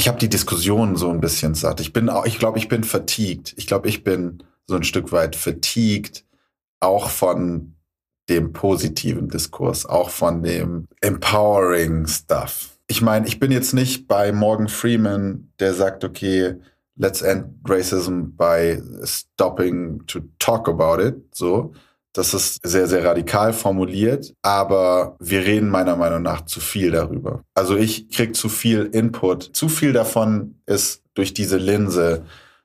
ich habe die Diskussion so ein bisschen satt. Ich bin auch, ich glaube, ich bin fatigued. Ich glaube, ich bin so ein Stück weit fatigued, auch von dem positiven Diskurs, auch von dem empowering Stuff. Ich meine, ich bin jetzt nicht bei Morgan Freeman, der sagt, okay, let's end racism by stopping to talk about it, so. Das ist sehr, sehr radikal formuliert, aber wir reden meiner Meinung nach zu viel darüber. Also ich krieg zu viel Input. Zu viel davon ist durch diese Linse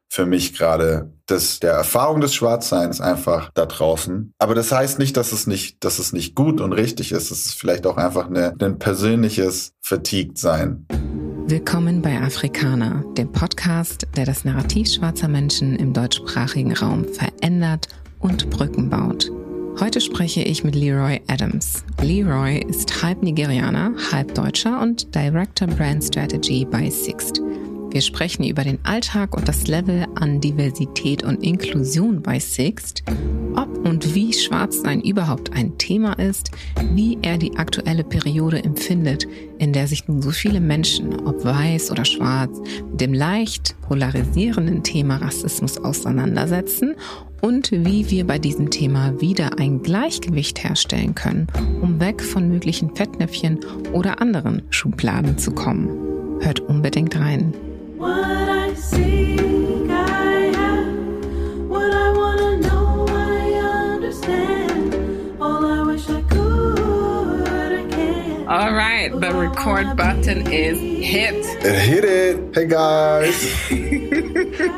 für mich gerade das, der Erfahrung des Schwarzseins einfach da draußen. Aber das heißt nicht, dass es nicht, dass es nicht gut und richtig ist. Es ist vielleicht auch einfach eine, ein persönliches Fatigued-Sein. Willkommen bei Afrikaner, dem Podcast, der das Narrativ schwarzer Menschen im deutschsprachigen Raum verändert und Brücken baut. Heute spreche ich mit Leroy Adams. Leroy ist halb Nigerianer, halb Deutscher und Director Brand Strategy bei Sixt. Wir sprechen über den Alltag und das Level an Diversität und Inklusion bei Sixt, ob und wie Schwarzsein überhaupt ein Thema ist, wie er die aktuelle Periode empfindet, in der sich nun so viele Menschen, ob weiß oder schwarz, mit dem leicht polarisierenden Thema Rassismus auseinandersetzen und wie wir bei diesem Thema wieder ein Gleichgewicht herstellen können, um weg von möglichen Fettnäpfchen oder anderen Schubladen zu kommen. Hört unbedingt rein. All right, the record button is hit. Hit it. Hey guys.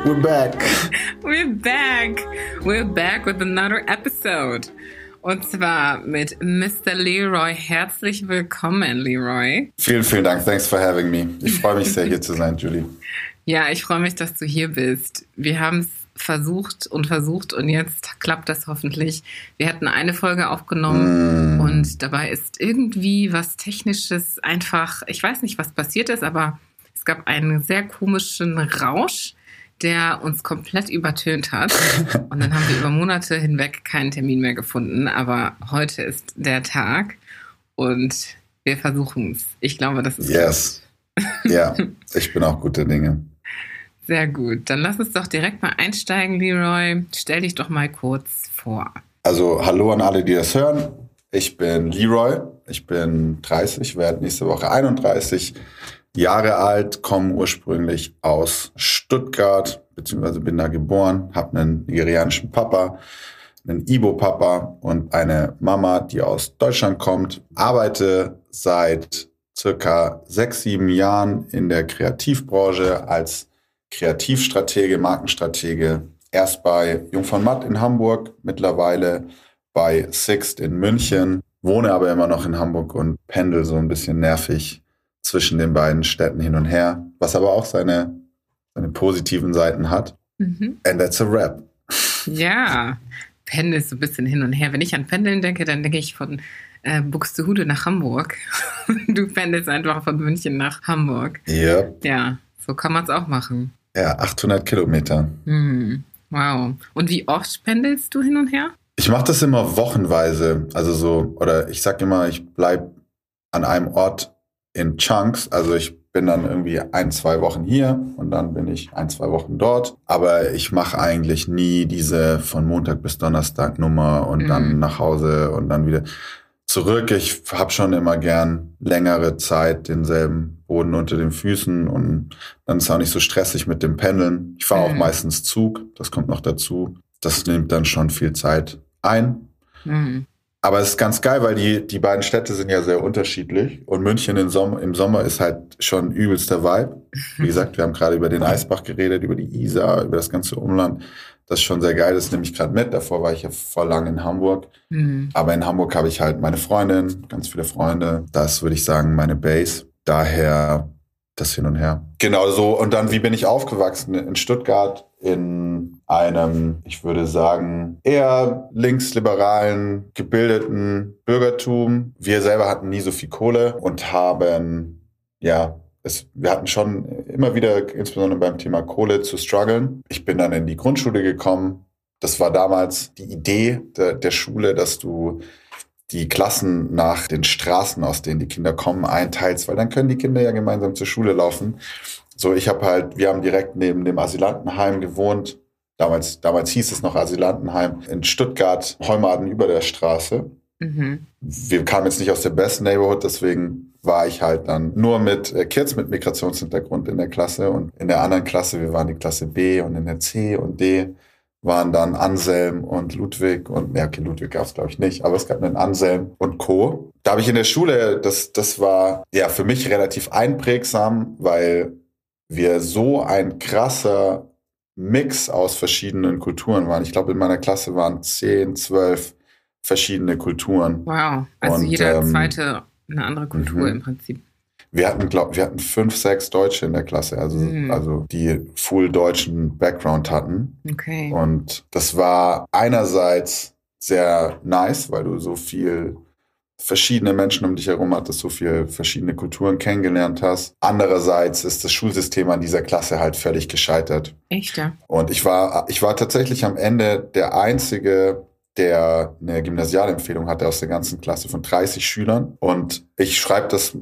We're back. We're back. We're back with another episode. Und zwar mit Mr. Leroy. Herzlich willkommen, Leroy. Vielen, vielen Dank. Thanks for having me. Ich freue mich sehr, hier zu sein, Julie. Ja, ich freue mich, dass du hier bist. Wir haben es versucht und versucht und jetzt klappt das hoffentlich. Wir hatten eine Folge aufgenommen mm. und dabei ist irgendwie was Technisches einfach, ich weiß nicht, was passiert ist, aber es gab einen sehr komischen Rausch der uns komplett übertönt hat. Und dann haben wir über Monate hinweg keinen Termin mehr gefunden. Aber heute ist der Tag und wir versuchen es. Ich glaube, das ist. Yes. ja, ich bin auch guter Dinge. Sehr gut. Dann lass uns doch direkt mal einsteigen, Leroy. Stell dich doch mal kurz vor. Also, hallo an alle, die das hören. Ich bin Leroy. Ich bin 30, werde nächste Woche 31 Jahre alt, komme ursprünglich aus Stuttgart, beziehungsweise bin da geboren, habe einen nigerianischen Papa, einen Ibo-Papa und eine Mama, die aus Deutschland kommt, arbeite seit circa sechs, sieben Jahren in der Kreativbranche als Kreativstratege, Markenstratege. Erst bei Jung von Matt in Hamburg, mittlerweile bei Sixt in München, wohne aber immer noch in Hamburg und pendel so ein bisschen nervig zwischen den beiden Städten hin und her, was aber auch seine, seine positiven Seiten hat. Mhm. And that's a rap. Ja, pendel so ein bisschen hin und her. Wenn ich an Pendeln denke, dann denke ich von äh, Buxtehude nach Hamburg. du pendelst einfach von München nach Hamburg. Yep. Ja, so kann man es auch machen. Ja, 800 Kilometer. Mhm. Wow. Und wie oft pendelst du hin und her? Ich mache das immer wochenweise. Also so, oder ich sag immer, ich bleibe an einem Ort in Chunks. Also ich bin dann irgendwie ein, zwei Wochen hier und dann bin ich ein, zwei Wochen dort. Aber ich mache eigentlich nie diese von Montag bis Donnerstag Nummer und mhm. dann nach Hause und dann wieder zurück. Ich habe schon immer gern längere Zeit denselben Boden unter den Füßen und dann ist es auch nicht so stressig mit dem Pendeln. Ich fahre mhm. auch meistens Zug, das kommt noch dazu. Das nimmt dann schon viel Zeit ein. Mhm. Aber es ist ganz geil, weil die, die beiden Städte sind ja sehr unterschiedlich. Und München im Sommer, im Sommer ist halt schon übelster Vibe. Wie gesagt, wir haben gerade über den Eisbach geredet, über die Isar, über das ganze Umland. Das ist schon sehr geil, das nehme ich gerade mit. Davor war ich ja voll lang in Hamburg. Mhm. Aber in Hamburg habe ich halt meine Freundin, ganz viele Freunde. Das würde ich sagen, meine Base. Daher das hin und her. Genau so. Und dann, wie bin ich aufgewachsen? In Stuttgart in einem, ich würde sagen, eher linksliberalen, gebildeten Bürgertum. Wir selber hatten nie so viel Kohle und haben, ja, es, wir hatten schon immer wieder, insbesondere beim Thema Kohle, zu strugglen. Ich bin dann in die Grundschule gekommen. Das war damals die Idee der, der Schule, dass du die Klassen nach den Straßen, aus denen die Kinder kommen, einteilst, weil dann können die Kinder ja gemeinsam zur Schule laufen. So, ich habe halt, wir haben direkt neben dem Asylantenheim gewohnt. Damals, damals hieß es noch Asylantenheim in Stuttgart, Heumaden über der Straße. Mhm. Wir kamen jetzt nicht aus der Best Neighborhood, deswegen war ich halt dann nur mit äh, Kids mit Migrationshintergrund in der Klasse und in der anderen Klasse, wir waren die Klasse B und in der C und D waren dann Anselm und Ludwig und, ne, okay, Ludwig gab es glaube ich nicht, aber es gab einen Anselm und Co. Da habe ich in der Schule, das, das war ja für mich relativ einprägsam, weil wir so ein krasser Mix aus verschiedenen Kulturen waren. Ich glaube, in meiner Klasse waren zehn, zwölf verschiedene Kulturen. Wow, also und, jeder ähm, zweite eine andere Kultur mhm. im Prinzip. Wir hatten, glaub, wir hatten fünf, sechs Deutsche in der Klasse, also, mhm. also die full deutschen Background hatten. Okay. Und das war einerseits sehr nice, weil du so viel verschiedene Menschen um dich herum hattest, so viele verschiedene Kulturen kennengelernt hast. Andererseits ist das Schulsystem an dieser Klasse halt völlig gescheitert. Echt, ja? Und ich war, ich war tatsächlich am Ende der einzige der eine Gymnasialempfehlung hatte aus der ganzen Klasse von 30 Schülern. Und ich schreibe das äh,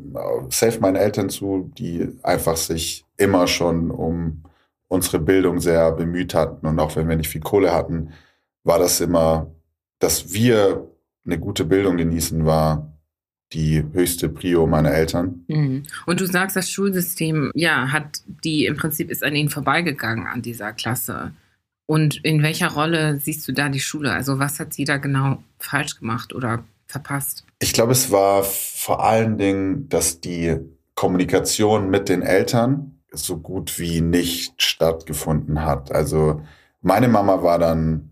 safe meinen Eltern zu, die einfach sich immer schon um unsere Bildung sehr bemüht hatten. Und auch wenn wir nicht viel Kohle hatten, war das immer, dass wir eine gute Bildung genießen, war die höchste Prio meiner Eltern. Mhm. Und du sagst, das Schulsystem, ja, hat die im Prinzip ist an ihnen vorbeigegangen an dieser Klasse. Und in welcher Rolle siehst du da die Schule? Also was hat sie da genau falsch gemacht oder verpasst? Ich glaube, es war vor allen Dingen, dass die Kommunikation mit den Eltern so gut wie nicht stattgefunden hat. Also meine Mama war dann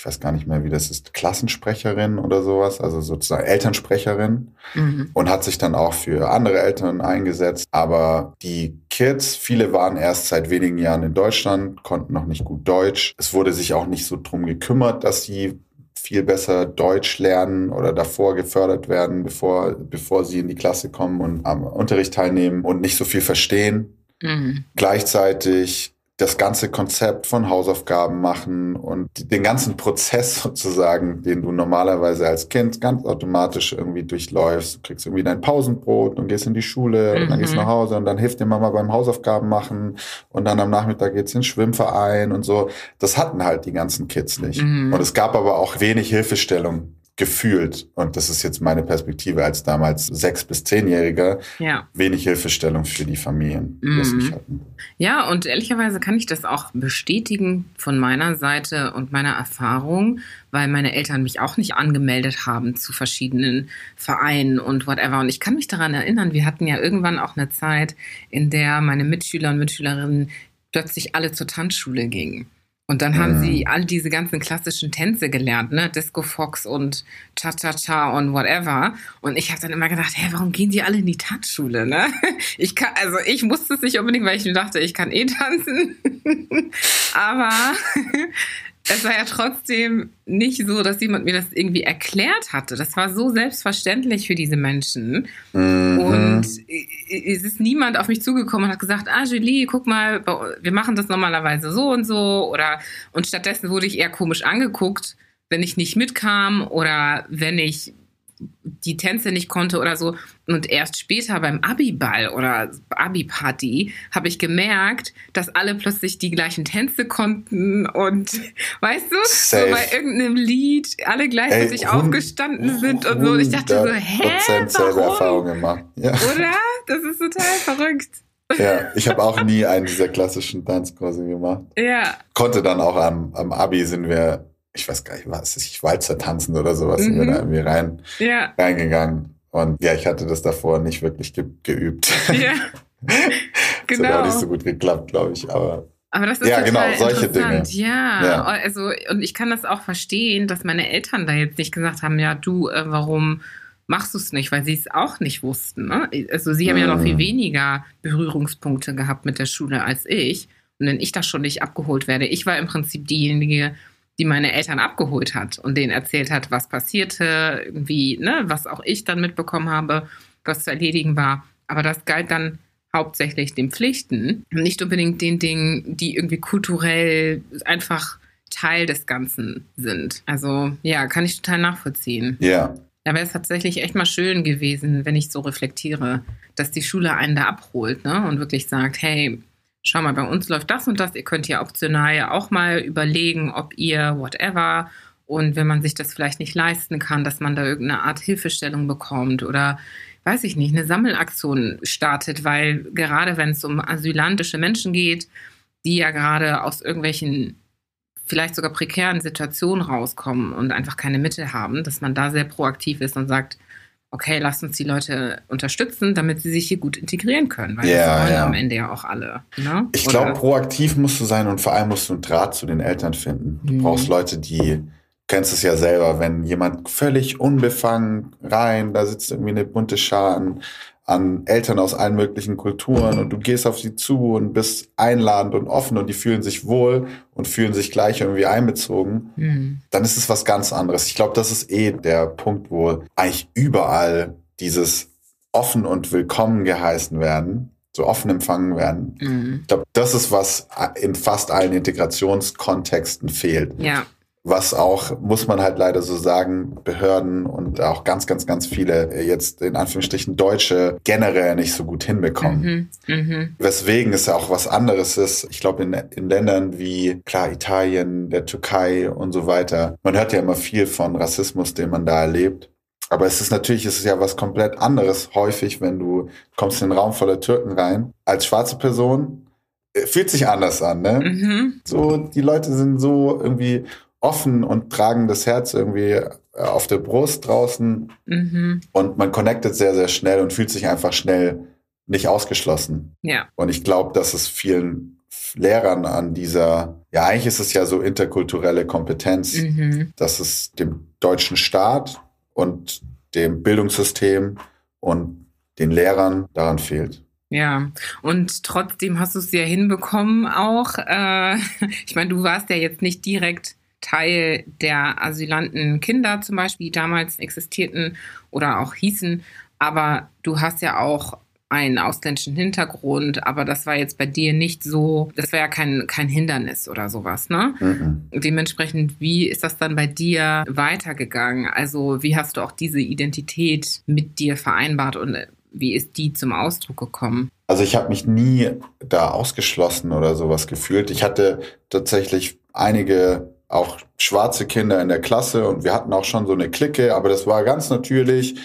ich weiß gar nicht mehr, wie das ist, Klassensprecherin oder sowas, also sozusagen Elternsprecherin mhm. und hat sich dann auch für andere Eltern eingesetzt. Aber die Kids, viele waren erst seit wenigen Jahren in Deutschland, konnten noch nicht gut Deutsch. Es wurde sich auch nicht so drum gekümmert, dass sie viel besser Deutsch lernen oder davor gefördert werden, bevor, bevor sie in die Klasse kommen und am Unterricht teilnehmen und nicht so viel verstehen. Mhm. Gleichzeitig das ganze Konzept von Hausaufgaben machen und den ganzen Prozess sozusagen, den du normalerweise als Kind ganz automatisch irgendwie durchläufst. Du kriegst irgendwie dein Pausenbrot und gehst in die Schule mhm. und dann gehst du nach Hause und dann hilft dir Mama beim Hausaufgaben machen und dann am Nachmittag geht's in den Schwimmverein und so. Das hatten halt die ganzen Kids nicht. Mhm. Und es gab aber auch wenig Hilfestellung gefühlt, und das ist jetzt meine Perspektive als damals sechs- bis zehnjähriger, ja. wenig Hilfestellung für die Familien, die das nicht mhm. hatten. Ja, und ehrlicherweise kann ich das auch bestätigen von meiner Seite und meiner Erfahrung, weil meine Eltern mich auch nicht angemeldet haben zu verschiedenen Vereinen und whatever. Und ich kann mich daran erinnern, wir hatten ja irgendwann auch eine Zeit, in der meine Mitschüler und Mitschülerinnen plötzlich alle zur Tanzschule gingen. Und dann haben mhm. sie all diese ganzen klassischen Tänze gelernt, ne? Disco Fox und Cha-Cha-Cha und whatever. Und ich habe dann immer gedacht, hä, warum gehen die alle in die Tanzschule, ne? Ich kann, also ich musste es nicht unbedingt, weil ich mir dachte, ich kann eh tanzen. Aber es war ja trotzdem nicht so, dass jemand mir das irgendwie erklärt hatte. Das war so selbstverständlich für diese Menschen. Mhm. Und es ist niemand auf mich zugekommen und hat gesagt, ah, Julie, guck mal, wir machen das normalerweise so und so. Oder, und stattdessen wurde ich eher komisch angeguckt, wenn ich nicht mitkam oder wenn ich die Tänze nicht konnte oder so. Und erst später beim Abi-Ball oder Abi-Party habe ich gemerkt, dass alle plötzlich die gleichen Tänze konnten und weißt du, so bei irgendeinem Lied alle gleichzeitig Ey, aufgestanden sind und so. Und ich dachte so, hä, warum? Erfahrung gemacht. Ja. Oder? Das ist total verrückt. Ja, ich habe auch nie einen dieser klassischen Tanzkurse gemacht. Ja. Konnte dann auch am, am Abi sind wir ich weiß gar nicht, was ist ich Walzer tanzen oder sowas, mhm. sind wir da irgendwie rein, ja. reingegangen. Und ja, ich hatte das davor nicht wirklich ge geübt. Ja. genau. das hat auch nicht so gut geklappt, glaube ich, aber. Aber das ist ja, genau, solche Dinge. Ja, ja, also, und ich kann das auch verstehen, dass meine Eltern da jetzt nicht gesagt haben, ja, du, äh, warum machst du es nicht, weil sie es auch nicht wussten. Ne? Also sie haben ja noch viel mhm. weniger Berührungspunkte gehabt mit der Schule als ich. Und wenn ich da schon nicht abgeholt werde, ich war im Prinzip diejenige, die meine Eltern abgeholt hat und denen erzählt hat, was passierte, irgendwie, ne, was auch ich dann mitbekommen habe, was zu erledigen war. Aber das galt dann hauptsächlich den Pflichten und nicht unbedingt den Dingen, die irgendwie kulturell einfach Teil des Ganzen sind. Also ja, kann ich total nachvollziehen. Ja. Da wäre es tatsächlich echt mal schön gewesen, wenn ich so reflektiere, dass die Schule einen da abholt ne? und wirklich sagt, hey, schau mal, bei uns läuft das und das, ihr könnt ja optional auch mal überlegen, ob ihr whatever. Und wenn man sich das vielleicht nicht leisten kann, dass man da irgendeine Art Hilfestellung bekommt oder weiß ich nicht, eine Sammelaktion startet, weil gerade wenn es um asylantische Menschen geht, die ja gerade aus irgendwelchen vielleicht sogar prekären Situationen rauskommen und einfach keine Mittel haben, dass man da sehr proaktiv ist und sagt, okay, lasst uns die Leute unterstützen, damit sie sich hier gut integrieren können, weil yeah, das wollen ja. am Ende ja auch alle. Ne? Ich glaube, proaktiv musst du sein und vor allem musst du einen Draht zu den Eltern finden. Du mhm. brauchst Leute, die kennst es ja selber, wenn jemand völlig unbefangen rein, da sitzt irgendwie eine bunte Schar an, an Eltern aus allen möglichen Kulturen und du gehst auf sie zu und bist einladend und offen und die fühlen sich wohl und fühlen sich gleich irgendwie einbezogen, mhm. dann ist es was ganz anderes. Ich glaube, das ist eh der Punkt, wo eigentlich überall dieses offen und willkommen geheißen werden, so offen empfangen werden. Mhm. Ich glaube, das ist, was in fast allen Integrationskontexten fehlt. Ja was auch, muss man halt leider so sagen, Behörden und auch ganz, ganz, ganz viele jetzt in Anführungsstrichen Deutsche generell nicht so gut hinbekommen. Mhm, mh. Weswegen es ja auch was anderes ist. Ich glaube, in, in Ländern wie, klar, Italien, der Türkei und so weiter, man hört ja immer viel von Rassismus, den man da erlebt. Aber es ist natürlich, es ist ja was komplett anderes häufig, wenn du kommst in einen Raum voller Türken rein, als schwarze Person, äh, fühlt sich anders an, ne? Mhm. So, die Leute sind so irgendwie offen und tragen das Herz irgendwie äh, auf der Brust draußen. Mhm. Und man connectet sehr, sehr schnell und fühlt sich einfach schnell nicht ausgeschlossen. Ja. Und ich glaube, dass es vielen Lehrern an dieser, ja, eigentlich ist es ja so interkulturelle Kompetenz, mhm. dass es dem deutschen Staat und dem Bildungssystem und den Lehrern daran fehlt. Ja, und trotzdem hast du es ja hinbekommen auch. Äh, ich meine, du warst ja jetzt nicht direkt Teil der asylanten Kinder zum Beispiel, die damals existierten oder auch hießen. Aber du hast ja auch einen ausländischen Hintergrund, aber das war jetzt bei dir nicht so, das war ja kein, kein Hindernis oder sowas, ne? Mhm. Dementsprechend, wie ist das dann bei dir weitergegangen? Also, wie hast du auch diese Identität mit dir vereinbart und wie ist die zum Ausdruck gekommen? Also ich habe mich nie da ausgeschlossen oder sowas gefühlt. Ich hatte tatsächlich einige auch schwarze Kinder in der Klasse und wir hatten auch schon so eine Clique, aber das war ganz natürlich.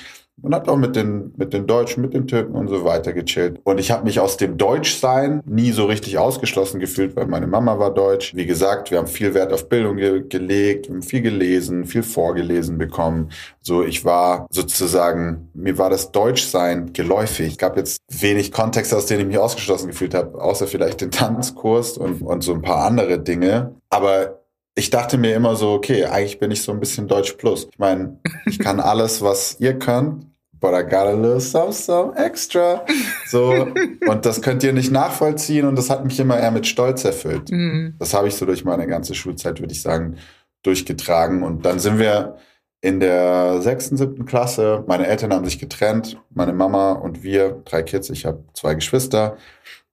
Man hat auch mit den, mit den Deutschen, mit den Türken und so weiter gechillt. Und ich habe mich aus dem Deutschsein nie so richtig ausgeschlossen gefühlt, weil meine Mama war deutsch. Wie gesagt, wir haben viel Wert auf Bildung ge gelegt, haben viel gelesen, viel vorgelesen bekommen. So, ich war sozusagen, mir war das Deutschsein geläufig. Es gab jetzt wenig Kontexte, aus denen ich mich ausgeschlossen gefühlt habe, außer vielleicht den Tanzkurs und, und so ein paar andere Dinge. Aber ich dachte mir immer so, okay, eigentlich bin ich so ein bisschen Deutsch Plus. Ich meine, ich kann alles, was ihr könnt, but I got a little some, some extra. So, und das könnt ihr nicht nachvollziehen und das hat mich immer eher mit Stolz erfüllt. Mhm. Das habe ich so durch meine ganze Schulzeit, würde ich sagen, durchgetragen. Und dann sind wir in der sechsten, siebten Klasse. Meine Eltern haben sich getrennt. Meine Mama und wir, drei Kids, ich habe zwei Geschwister,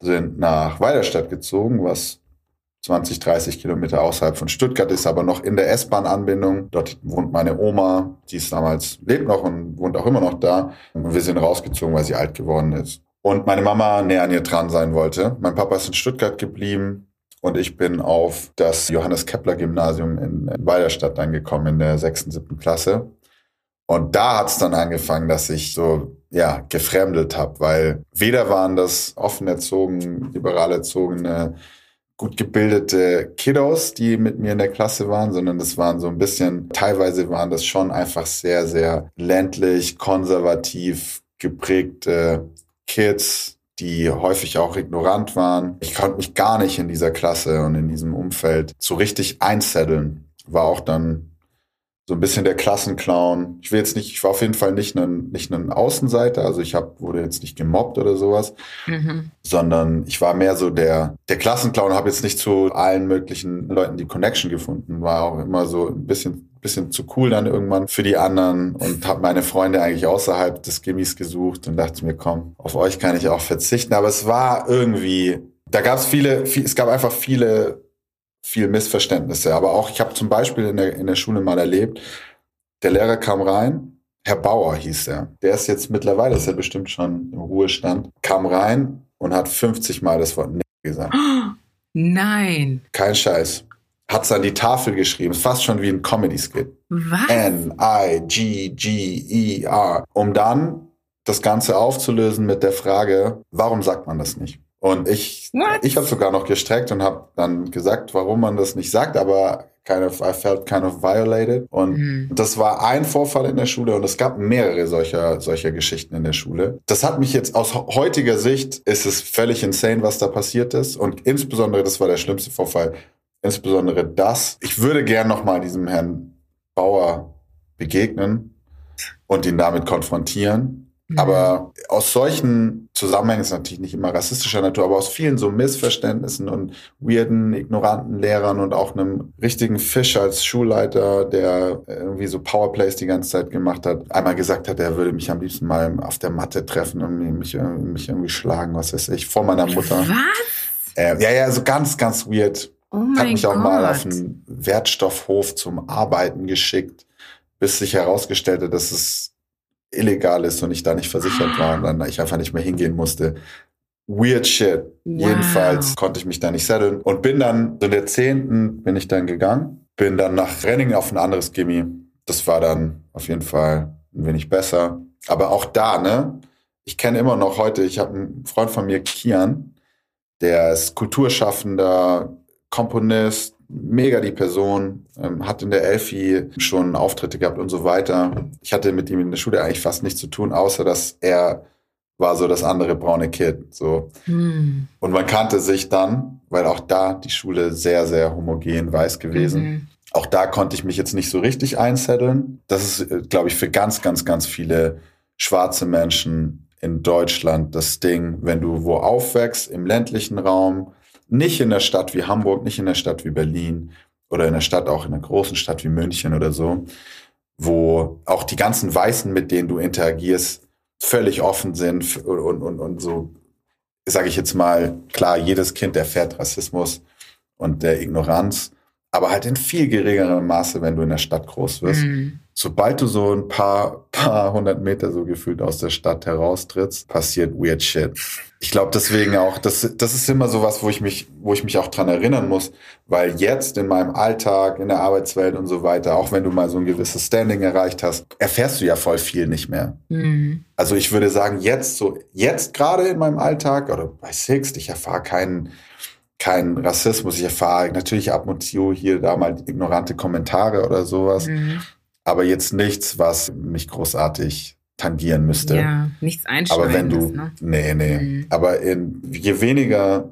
sind nach Weiderstadt gezogen, was 20, 30 Kilometer außerhalb von Stuttgart, ist aber noch in der S-Bahn-Anbindung. Dort wohnt meine Oma, die ist damals, lebt noch und wohnt auch immer noch da. Und wir sind rausgezogen, weil sie alt geworden ist. Und meine Mama näher an ihr dran sein wollte. Mein Papa ist in Stuttgart geblieben und ich bin auf das Johannes Kepler Gymnasium in, in Weiderstadt dann gekommen in der sechsten, siebten Klasse. Und da hat es dann angefangen, dass ich so ja gefremdet habe, weil weder waren das offen erzogen, liberal erzogene gut gebildete Kiddos, die mit mir in der Klasse waren, sondern das waren so ein bisschen, teilweise waren das schon einfach sehr, sehr ländlich, konservativ geprägte Kids, die häufig auch ignorant waren. Ich konnte mich gar nicht in dieser Klasse und in diesem Umfeld so richtig einzetteln. War auch dann so ein bisschen der Klassenclown. Ich will jetzt nicht, ich war auf jeden Fall nicht ein, nicht ein Außenseiter, also ich hab, wurde jetzt nicht gemobbt oder sowas, mhm. sondern ich war mehr so der, der Klassenclown, habe jetzt nicht zu allen möglichen Leuten die Connection gefunden, war auch immer so ein bisschen bisschen zu cool dann irgendwann für die anderen und habe meine Freunde eigentlich außerhalb des Gimmis gesucht und dachte mir, komm, auf euch kann ich auch verzichten. Aber es war irgendwie, da gab es viele, viel, es gab einfach viele viel Missverständnisse. Aber auch, ich habe zum Beispiel in der, in der Schule mal erlebt, der Lehrer kam rein, Herr Bauer hieß er. Der ist jetzt mittlerweile, ist er bestimmt schon im Ruhestand, kam rein und hat 50 Mal das Wort gesagt. Nein. Kein Scheiß. Hat's an die Tafel geschrieben. Fast schon wie ein Comedy-Skit. Was? N-I-G-G-E-R. Um dann das Ganze aufzulösen mit der Frage, warum sagt man das nicht? Und ich, What? ich habe sogar noch gestreckt und habe dann gesagt, warum man das nicht sagt, aber kind of, I felt kind of violated. Und Mhm. das war ein Vorfall in der Schule und es gab mehrere solcher, solcher Geschichten in der Schule. Das hat mich jetzt aus heutiger Sicht, ist es völlig insane, was da passiert ist. Und insbesondere, das war der schlimmste Vorfall, insbesondere das. Ich würde gern nochmal diesem Herrn Bauer begegnen und ihn damit konfrontieren. Mhm. Aber aus solchen Zusammenhängen ist natürlich nicht immer rassistischer Natur, aber aus vielen so Missverständnissen und weirden, ignoranten Lehrern und auch einem richtigen Fisch als Schulleiter, der irgendwie so Powerplays die ganze Zeit gemacht hat, einmal gesagt hat, er würde mich am liebsten mal auf der Matte treffen und mich, mich irgendwie schlagen, was weiß ich, vor meiner Mutter. Was? Äh, ja, ja, so ganz, ganz weird. Oh Hat mich auch Gott. mal auf einen Wertstoffhof zum Arbeiten geschickt, bis sich herausgestellt hat, dass es illegal ist und ich da nicht versichert war und dann ich einfach nicht mehr hingehen musste. Weird shit. Wow. Jedenfalls konnte ich mich da nicht setteln und bin dann, so in der zehnten bin ich dann gegangen, bin dann nach Renningen auf ein anderes Gimmi. Das war dann auf jeden Fall ein wenig besser. Aber auch da, ne? Ich kenne immer noch heute, ich habe einen Freund von mir, Kian, der ist Kulturschaffender, Komponist, mega die Person, ähm, hat in der Elfi schon Auftritte gehabt und so weiter. Ich hatte mit ihm in der Schule eigentlich fast nichts zu tun, außer dass er war so das andere braune Kid. So. Hm. Und man kannte sich dann, weil auch da die Schule sehr, sehr homogen weiß gewesen. Mhm. Auch da konnte ich mich jetzt nicht so richtig einsetteln. Das ist, äh, glaube ich, für ganz, ganz, ganz viele schwarze Menschen in Deutschland das Ding, wenn du wo aufwächst, im ländlichen Raum, nicht in der Stadt wie Hamburg, nicht in der Stadt wie Berlin oder in der Stadt auch in einer großen Stadt wie München oder so, wo auch die ganzen Weißen, mit denen du interagierst, völlig offen sind und, und, und, und so, sage ich jetzt mal, klar, jedes Kind erfährt Rassismus und der Ignoranz, aber halt in viel geringerem Maße, wenn du in der Stadt groß wirst. Mhm. Sobald du so ein paar, paar hundert Meter so gefühlt aus der Stadt heraustrittst, passiert weird shit. Ich glaube deswegen auch, das, das ist immer so was, wo ich mich, wo ich mich auch dran erinnern muss, weil jetzt in meinem Alltag, in der Arbeitswelt und so weiter, auch wenn du mal so ein gewisses Standing erreicht hast, erfährst du ja voll viel nicht mehr. Mhm. Also ich würde sagen, jetzt so, jetzt gerade in meinem Alltag oder bei Sixt, ich erfahre keinen keinen Rassismus. Ich erfahre natürlich ab und zu hier da mal ignorante Kommentare oder sowas, Mhm. Aber jetzt nichts, was mich großartig tangieren müsste. Ja, nichts aber wenn du, ne? nee, nee, Mhm. aber in, je weniger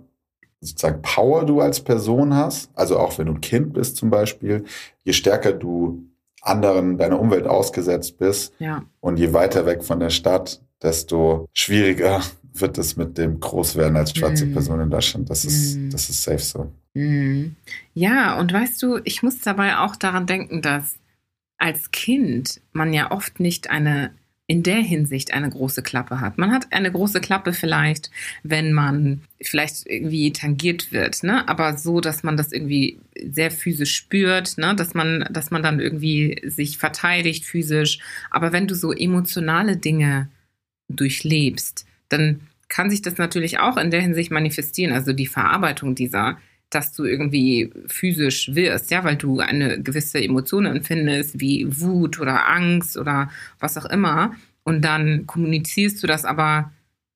sozusagen Power du als Person hast, also auch wenn du ein Kind bist zum Beispiel, je stärker du anderen, deiner Umwelt ausgesetzt bist, Ja. und je weiter weg von der Stadt, desto schwieriger wird es mit dem Großwerden als schwarze Mhm. Person in Deutschland. Das ist, Mhm. das ist safe so. Mhm. Ja, und weißt du, ich muss dabei auch daran denken, dass als Kind man ja oft nicht eine in der Hinsicht eine große Klappe hat. Man hat eine große Klappe vielleicht, wenn man vielleicht irgendwie tangiert wird, ne? Aber so, dass man das irgendwie sehr physisch spürt, ne? Dass man, dass man dann irgendwie sich verteidigt physisch. Aber wenn du so emotionale Dinge durchlebst, dann kann sich das natürlich auch in der Hinsicht manifestieren, also die Verarbeitung dieser, dass du irgendwie physisch wirst, ja, weil du eine gewisse Emotion empfindest, wie Wut oder Angst oder was auch immer. Und dann kommunizierst du das aber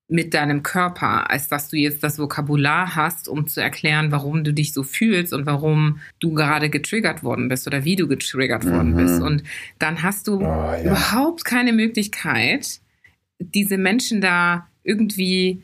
mit deinem Körper, als dass du jetzt das Vokabular hast, um zu erklären, warum du dich so fühlst und warum du gerade getriggert worden bist oder wie du getriggert worden Mhm. bist. Und dann hast du Oh, ja. überhaupt keine Möglichkeit, diese Menschen da irgendwie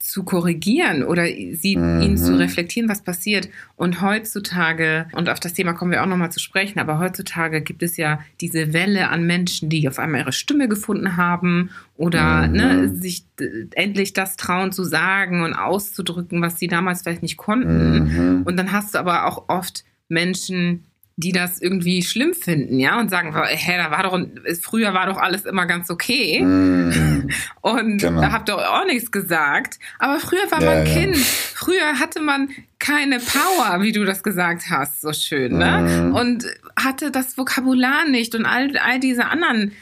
zu korrigieren oder sie, Mhm. ihnen zu reflektieren, was passiert. Und heutzutage, und auf das Thema kommen wir auch nochmal zu sprechen, aber heutzutage gibt es ja diese Welle an Menschen, die auf einmal ihre Stimme gefunden haben oder Mhm. ne, sich äh, endlich das trauen zu sagen und auszudrücken, was sie damals vielleicht nicht konnten. Mhm. Und dann hast du aber auch oft Menschen, die das irgendwie schlimm finden, ja, und sagen, hä, da war doch, früher war doch alles immer ganz okay. Mhm. Und Genau. da habt ihr auch nichts gesagt. Aber früher war Ja, man ja. Kind. Früher hatte man keine Power, wie du das gesagt hast, so schön, ne? Mhm. Und hatte das Vokabular nicht und all, all diese anderen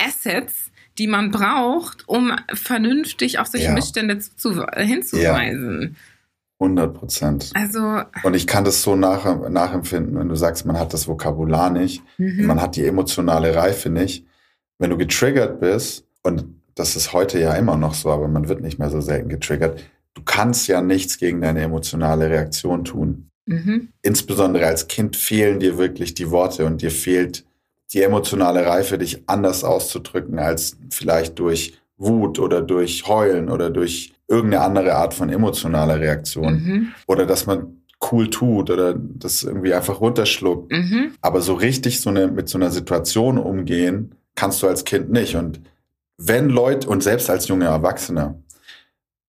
Assets, die man braucht, um vernünftig auf solche Ja. Missstände zu, hinzuweisen. 100 Prozent. Also. Und ich kann das so nach, nachempfinden, wenn du sagst, man hat das Vokabular nicht, mhm. man hat die emotionale Reife nicht. Wenn du getriggert bist, und das ist heute ja immer noch so, aber man wird nicht mehr so selten getriggert, du kannst ja nichts gegen deine emotionale Reaktion tun. Mhm. Insbesondere als Kind fehlen dir wirklich die Worte und dir fehlt die emotionale Reife, dich anders auszudrücken als vielleicht durch Wut oder durch Heulen oder durch irgendeine andere Art von emotionaler Reaktion. Mhm. Oder dass man cool tut oder das irgendwie einfach runterschluckt. Mhm. Aber so richtig so eine, mit so einer Situation umgehen, kannst du als Kind nicht. Und wenn Leute, und selbst als junger Erwachsener,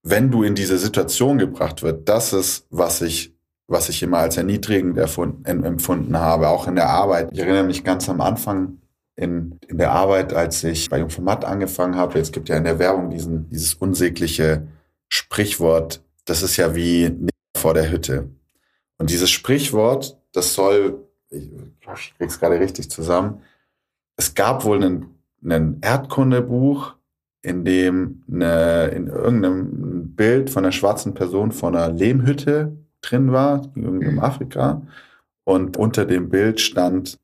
wenn du in diese Situation gebracht wird, das ist, was ich, was ich immer als erniedrigend empfunden habe, auch in der Arbeit. Ich erinnere mich ganz am Anfang in, in der Arbeit, als ich bei Jungformat angefangen habe. Jetzt gibt ja in der Werbung diesen, dieses unsägliche Sprichwort, das ist ja wie vor der Hütte. Und dieses Sprichwort, das soll, ich, krieg's gerade richtig zusammen, es gab wohl einen, einen Erdkundebuch, in dem eine, in irgendeinem Bild von einer schwarzen Person vor einer Lehmhütte drin war, in mhm. Afrika. Und unter dem Bild stand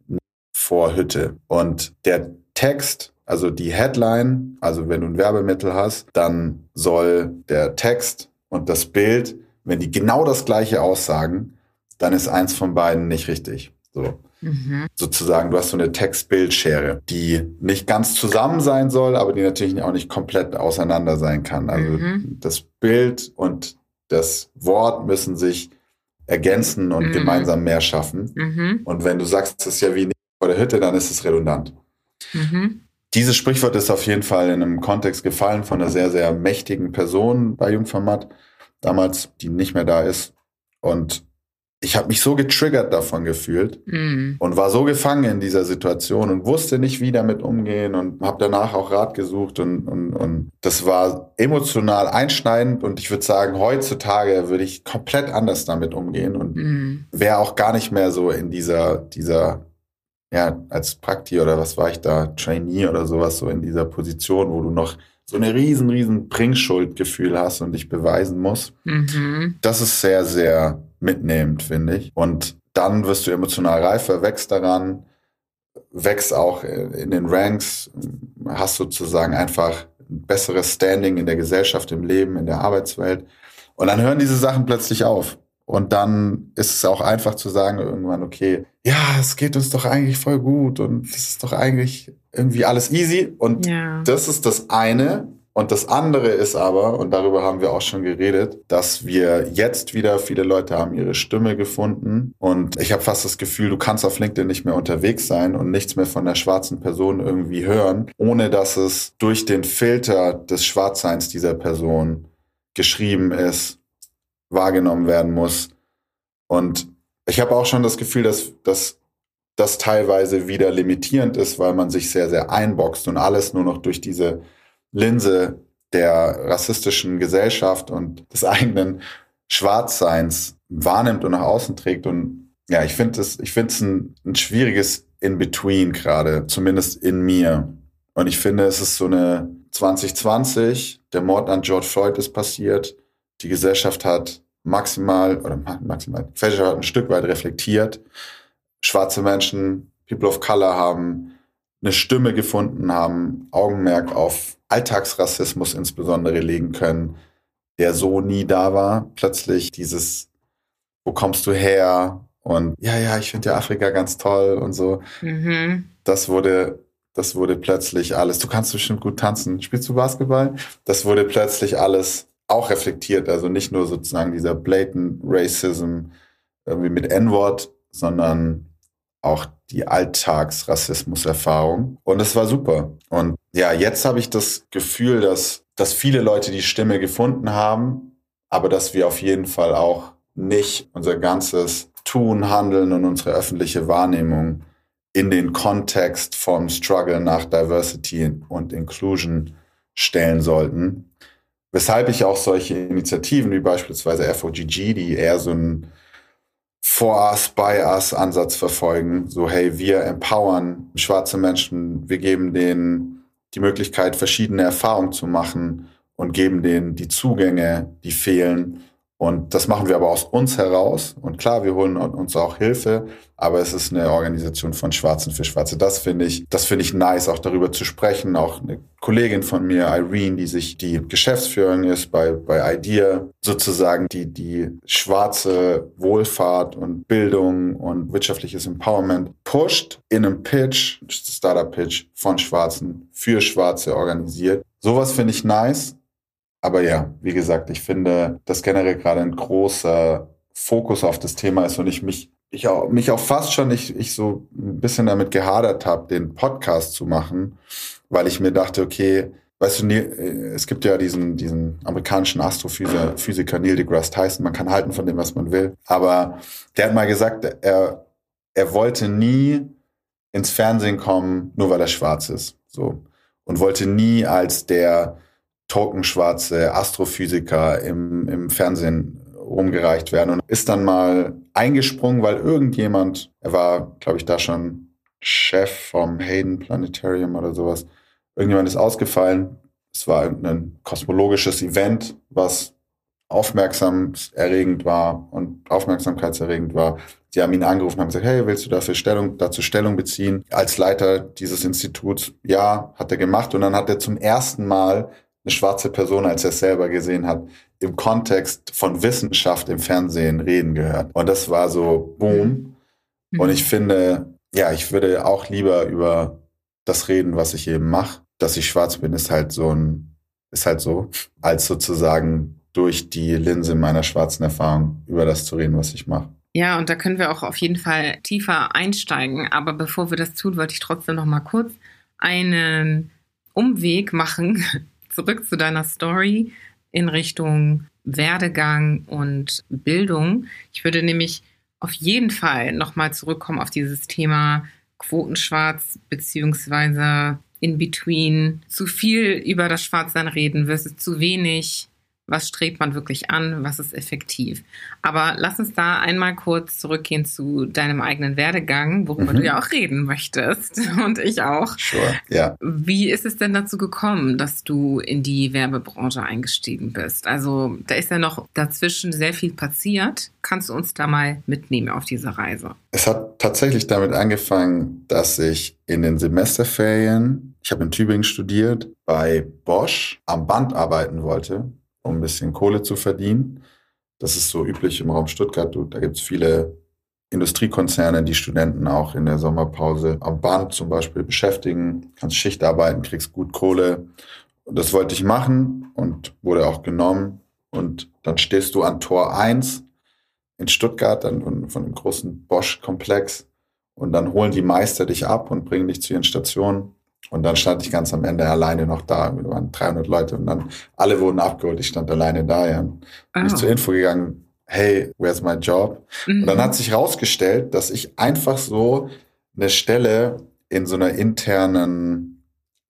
vor Hütte. Und der Text, also die Headline, also wenn du ein Werbemittel hast, dann soll der Text und das Bild, wenn die genau das gleiche aussagen, dann ist eins von beiden nicht richtig. So. Mhm. Sozusagen, du hast so eine Text-Bild-Schere, die nicht ganz zusammen sein soll, aber die natürlich auch nicht komplett auseinander sein kann. Also mhm. das Bild und das Wort müssen sich ergänzen und mhm. gemeinsam mehr schaffen. Mhm. Und wenn du sagst, es ist ja wie vor der Hütte, dann ist es redundant. Mhm. Dieses Sprichwort ist auf jeden Fall in einem Kontext gefallen von einer sehr, sehr mächtigen Person bei Jungformat damals, die nicht mehr da ist. Und ich habe mich so getriggert davon gefühlt mm. und war so gefangen in dieser Situation und wusste nicht, wie damit umgehen und habe danach auch Rat gesucht und, und, und das war emotional einschneidend und ich würde sagen, heutzutage würde ich komplett anders damit umgehen und mm. wäre auch gar nicht mehr so in dieser, dieser, ja, als Prakti oder was war ich da, Trainee oder sowas, so in dieser Position, wo du noch so eine riesen, riesen Bringschuldgefühl hast und dich beweisen musst. Mhm. Das ist sehr, sehr mitnehmend, finde ich. Und dann wirst du emotional reifer, wächst daran, wächst auch in den Ranks, hast sozusagen einfach ein besseres Standing in der Gesellschaft, im Leben, in der Arbeitswelt. Und dann hören diese Sachen plötzlich auf. Und dann ist es auch einfach zu sagen irgendwann, okay, ja, es geht uns doch eigentlich voll gut und es ist doch eigentlich irgendwie alles easy. Und ja. das ist das eine. Und das andere ist aber, und darüber haben wir auch schon geredet, dass wir jetzt wieder, viele Leute haben ihre Stimme gefunden. Und ich habe fast das Gefühl, du kannst auf LinkedIn nicht mehr unterwegs sein und nichts mehr von der schwarzen Person irgendwie hören, ohne dass es durch den Filter des Schwarzseins dieser Person geschrieben ist wahrgenommen werden muss. Und ich habe auch schon das Gefühl, dass, dass das teilweise wieder limitierend ist, weil man sich sehr, sehr einboxt und alles nur noch durch diese Linse der rassistischen Gesellschaft und des eigenen Schwarzseins wahrnimmt und nach außen trägt. Und ja, ich finde es, ich finde es ein, ein schwieriges In-Between gerade, zumindest in mir. Und ich finde, es ist so eine 2020, der Mord an George Floyd ist passiert. Die Gesellschaft hat maximal oder maximal, die Gesellschaft hat ein Stück weit reflektiert. Schwarze Menschen, People of Color haben eine Stimme gefunden, haben Augenmerk auf Alltagsrassismus insbesondere legen können, der so nie da war. Plötzlich dieses, wo kommst du her? Und ja, ja, ich finde ja Afrika ganz toll und so. Mhm. Das wurde, das wurde plötzlich alles. Du kannst bestimmt gut tanzen. Spielst du Basketball? Das wurde plötzlich alles auch reflektiert. Also nicht nur sozusagen dieser blatant Racism irgendwie mit N-Wort, sondern auch die Alltagsrassismuserfahrung. Und das war super. Und ja, jetzt habe ich das Gefühl, dass, dass viele Leute die Stimme gefunden haben, aber dass wir auf jeden Fall auch nicht unser ganzes Tun, Handeln und unsere öffentliche Wahrnehmung in den Kontext vom Struggle nach Diversity und Inclusion stellen sollten, Weshalb ich auch solche Initiativen wie beispielsweise FOGG, die eher so einen For Us, By Us Ansatz verfolgen, so hey, wir empowern schwarze Menschen, wir geben denen die Möglichkeit, verschiedene Erfahrungen zu machen und geben denen die Zugänge, die fehlen, Und das machen wir aber aus uns heraus. Und klar, wir holen uns auch Hilfe, aber es ist eine Organisation von Schwarzen für Schwarze. Das finde ich, das finde ich nice, auch darüber zu sprechen. Auch eine Kollegin von mir, Irene, die sich die Geschäftsführerin ist bei, bei IDEA, sozusagen die, die schwarze Wohlfahrt und Bildung und wirtschaftliches Empowerment pusht in einem Pitch, Startup-Pitch von Schwarzen für Schwarze organisiert. Sowas finde ich nice. Aber ja, wie gesagt, ich finde, dass generell gerade ein großer Fokus auf das Thema ist und ich mich, ich auch, mich auch fast schon, ich, ich so ein bisschen damit gehadert habe, den Podcast zu machen, weil ich mir dachte, okay, weißt du, es gibt ja diesen, diesen amerikanischen Astrophysiker Physiker Neil deGrasse Tyson, man kann halten von dem, was man will, aber der hat mal gesagt, er, er wollte nie ins Fernsehen kommen, nur weil er schwarz ist, so. Und wollte nie als der tokenschwarze Astrophysiker im, im Fernsehen rumgereicht werden und ist dann mal eingesprungen, weil irgendjemand, er war, glaube ich, da schon Chef vom Hayden Planetarium oder sowas, irgendjemand ist ausgefallen. Es war ein kosmologisches Event, was aufmerksamserregend war und aufmerksamkeitserregend war. Sie haben ihn angerufen und haben gesagt, hey, willst du dafür Stellung, dazu Stellung beziehen? Als Leiter dieses Instituts, ja, hat er gemacht. Und dann hat er zum ersten Mal eine schwarze Person, als er es selber gesehen hat, im Kontext von Wissenschaft im Fernsehen reden gehört. Und das war so, boom. Mhm. Und ich finde, ja, ich würde auch lieber über das reden, was ich eben mache. Dass ich schwarz bin, ist halt so ein, ist halt so, als sozusagen durch die Linse meiner schwarzen Erfahrung über das zu reden, was ich mache. Ja, und da können wir auch auf jeden Fall tiefer einsteigen. Aber bevor wir das tun, wollte ich trotzdem noch mal kurz einen Umweg machen zurück zu deiner Story in Richtung Werdegang und Bildung. Ich würde nämlich auf jeden Fall nochmal zurückkommen auf dieses Thema Quotenschwarz beziehungsweise in between. Zu viel über das Schwarzsein reden versus zu wenig was strebt man wirklich an, was ist effektiv. Aber lass uns da einmal kurz zurückgehen zu deinem eigenen Werdegang, worüber mhm. du ja auch reden möchtest und ich auch. Sure, ja. Wie ist es denn dazu gekommen, dass du in die Werbebranche eingestiegen bist? Also da ist ja noch dazwischen sehr viel passiert. Kannst du uns da mal mitnehmen auf diese Reise? Es hat tatsächlich damit angefangen, dass ich in den Semesterferien, ich habe in Tübingen studiert, bei Bosch am Band arbeiten wollte um ein bisschen Kohle zu verdienen. Das ist so üblich im Raum Stuttgart. Da gibt es viele Industriekonzerne, die Studenten auch in der Sommerpause am Band zum Beispiel beschäftigen. Kannst Schicht arbeiten, kriegst gut Kohle. Und das wollte ich machen und wurde auch genommen. Und dann stehst du an Tor 1 in Stuttgart, dann von, dem großen Bosch-Komplex. Und dann holen die Meister dich ab und bringen dich zu ihren Stationen. Und dann stand ich ganz am Ende alleine noch da. Wir waren 300 Leute und dann alle wurden abgeholt. Ich stand alleine da. Ja. Bin oh. ich zur Info gegangen, hey, where's my job? Mhm. Und dann hat sich rausgestellt, dass ich einfach so eine Stelle in so einer internen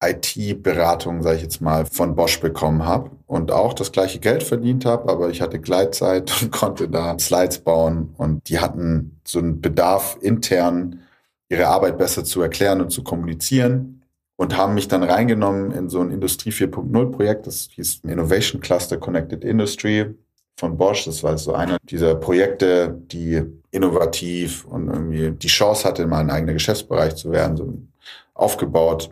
IT-Beratung, sage ich jetzt mal, von Bosch bekommen habe und auch das gleiche Geld verdient habe, aber ich hatte Gleitzeit und konnte da Slides bauen und die hatten so einen Bedarf intern, ihre Arbeit besser zu erklären und zu kommunizieren und haben mich dann reingenommen in so ein Industrie 4.0 Projekt, das hieß Innovation Cluster Connected Industry von Bosch. Das war so einer dieser Projekte, die innovativ und irgendwie die Chance hatte, mal ein eigener Geschäftsbereich zu werden, so aufgebaut.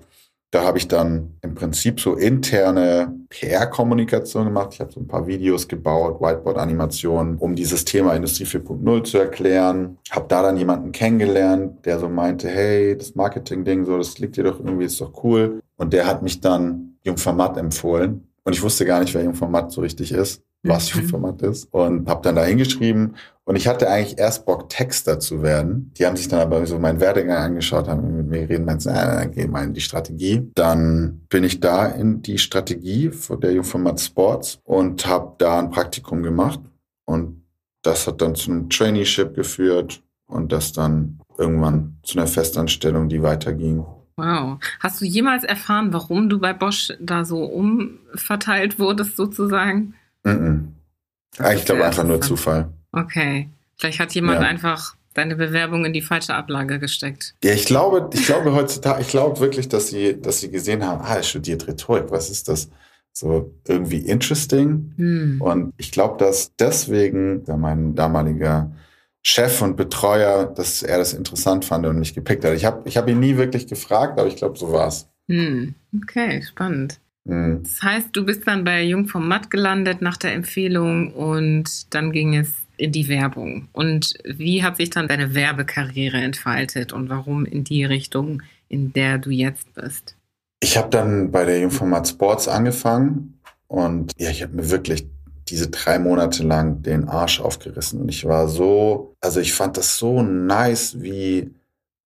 Da habe ich dann im Prinzip so interne PR-Kommunikation gemacht. Ich habe so ein paar Videos gebaut, Whiteboard-Animationen, um dieses Thema Industrie 4.0 zu erklären. Habe da dann jemanden kennengelernt, der so meinte, hey, das Marketing-Ding, so, das liegt dir doch irgendwie, ist doch cool. Und der hat mich dann Jungformat empfohlen. Und ich wusste gar nicht, wer Jungformat so richtig ist was mhm. Format ist und habe dann da hingeschrieben und ich hatte eigentlich erst Bock Texter zu werden. Die haben sich dann aber so meinen Werdegang angeschaut, haben mit mir reden, meinten, äh, dann geh mal in die Strategie. Dann bin ich da in die Strategie von der Jungformat Sports und habe da ein Praktikum gemacht und das hat dann zu einem Traineeship geführt und das dann irgendwann zu einer Festanstellung, die weiterging. Wow. Hast du jemals erfahren, warum du bei Bosch da so umverteilt wurdest, sozusagen? Mm -mm. Ich glaube einfach nur Zufall. Okay. Vielleicht hat jemand ja. einfach deine Bewerbung in die falsche Ablage gesteckt. Ja, ich glaube, ich glaube heutzutage, ich glaube wirklich, dass sie, dass sie gesehen haben, ah, er studiert Rhetorik, was ist das? so irgendwie interesting. Hm. Und ich glaube, dass deswegen mein damaliger Chef und Betreuer, dass er das interessant fand und mich gepickt hat. Ich habe ich hab ihn nie wirklich gefragt, aber ich glaube, so war es. Hm. Okay, spannend. Hm. Das heißt, du bist dann bei Jung vom Matt gelandet nach der Empfehlung und dann ging es in die Werbung. Und wie hat sich dann deine Werbekarriere entfaltet und warum in die Richtung, in der du jetzt bist? Ich habe dann bei der Jungformat Sports angefangen und ja, ich habe mir wirklich diese drei Monate lang den Arsch aufgerissen und ich war so, also ich fand das so nice, wie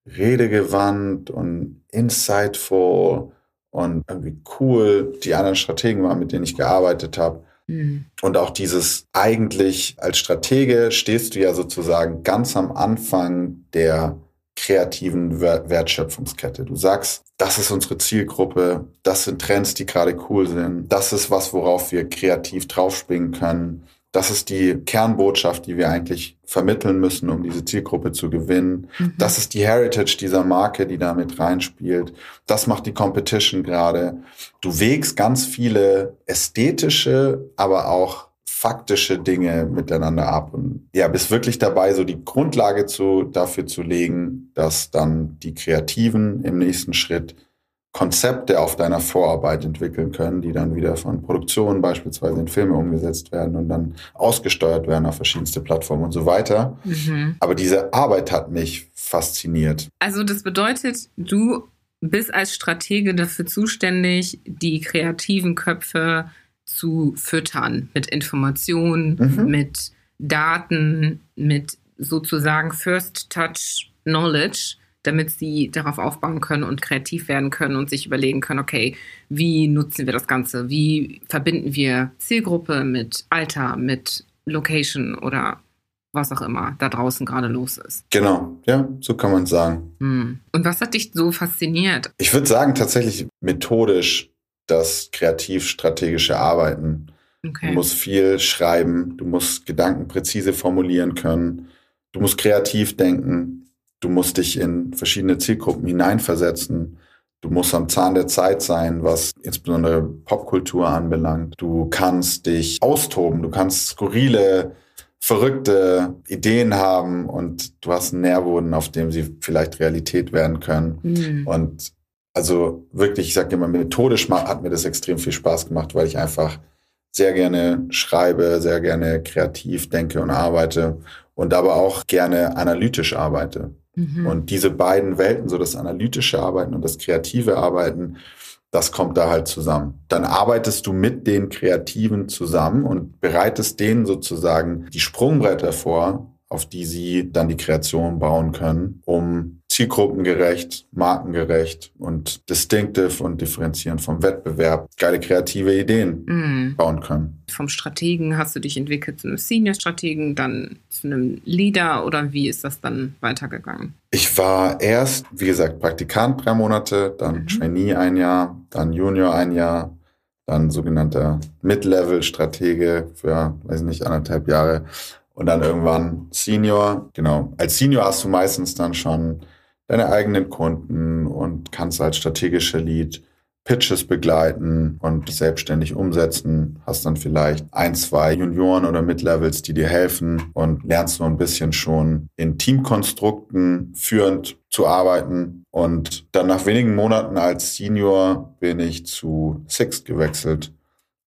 redegewandt und insightful und irgendwie cool die anderen Strategen waren, mit denen ich gearbeitet habe. Mhm. Und auch dieses eigentlich als Stratege stehst du ja sozusagen ganz am Anfang der kreativen Wertschöpfungskette. Du sagst, das ist unsere Zielgruppe, das sind Trends, die gerade cool sind, das ist was, worauf wir kreativ draufspringen können. Das ist die Kernbotschaft, die wir eigentlich vermitteln müssen, um diese Zielgruppe zu gewinnen. Mhm. Das ist die Heritage dieser Marke, die da mit reinspielt. Das macht die Competition gerade. Du wägst ganz viele ästhetische, aber auch faktische Dinge miteinander ab und ja, bist wirklich dabei, so die Grundlage zu, dafür zu legen, dass dann die Kreativen im nächsten Schritt Konzepte auf deiner Vorarbeit entwickeln können, die dann wieder von Produktionen beispielsweise in Filme umgesetzt werden und dann ausgesteuert werden auf verschiedenste Plattformen und so weiter. Mhm. Aber diese Arbeit hat mich fasziniert. Also das bedeutet, du bist als Stratege dafür zuständig, die kreativen Köpfe zu füttern mit Informationen, mhm. mit Daten, mit sozusagen First Touch Knowledge damit sie darauf aufbauen können und kreativ werden können und sich überlegen können, okay, wie nutzen wir das Ganze? Wie verbinden wir Zielgruppe mit Alter, mit Location oder was auch immer da draußen gerade los ist. Genau, ja, so kann man sagen. Hm. Und was hat dich so fasziniert? Ich würde sagen, tatsächlich methodisch das kreativ-strategische Arbeiten. Okay. Du musst viel schreiben, du musst Gedanken präzise formulieren können, du musst kreativ denken, Du musst dich in verschiedene Zielgruppen hineinversetzen. Du musst am Zahn der Zeit sein, was insbesondere Popkultur anbelangt. Du kannst dich austoben, du kannst skurrile, verrückte Ideen haben und du hast einen Nährboden, auf dem sie vielleicht Realität werden können. Mhm. Und also wirklich, ich sage immer, methodisch hat mir das extrem viel Spaß gemacht, weil ich einfach sehr gerne schreibe, sehr gerne kreativ denke und arbeite und aber auch gerne analytisch arbeite. Mhm. Und diese beiden Welten, so das analytische Arbeiten und das kreative Arbeiten, das kommt da halt zusammen. Dann arbeitest du mit den Kreativen zusammen und bereitest denen sozusagen die Sprungbretter vor, auf die sie dann die Kreation bauen können, um zielgruppengerecht, markengerecht und distinctive und differenzierend vom Wettbewerb geile kreative Ideen mm. bauen können. Vom Strategen hast du dich entwickelt zu einem Senior-Strategen, dann zu einem Leader oder wie ist das dann weitergegangen? Ich war erst, wie gesagt, Praktikant drei Monate, dann mhm. Trainee ein Jahr, dann Junior ein Jahr, dann sogenannter Mid-Level-Stratege für, weiß nicht, anderthalb Jahre und dann irgendwann Senior. Genau. Als Senior hast du meistens dann schon deine eigenen Kunden und kannst als strategischer Lead Pitches begleiten und selbstständig umsetzen. Hast dann vielleicht ein, zwei Junioren oder Mid-Levels, die dir helfen und lernst nur ein bisschen schon in Teamkonstrukten führend zu arbeiten. Und dann nach wenigen Monaten als Senior bin ich zu Sixt gewechselt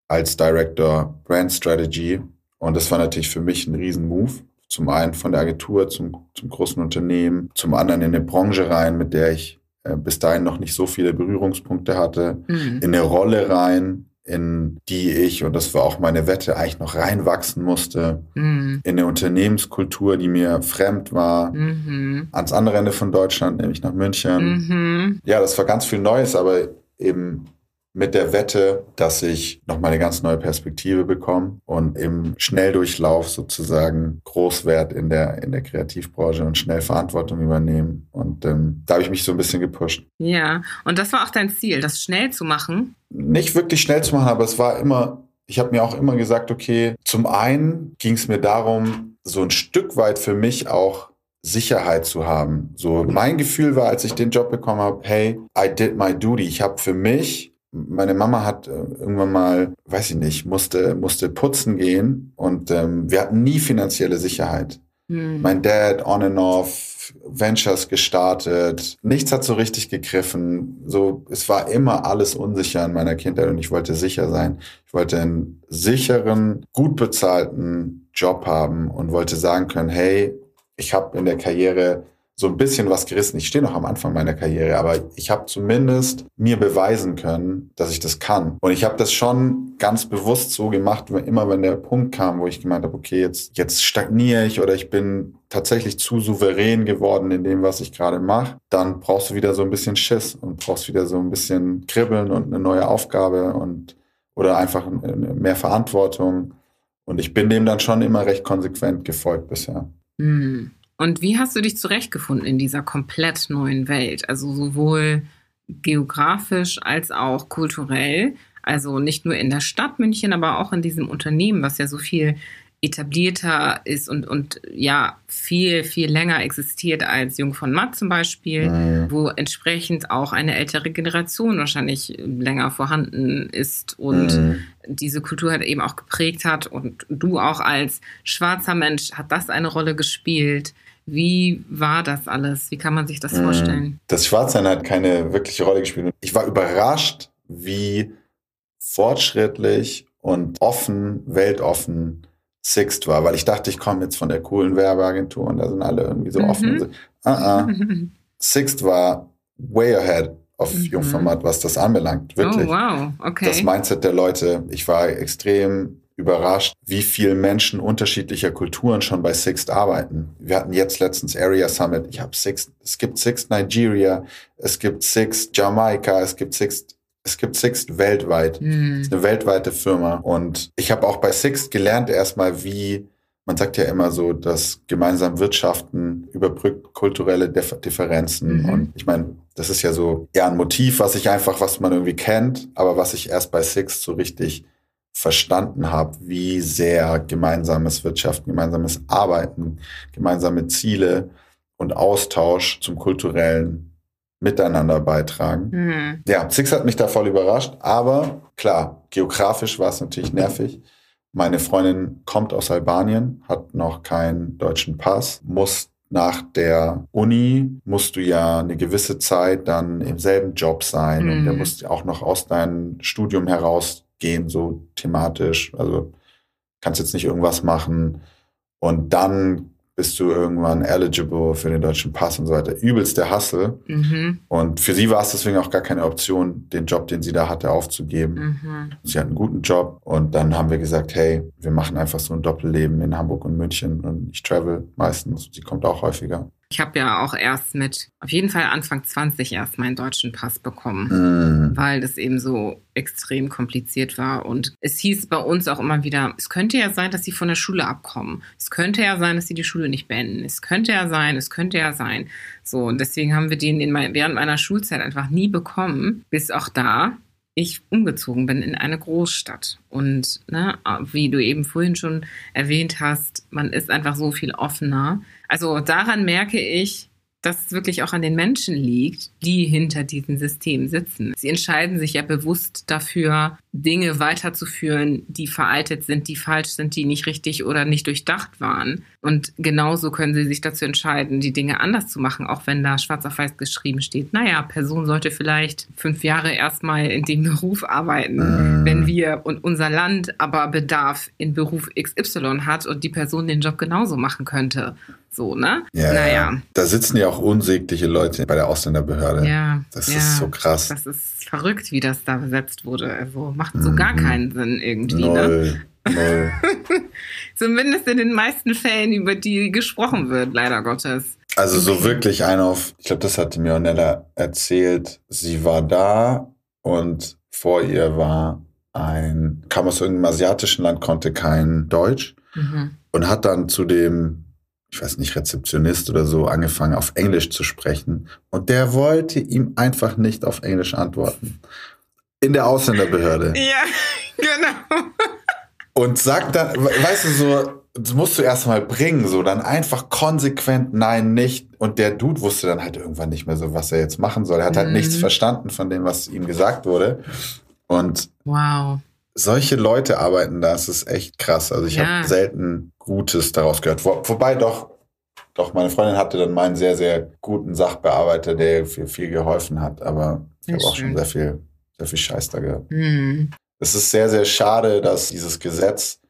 als Director Brand Strategy. Und das war natürlich für mich ein Riesen-Move zum einen von der Agentur zum, zum großen Unternehmen, zum anderen in eine Branche rein, mit der ich äh, bis dahin noch nicht so viele Berührungspunkte hatte, mhm. in eine Rolle rein, in die ich, und das war auch meine Wette, eigentlich noch reinwachsen musste, mhm. in eine Unternehmenskultur, die mir fremd war, mhm. ans andere Ende von Deutschland, nämlich nach München. Mhm. Ja, das war ganz viel Neues, aber eben mit der Wette, dass ich nochmal eine ganz neue Perspektive bekomme und im Schnelldurchlauf sozusagen Großwert in der, in der Kreativbranche und schnell Verantwortung übernehmen. Und ähm, da habe ich mich so ein bisschen gepusht. Ja, und das war auch dein Ziel, das schnell zu machen? Nicht wirklich schnell zu machen, aber es war immer, ich habe mir auch immer gesagt, okay, zum einen ging es mir darum, so ein Stück weit für mich auch Sicherheit zu haben. So mein Gefühl war, als ich den Job bekommen habe, hey, I did my duty. Ich habe für mich meine Mama hat äh, irgendwann mal, weiß ich nicht, musste, musste putzen gehen und ähm, wir hatten nie finanzielle Sicherheit. Hm. Mein Dad on and off, Ventures gestartet, nichts hat so richtig gegriffen. So, es war immer alles unsicher in meiner Kindheit und ich wollte sicher sein. Ich wollte einen sicheren, gut bezahlten Job haben und wollte sagen können, hey, ich habe in der Karriere so ein bisschen was gerissen. Ich stehe noch am Anfang meiner Karriere, aber ich habe zumindest mir beweisen können, dass ich das kann. Und ich habe das schon ganz bewusst so gemacht, immer wenn der Punkt kam, wo ich gemeint habe, okay, jetzt, jetzt stagniere ich oder ich bin tatsächlich zu souverän geworden in dem, was ich gerade mache, dann brauchst du wieder so ein bisschen Schiss und brauchst wieder so ein bisschen Kribbeln und eine neue Aufgabe und oder einfach mehr Verantwortung. Und ich bin dem dann schon immer recht konsequent gefolgt bisher. Mhm. Und wie hast du dich zurechtgefunden in dieser komplett neuen Welt? Also sowohl geografisch als auch kulturell. Also nicht nur in der Stadt München, aber auch in diesem Unternehmen, was ja so viel etablierter ist und, und ja viel, viel länger existiert als Jung von Matt zum Beispiel, mhm. wo entsprechend auch eine ältere Generation wahrscheinlich länger vorhanden ist und mhm. diese Kultur halt eben auch geprägt hat. Und du auch als schwarzer Mensch hat das eine Rolle gespielt. Wie war das alles? Wie kann man sich das mhm. vorstellen? Das Schwarzsein hat keine wirkliche Rolle gespielt. Ich war überrascht, wie fortschrittlich und offen, weltoffen Sixt war, weil ich dachte, ich komme jetzt von der coolen Werbeagentur und da sind alle irgendwie so mhm. offen. Uh -uh. Sixt war way ahead of mhm. Jungformat, was das anbelangt. Wirklich. Oh, wow. Okay. Das Mindset der Leute. Ich war extrem überrascht, wie viele Menschen unterschiedlicher Kulturen schon bei Sixt arbeiten. Wir hatten jetzt letztens Area Summit. Ich habe Sixt, es gibt Sixt Nigeria, es gibt Sixt Jamaika, es gibt Sixt es gibt Sixt weltweit. Mhm. Es ist eine weltweite Firma. Und ich habe auch bei Sixt gelernt erstmal, wie, man sagt ja immer so, dass gemeinsam Wirtschaften überbrückt kulturelle Differenzen. Mhm. Und ich meine, das ist ja so ja ein Motiv, was ich einfach, was man irgendwie kennt, aber was ich erst bei Sixt so richtig verstanden habe, wie sehr gemeinsames Wirtschaften, gemeinsames Arbeiten, gemeinsame Ziele und Austausch zum kulturellen miteinander beitragen. Mhm. Ja, Six hat mich da voll überrascht, aber klar, geografisch war es natürlich nervig. Meine Freundin kommt aus Albanien, hat noch keinen deutschen Pass, muss nach der Uni musst du ja eine gewisse Zeit dann im selben Job sein mhm. und der musst auch noch aus deinem Studium herausgehen, so thematisch. Also kannst jetzt nicht irgendwas machen und dann bist du irgendwann eligible für den deutschen Pass und so weiter. Übelst der Hustle. Mhm. Und für sie war es deswegen auch gar keine Option, den Job, den sie da hatte, aufzugeben. Mhm. Sie hat einen guten Job und dann haben wir gesagt, hey, wir machen einfach so ein Doppelleben in Hamburg und München und ich travel meistens. Sie kommt auch häufiger. Ich habe ja auch erst mit, auf jeden Fall Anfang 20 erst meinen deutschen Pass bekommen, mm. weil das eben so extrem kompliziert war. Und es hieß bei uns auch immer wieder, es könnte ja sein, dass sie von der Schule abkommen. Es könnte ja sein, dass sie die Schule nicht beenden. Es könnte ja sein, es könnte ja sein. So, und deswegen haben wir den in mein, während meiner Schulzeit einfach nie bekommen, bis auch da ich umgezogen bin in eine Großstadt. Und ne, wie du eben vorhin schon erwähnt hast, man ist einfach so viel offener. Also daran merke ich, dass es wirklich auch an den Menschen liegt, die hinter diesem System sitzen. Sie entscheiden sich ja bewusst dafür, Dinge weiterzuführen, die veraltet sind, die falsch sind, die nicht richtig oder nicht durchdacht waren. Und genauso können sie sich dazu entscheiden, die Dinge anders zu machen, auch wenn da schwarz auf weiß geschrieben steht, naja, Person sollte vielleicht fünf Jahre erstmal in dem Beruf arbeiten, mhm. wenn wir und unser Land aber Bedarf in Beruf XY hat und die Person den Job genauso machen könnte. So, ne? Ja, naja. Da sitzen ja auch unsägliche Leute bei der Ausländerbehörde. Ja. Das ja, ist so krass. Das ist verrückt, wie das da besetzt wurde. Also macht so mhm. gar keinen Sinn irgendwie, ne? Null. ne? Null. Zumindest in den meisten Fällen, über die gesprochen wird, leider Gottes. Also so wirklich ein auf, ich glaube, das hatte mir Ornella erzählt. Sie war da und vor ihr war ein, kam aus irgendeinem asiatischen Land, konnte kein Deutsch mhm. und hat dann zu dem ich weiß nicht, Rezeptionist oder so, angefangen auf Englisch zu sprechen. Und der wollte ihm einfach nicht auf Englisch antworten. In der Ausländerbehörde. Ja, genau. Und sagt dann, weißt du so, das musst du erstmal bringen, so dann einfach konsequent nein, nicht. Und der Dude wusste dann halt irgendwann nicht mehr so, was er jetzt machen soll. Er hat halt Mhm. nichts verstanden von dem, was ihm gesagt wurde. Und Wow. solche Leute arbeiten da, es ist echt krass. Also ich Ja. habe selten Gutes daraus gehört. Wo, wobei doch, doch, meine Freundin hatte dann mal einen sehr, sehr guten Sachbearbeiter, der viel, viel geholfen hat. Aber ich habe auch schön. schon sehr viel, sehr viel Scheiß da gehört. Hm. Es ist sehr, sehr schade, dass dieses Gesetz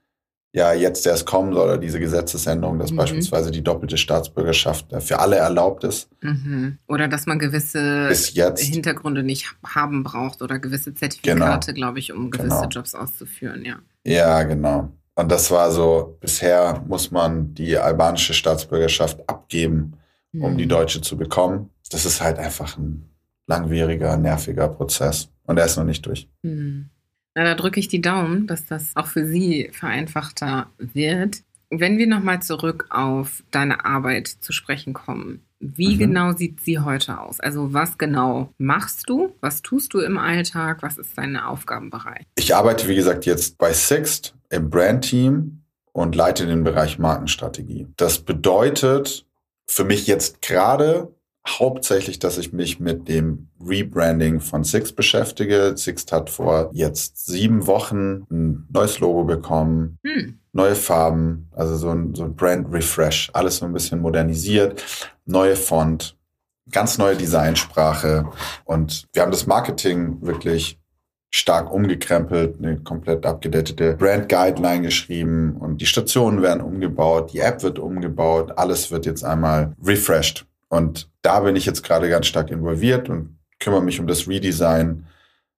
ja jetzt erst kommen soll, oder diese Gesetzesänderung, dass Mhm. beispielsweise die doppelte Staatsbürgerschaft für alle erlaubt ist. Mhm. Oder dass man gewisse. Hintergründe nicht haben braucht oder gewisse Zertifikate, glaube ich, um gewisse Genau. Jobs auszuführen, ja. Ja, genau. Und das war so, bisher muss man die albanische Staatsbürgerschaft abgeben, um Mhm. die deutsche zu bekommen. Das ist halt einfach ein langwieriger, nerviger Prozess. Und er ist noch nicht durch. Hm. Na, da drücke ich die Daumen, dass das auch für Sie vereinfachter wird. Wenn wir nochmal zurück auf deine Arbeit zu sprechen kommen, wie Mhm. genau sieht sie heute aus? Also was genau machst du? Was tust du im Alltag? Was ist dein Aufgabenbereich? Ich arbeite, wie gesagt, jetzt bei Sixt im Brand-Team und leite den Bereich Markenstrategie. Das bedeutet für mich jetzt gerade hauptsächlich, dass ich mich mit dem Rebranding von Sixt beschäftige. Sixt hat vor jetzt sieben Wochen ein neues Logo bekommen, Hm. neue Farben, also so ein, so ein Brand-Refresh, alles so ein bisschen modernisiert, neue Font, ganz neue Designsprache und wir haben das Marketing wirklich stark umgekrempelt, eine komplett abgedatete Brand Guideline geschrieben und die Stationen werden umgebaut, die App wird umgebaut, alles wird jetzt einmal refreshed. Und da bin ich jetzt gerade ganz stark involviert und kümmere mich um das Redesign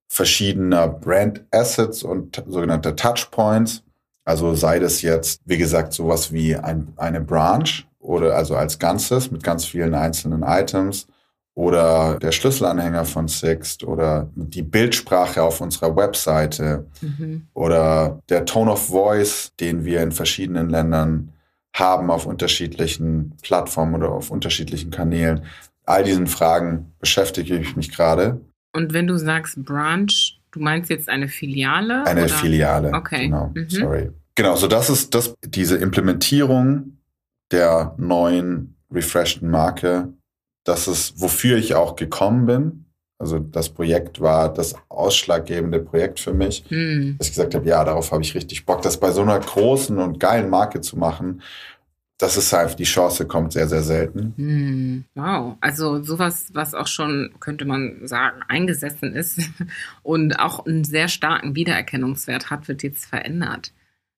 verschiedener Brand Assets und sogenannte Touchpoints. Also sei das jetzt, wie gesagt, sowas wie ein, eine Branch oder also als Ganzes mit ganz vielen einzelnen Items oder der Schlüsselanhänger von Sixt oder die Bildsprache auf unserer Webseite Mhm. oder der Tone of Voice, den wir in verschiedenen Ländern haben auf unterschiedlichen Plattformen oder auf unterschiedlichen Kanälen. All diesen Fragen beschäftige ich mich gerade. Und wenn du sagst Branch, du meinst jetzt eine Filiale? Eine oder? Filiale. Okay. Genau, Mhm. sorry. Genau, so das ist das, diese Implementierung der neuen, refreshten Marke. Das ist, wofür ich auch gekommen bin. Also das Projekt war das ausschlaggebende Projekt für mich. Hm. dass ich gesagt habe, ja, darauf habe ich richtig Bock, das bei so einer großen und geilen Marke zu machen. Das ist halt, die Chance kommt sehr, sehr selten. Hm, wow, also sowas, was auch schon, könnte man sagen, eingesessen ist und auch einen sehr starken Wiedererkennungswert hat, wird jetzt verändert.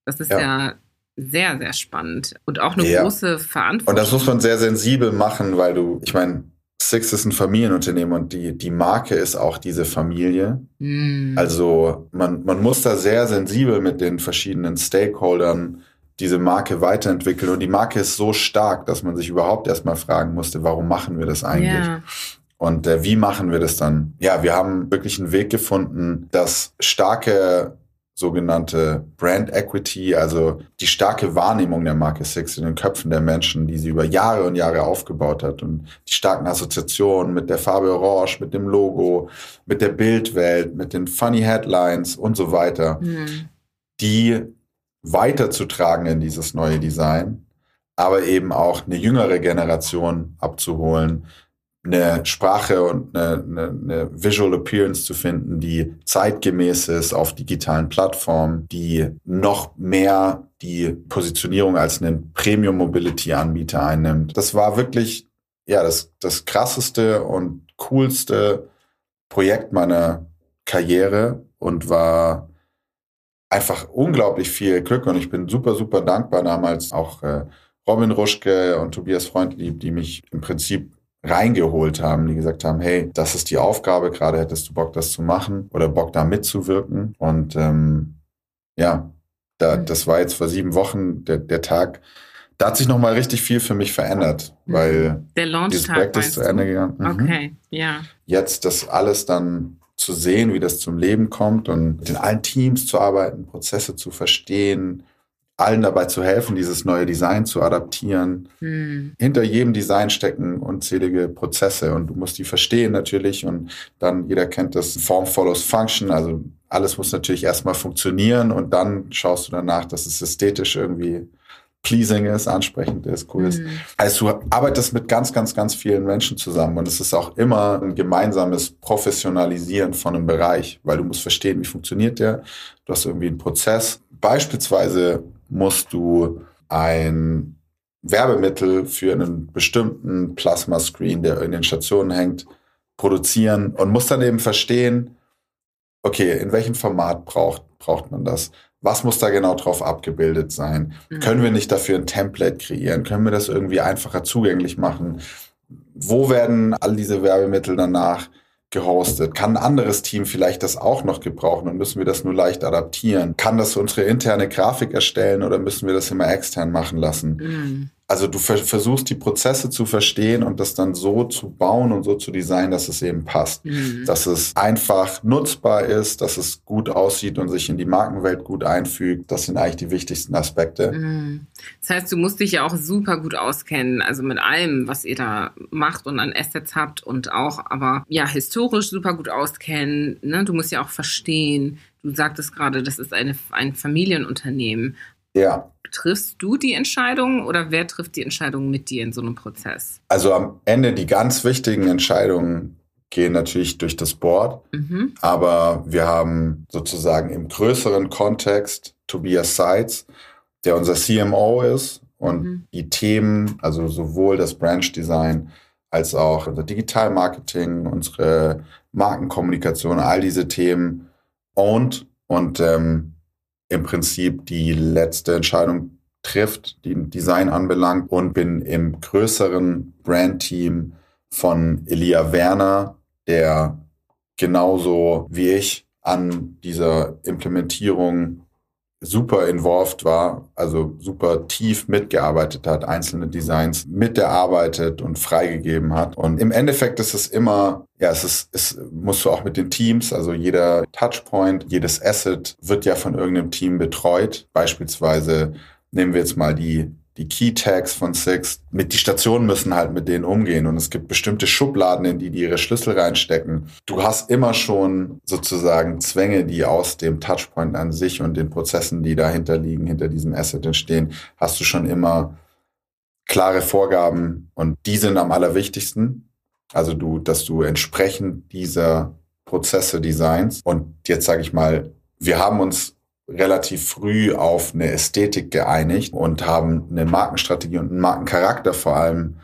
Das ist ja, Ja. sehr, sehr spannend und auch eine Ja. große Verantwortung. Und das muss man sehr sensibel machen, weil du, ich meine, Six ist ein Familienunternehmen und die, die Marke ist auch diese Familie. Hm. Also man, man muss da sehr sensibel mit den verschiedenen Stakeholdern diese Marke weiterentwickeln. Und die Marke ist so stark, dass man sich überhaupt erstmal fragen musste, warum machen wir das eigentlich? Ja. Und äh, wie machen wir das dann? Ja, wir haben wirklich einen Weg gefunden, dass starke sogenannte Brand Equity, also die starke Wahrnehmung der Marke Six in den Köpfen der Menschen, die sie über Jahre und Jahre aufgebaut hat und die starken Assoziationen mit der Farbe Orange, mit dem Logo, mit der Bildwelt, mit den funny Headlines und so weiter, Hm. die weiterzutragen in dieses neue Design, aber eben auch eine jüngere Generation abzuholen, eine Sprache und eine, eine, eine Visual Appearance zu finden, die zeitgemäß ist auf digitalen Plattformen, die noch mehr die Positionierung als einen Premium Mobility Anbieter einnimmt. Das war wirklich ja das, das krasseste und coolste Projekt meiner Karriere und war einfach unglaublich viel Glück und ich bin super, super dankbar damals auch äh, Robin Ruschke und Tobias Freundlieb, die mich im Prinzip reingeholt haben, die gesagt haben, hey, das ist die Aufgabe, gerade hättest du Bock, das zu machen oder Bock, da mitzuwirken. Und ähm, ja, da, Mhm. das war jetzt vor sieben Wochen der, der Tag. Da hat sich nochmal richtig viel für mich verändert, Mhm. weil Der dieses Projekt ist zu? Ende gegangen. Mhm Okay, ja. jetzt das alles dann zu sehen, wie das zum Leben kommt und in allen Teams zu arbeiten, Prozesse zu verstehen, allen dabei zu helfen, dieses neue Design zu adaptieren. Hm. Hinter jedem Design stecken unzählige Prozesse und du musst die verstehen natürlich und dann, jeder kennt das, Form follows Function, also alles muss natürlich erstmal funktionieren und dann schaust du danach, dass es ästhetisch irgendwie pleasing ist, ansprechend ist, cool ist. Mhm. Also du arbeitest mit ganz, ganz, ganz vielen Menschen zusammen und es ist auch immer ein gemeinsames Professionalisieren von einem Bereich, weil du musst verstehen, wie funktioniert der. Du hast irgendwie einen Prozess. Beispielsweise musst du ein Werbemittel für einen bestimmten Plasma-Screen, der in den Stationen hängt, produzieren und musst dann eben verstehen, okay, in welchem Format braucht, braucht man das? Was muss da genau drauf abgebildet sein? Mhm. Können wir nicht dafür ein Template kreieren? Können wir das irgendwie einfacher zugänglich machen? Wo werden all diese Werbemittel danach gehostet? Kann ein anderes Team vielleicht das auch noch gebrauchen und müssen wir das nur leicht adaptieren? Kann das unsere interne Grafik erstellen oder müssen wir das immer extern machen lassen? Mhm also du versuchst die Prozesse zu verstehen und das dann so zu bauen und so zu designen, dass es eben passt. Mhm. Dass es einfach nutzbar ist, dass es gut aussieht und sich in die Markenwelt gut einfügt. Das sind eigentlich die wichtigsten Aspekte. Mhm. Das heißt, du musst dich ja auch super gut auskennen, also mit allem, was ihr da macht und an Assets habt und auch aber ja historisch super gut auskennen. Ne? Du musst ja auch verstehen, Du sagtest gerade, das ist eine, ein Familienunternehmen. Ja. Triffst du die Entscheidung oder wer trifft die Entscheidung mit dir in so einem Prozess? Also am Ende die ganz wichtigen Entscheidungen gehen natürlich durch das Board, mhm. aber wir haben sozusagen im größeren Kontext Tobias Seitz, der unser CMO ist und mhm. die Themen, also sowohl das Branch Design als auch unser Digital Marketing, unsere Markenkommunikation, all diese Themen owned und ähm, im Prinzip die letzte Entscheidung trifft, die Design anbelangt und bin im größeren Brandteam von Elia Werner, der genauso wie ich an dieser Implementierung super involved war, also super tief mitgearbeitet hat, einzelne Designs miterarbeitet und freigegeben hat. Und im Endeffekt ist es immer, ja, es ist, es musst du auch mit den Teams, also jeder Touchpoint, jedes Asset wird ja von irgendeinem Team betreut. Beispielsweise nehmen wir jetzt mal die die Key Tags von Six, mit die Stationen müssen halt mit denen umgehen und es gibt bestimmte Schubladen, in die die ihre Schlüssel reinstecken. Du hast immer schon sozusagen Zwänge, die aus dem Touchpoint an sich und den Prozessen, die dahinter liegen, hinter diesem Asset entstehen, hast du schon immer klare Vorgaben und die sind am allerwichtigsten. Also du, dass du entsprechend dieser Prozesse designs und jetzt sage ich mal, wir haben uns relativ früh auf eine Ästhetik geeinigt und haben eine Markenstrategie und einen Markencharakter vor allem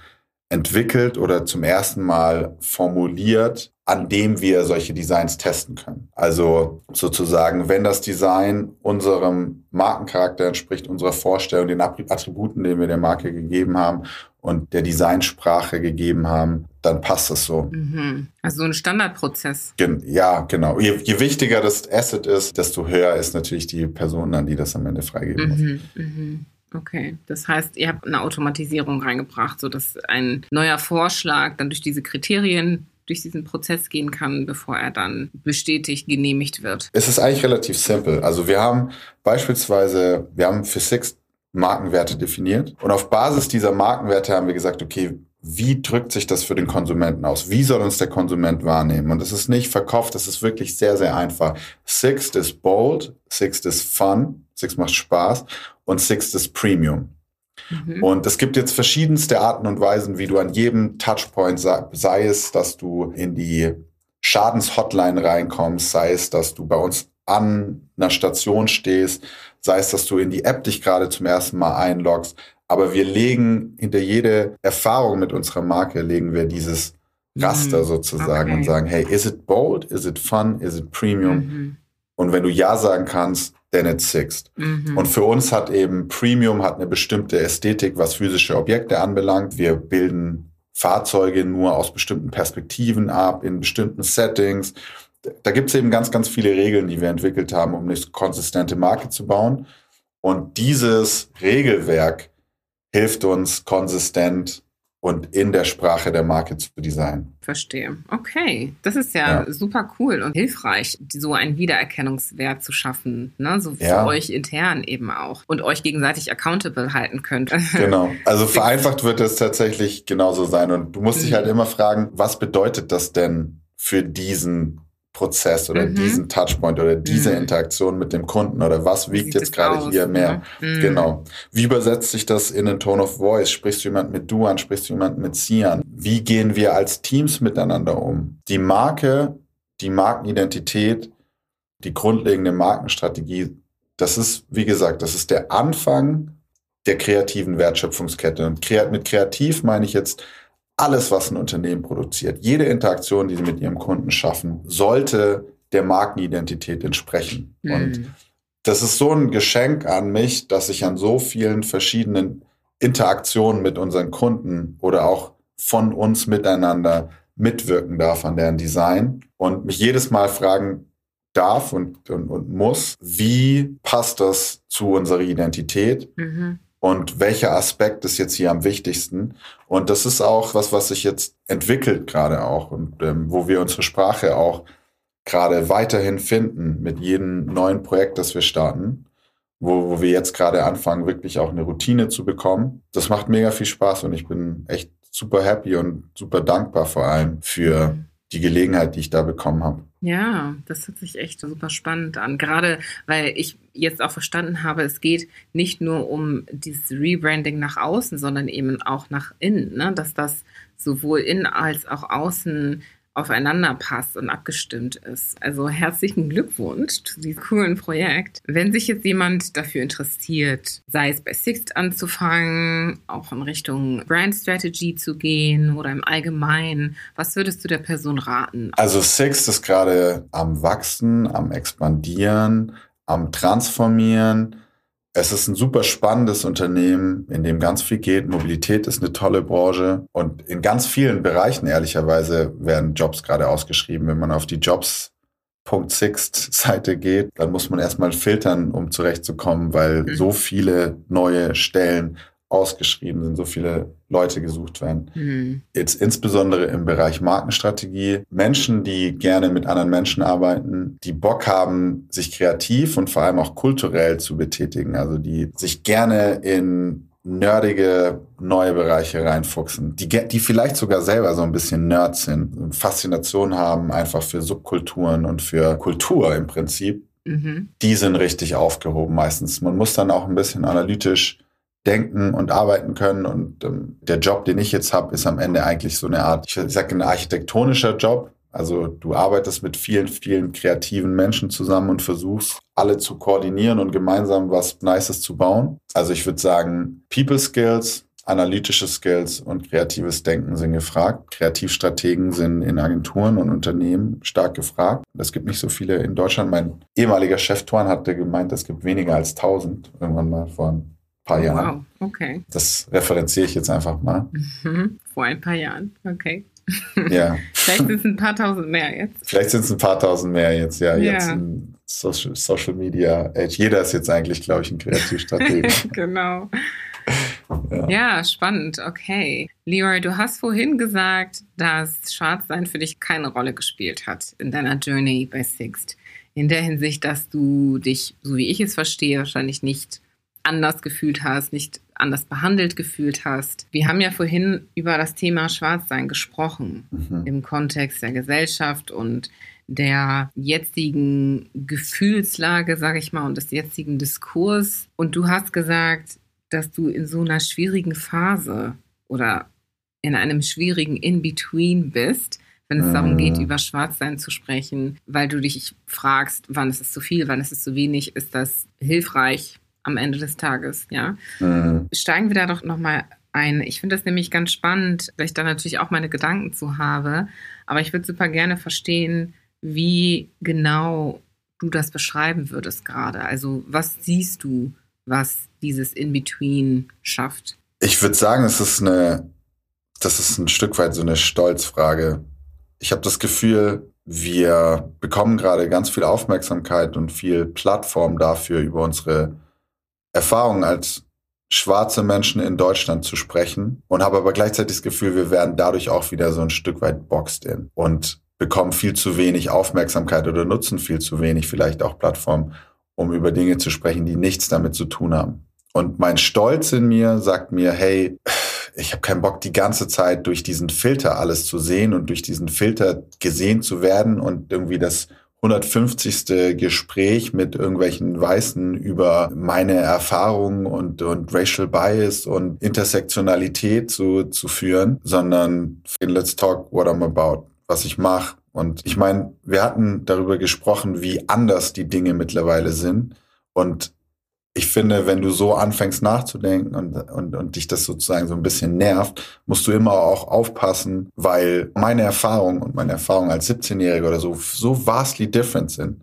entwickelt oder zum ersten Mal formuliert, an dem wir solche Designs testen können. Also sozusagen, wenn das Design unserem Markencharakter entspricht, unserer Vorstellung, den Attributen, den wir der Marke gegeben haben und der Designsprache gegeben haben, dann passt das so. Mhm. Also so ein Standardprozess. Gen ja, genau. Je, je, wichtiger das Asset ist, desto höher ist natürlich die Person, an die das am Ende freigeben muss. Mhm. Mhm. Okay, das heißt, ihr habt eine Automatisierung reingebracht, sodass ein neuer Vorschlag dann durch diese Kriterien durch diesen Prozess gehen kann, bevor er dann bestätigt, genehmigt wird. Es ist eigentlich relativ simpel. Also wir haben beispielsweise, wir haben für Six Markenwerte definiert. Und auf Basis dieser Markenwerte haben wir gesagt, okay, wie drückt sich das für den Konsumenten aus? Wie soll uns der Konsument wahrnehmen? Und es ist nicht verkauft, es ist wirklich sehr, sehr einfach. Sixt ist bold, Sixt ist fun, Sixt macht Spaß und Sixt ist Premium. Mhm. Und es gibt jetzt verschiedenste Arten und Weisen, wie du an jedem Touchpoint, sei es, dass du in die Schadenshotline reinkommst, sei es, dass du bei uns an einer Station stehst, sei es, dass du in die App dich gerade zum ersten Mal einloggst. Aber wir legen hinter jede Erfahrung mit unserer Marke, legen wir dieses Raster mhm. sozusagen okay. und sagen, hey, is it bold, is it fun, is it premium? Mhm. Und wenn du Ja sagen kannst, then it's Sixt. Mhm. Und für uns hat eben Premium hat eine bestimmte Ästhetik, was physische Objekte anbelangt. Wir bilden Fahrzeuge nur aus bestimmten Perspektiven ab, in bestimmten Settings da gibt es eben ganz, ganz viele Regeln, die wir entwickelt haben, um eine konsistente Marke zu bauen. Und dieses Regelwerk hilft uns konsistent und in der Sprache der Marke zu designen. Verstehe. Okay, das ist ja, ja, super cool und hilfreich, so einen Wiedererkennungswert zu schaffen, ne? so für ja. euch intern eben auch und euch gegenseitig accountable halten könnt. Genau. Also vereinfacht wird es tatsächlich genauso sein und du musst mhm. dich halt immer fragen, was bedeutet das denn für diesen Prozess oder mhm. diesen Touchpoint oder diese mhm. Interaktion mit dem Kunden oder was wiegt jetzt gerade aus, hier mehr? Ne? Genau. Wie übersetzt sich das in den Tone of Voice? Sprichst du jemand mit du an? Sprichst du jemand mit sie an? Wie gehen wir als Teams miteinander um? Die Marke, die Markenidentität, die grundlegende Markenstrategie, das ist, wie gesagt, das ist der Anfang der kreativen Wertschöpfungskette. Und mit kreativ meine ich jetzt alles, was ein Unternehmen produziert, jede Interaktion, die sie mit ihrem Kunden schaffen, sollte der Markenidentität entsprechen. Mhm. Und das ist so ein Geschenk an mich, dass ich an so vielen verschiedenen Interaktionen mit unseren Kunden oder auch von uns miteinander mitwirken darf an deren Design und mich jedes Mal fragen darf und, und, und muss, wie passt das zu unserer Identität? Mhm und welcher Aspekt ist jetzt hier am wichtigsten. Und das ist auch was, was sich jetzt entwickelt gerade auch und ähm, wo wir unsere Sprache auch gerade weiterhin finden mit jedem neuen Projekt, das wir starten, wo, wo wir jetzt gerade anfangen, wirklich auch eine Routine zu bekommen. Das macht mega viel Spaß und ich bin echt super happy und super dankbar vor allem für die Gelegenheit, die ich da bekommen habe. Ja, das hört sich echt super spannend an. Gerade weil ich jetzt auch verstanden habe, es geht nicht nur um dieses Rebranding nach außen, sondern eben auch nach innen, ne? dass das sowohl innen als auch außen aufeinander passt und abgestimmt ist. Also herzlichen Glückwunsch zu diesem coolen Projekt. Wenn sich jetzt jemand dafür interessiert, sei es bei Sixt anzufangen, auch in Richtung Brand Strategy zu gehen oder im Allgemeinen, was würdest du der Person raten? Also Sixt ist gerade am Wachsen, am Expandieren, am Transformieren es ist ein super spannendes Unternehmen, in dem ganz viel geht. Mobilität ist eine tolle Branche und in ganz vielen Bereichen, ehrlicherweise, werden Jobs gerade ausgeschrieben. Wenn man auf die Jobs.sixt-Seite geht, dann muss man erstmal filtern, um zurechtzukommen, weil mhm. so viele neue Stellen ausgeschrieben sind, so viele Leute gesucht werden. Mhm. Jetzt insbesondere im Bereich Markenstrategie. Menschen, die gerne mit anderen Menschen arbeiten, die Bock haben, sich kreativ und vor allem auch kulturell zu betätigen, also die sich gerne in nerdige neue Bereiche reinfuchsen, die, die vielleicht sogar selber so ein bisschen Nerds sind, Faszination haben einfach für Subkulturen und für Kultur im Prinzip. Mhm. Die sind richtig aufgehoben meistens. Man muss dann auch ein bisschen analytisch denken und arbeiten können. Und ähm, der Job, den ich jetzt habe, ist am Ende eigentlich so eine Art, ich sage ein architektonischer Job. Also du arbeitest mit vielen, vielen kreativen Menschen zusammen und versuchst alle zu koordinieren und gemeinsam was Nices zu bauen. Also ich würde sagen, People Skills, analytische Skills und kreatives Denken sind gefragt. Kreativstrategen sind in Agenturen und Unternehmen stark gefragt. Es gibt nicht so viele in Deutschland. Mein ehemaliger Chef Tuan hatte gemeint, es gibt weniger als 1000 irgendwann mal vor paar Jahren. Wow, okay. Das referenziere ich jetzt einfach mal. Mhm. Vor ein paar Jahren, okay. Ja. Vielleicht sind es ein paar tausend mehr jetzt. Vielleicht sind es ein paar tausend mehr jetzt, ja. ja. Jetzt in Social, Social Media Age. Jeder ist jetzt eigentlich, glaube ich, ein Kreativstratege. genau. Ja. ja. spannend. Okay. Leroy, du hast vorhin gesagt, dass Schwarzsein für dich keine Rolle gespielt hat in deiner Journey bei Sixt. In der Hinsicht, dass du dich, so wie ich es verstehe, wahrscheinlich nicht anders gefühlt hast, nicht anders behandelt gefühlt hast. Wir haben ja vorhin über das Thema Schwarzsein gesprochen mhm. im Kontext der Gesellschaft und der jetzigen Gefühlslage, sage ich mal, und des jetzigen Diskurs. Und du hast gesagt, dass du in so einer schwierigen Phase oder in einem schwierigen In-Between bist, wenn es darum geht, mhm. über Schwarzsein zu sprechen, weil du dich fragst, wann ist es zu viel, wann ist es zu wenig, ist das hilfreich, am Ende des Tages, ja. Mhm. Steigen wir da doch nochmal ein. Ich finde das nämlich ganz spannend, weil ich da natürlich auch meine Gedanken zu habe. Aber ich würde super gerne verstehen, wie genau du das beschreiben würdest gerade. Also was siehst du, was dieses In-Between schafft? Ich würde sagen, es ist eine, das ist ein Stück weit so eine Stolzfrage. Ich habe das Gefühl, wir bekommen gerade ganz viel Aufmerksamkeit und viel Plattform dafür über unsere Erfahrung als schwarze Menschen in Deutschland zu sprechen und habe aber gleichzeitig das Gefühl, wir werden dadurch auch wieder so ein Stück weit boxed in und bekommen viel zu wenig Aufmerksamkeit oder nutzen viel zu wenig vielleicht auch Plattformen, um über Dinge zu sprechen, die nichts damit zu tun haben. Und mein Stolz in mir sagt mir, hey, ich habe keinen Bock, die ganze Zeit durch diesen Filter alles zu sehen und durch diesen Filter gesehen zu werden und irgendwie das 150. Gespräch mit irgendwelchen Weißen über meine Erfahrungen und, und Racial Bias und Intersektionalität zu, zu führen, sondern let's talk what I'm about, was ich mache. Und ich meine, wir hatten darüber gesprochen, wie anders die Dinge mittlerweile sind. Und ich finde, wenn du so anfängst nachzudenken und, und, und dich das sozusagen so ein bisschen nervt, musst du immer auch aufpassen, weil meine Erfahrung und meine Erfahrung als 17-Jähriger oder so so vastly different sind.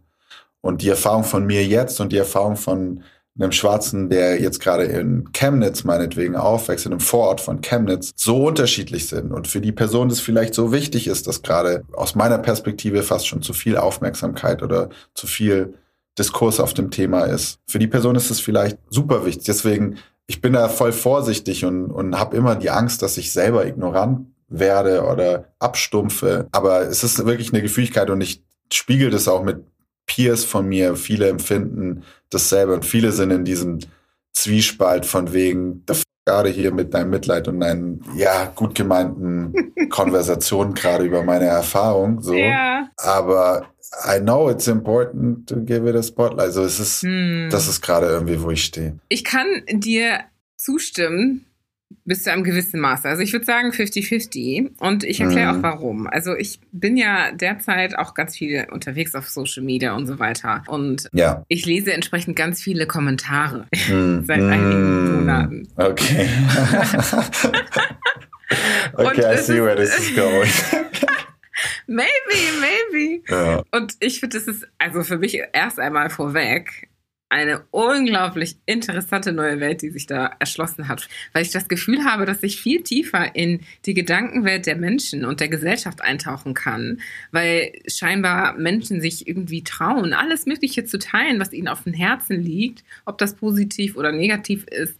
Und die Erfahrung von mir jetzt und die Erfahrung von einem Schwarzen, der jetzt gerade in Chemnitz meinetwegen aufwächst, in einem Vorort von Chemnitz, so unterschiedlich sind. Und für die Person das vielleicht so wichtig ist, dass gerade aus meiner Perspektive fast schon zu viel Aufmerksamkeit oder zu viel Diskurs auf dem Thema ist. Für die Person ist es vielleicht super wichtig. Deswegen, ich bin da voll vorsichtig und, und habe immer die Angst, dass ich selber ignorant werde oder abstumpfe. Aber es ist wirklich eine Gefühligkeit und ich spiegel das auch mit Peers von mir. Viele empfinden dasselbe und viele sind in diesem Zwiespalt von wegen, gerade hier mit deinem Mitleid und deinen, ja, gut gemeinten Konversationen gerade über meine Erfahrung, so. Ja. Aber I know it's important to give it a spotlight. Also es ist, hm. das ist gerade irgendwie, wo ich stehe. Ich kann dir zustimmen bis zu einem gewissen Maße. Also ich würde sagen 50-50 und ich erkläre mhm. auch warum. Also ich bin ja derzeit auch ganz viel unterwegs auf Social Media und so weiter und ja. ich lese entsprechend ganz viele Kommentare mhm. seit einigen Monaten. Okay. okay, I see where this is going. maybe, maybe. Ja. Und ich finde, das ist also für mich erst einmal vorweg eine unglaublich interessante neue Welt, die sich da erschlossen hat, weil ich das Gefühl habe, dass ich viel tiefer in die Gedankenwelt der Menschen und der Gesellschaft eintauchen kann, weil scheinbar Menschen sich irgendwie trauen, alles Mögliche zu teilen, was ihnen auf dem Herzen liegt, ob das positiv oder negativ ist,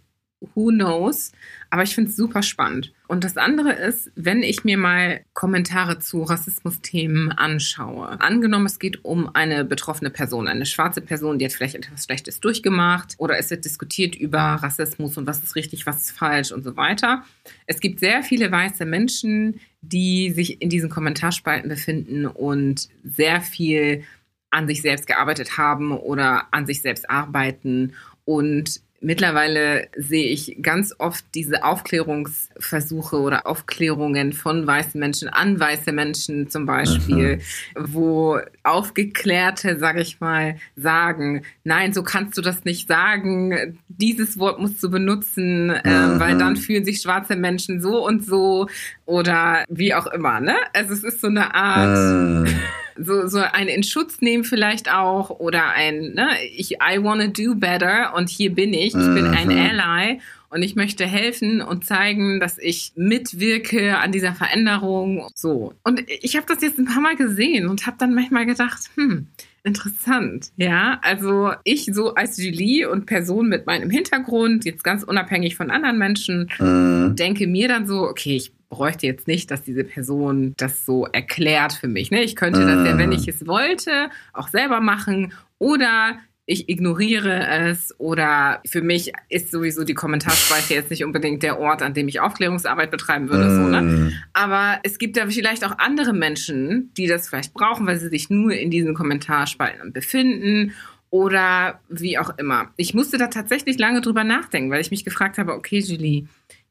who knows. Aber ich finde es super spannend. Und das andere ist, wenn ich mir mal Kommentare zu Rassismusthemen anschaue. Angenommen, es geht um eine betroffene Person, eine schwarze Person, die hat vielleicht etwas Schlechtes durchgemacht oder es wird diskutiert über Rassismus und was ist richtig, was ist falsch und so weiter. Es gibt sehr viele weiße Menschen, die sich in diesen Kommentarspalten befinden und sehr viel an sich selbst gearbeitet haben oder an sich selbst arbeiten und Mittlerweile sehe ich ganz oft diese Aufklärungsversuche oder Aufklärungen von weißen Menschen an weiße Menschen zum Beispiel, mhm. wo Aufgeklärte, sage ich mal, sagen, nein, so kannst du das nicht sagen, dieses Wort musst du benutzen, mhm. äh, weil dann fühlen sich schwarze Menschen so und so oder wie auch immer. Ne? Also es ist so eine Art... Mhm so, so ein in Schutz nehmen vielleicht auch oder ein, ne, ich, I wanna do better und hier bin ich, ich bin ein mhm. Ally und ich möchte helfen und zeigen, dass ich mitwirke an dieser Veränderung. So. Und ich habe das jetzt ein paar Mal gesehen und habe dann manchmal gedacht, hm, interessant. Ja, also ich so als Julie und Person mit meinem Hintergrund, jetzt ganz unabhängig von anderen Menschen, mhm. denke mir dann so, okay, ich bräuchte jetzt nicht, dass diese Person das so erklärt für mich. Ne? Ich könnte das ja, wenn ich es wollte, auch selber machen oder ich ignoriere es oder für mich ist sowieso die Kommentarspalte jetzt nicht unbedingt der Ort, an dem ich Aufklärungsarbeit betreiben würde. Mm. So, ne? Mm. Aber es gibt ja vielleicht auch andere Menschen, die das vielleicht brauchen, weil sie sich nur in diesen Kommentarspalten befinden oder wie auch immer. Ich musste da tatsächlich lange drüber nachdenken, weil ich mich gefragt habe, okay, Julie,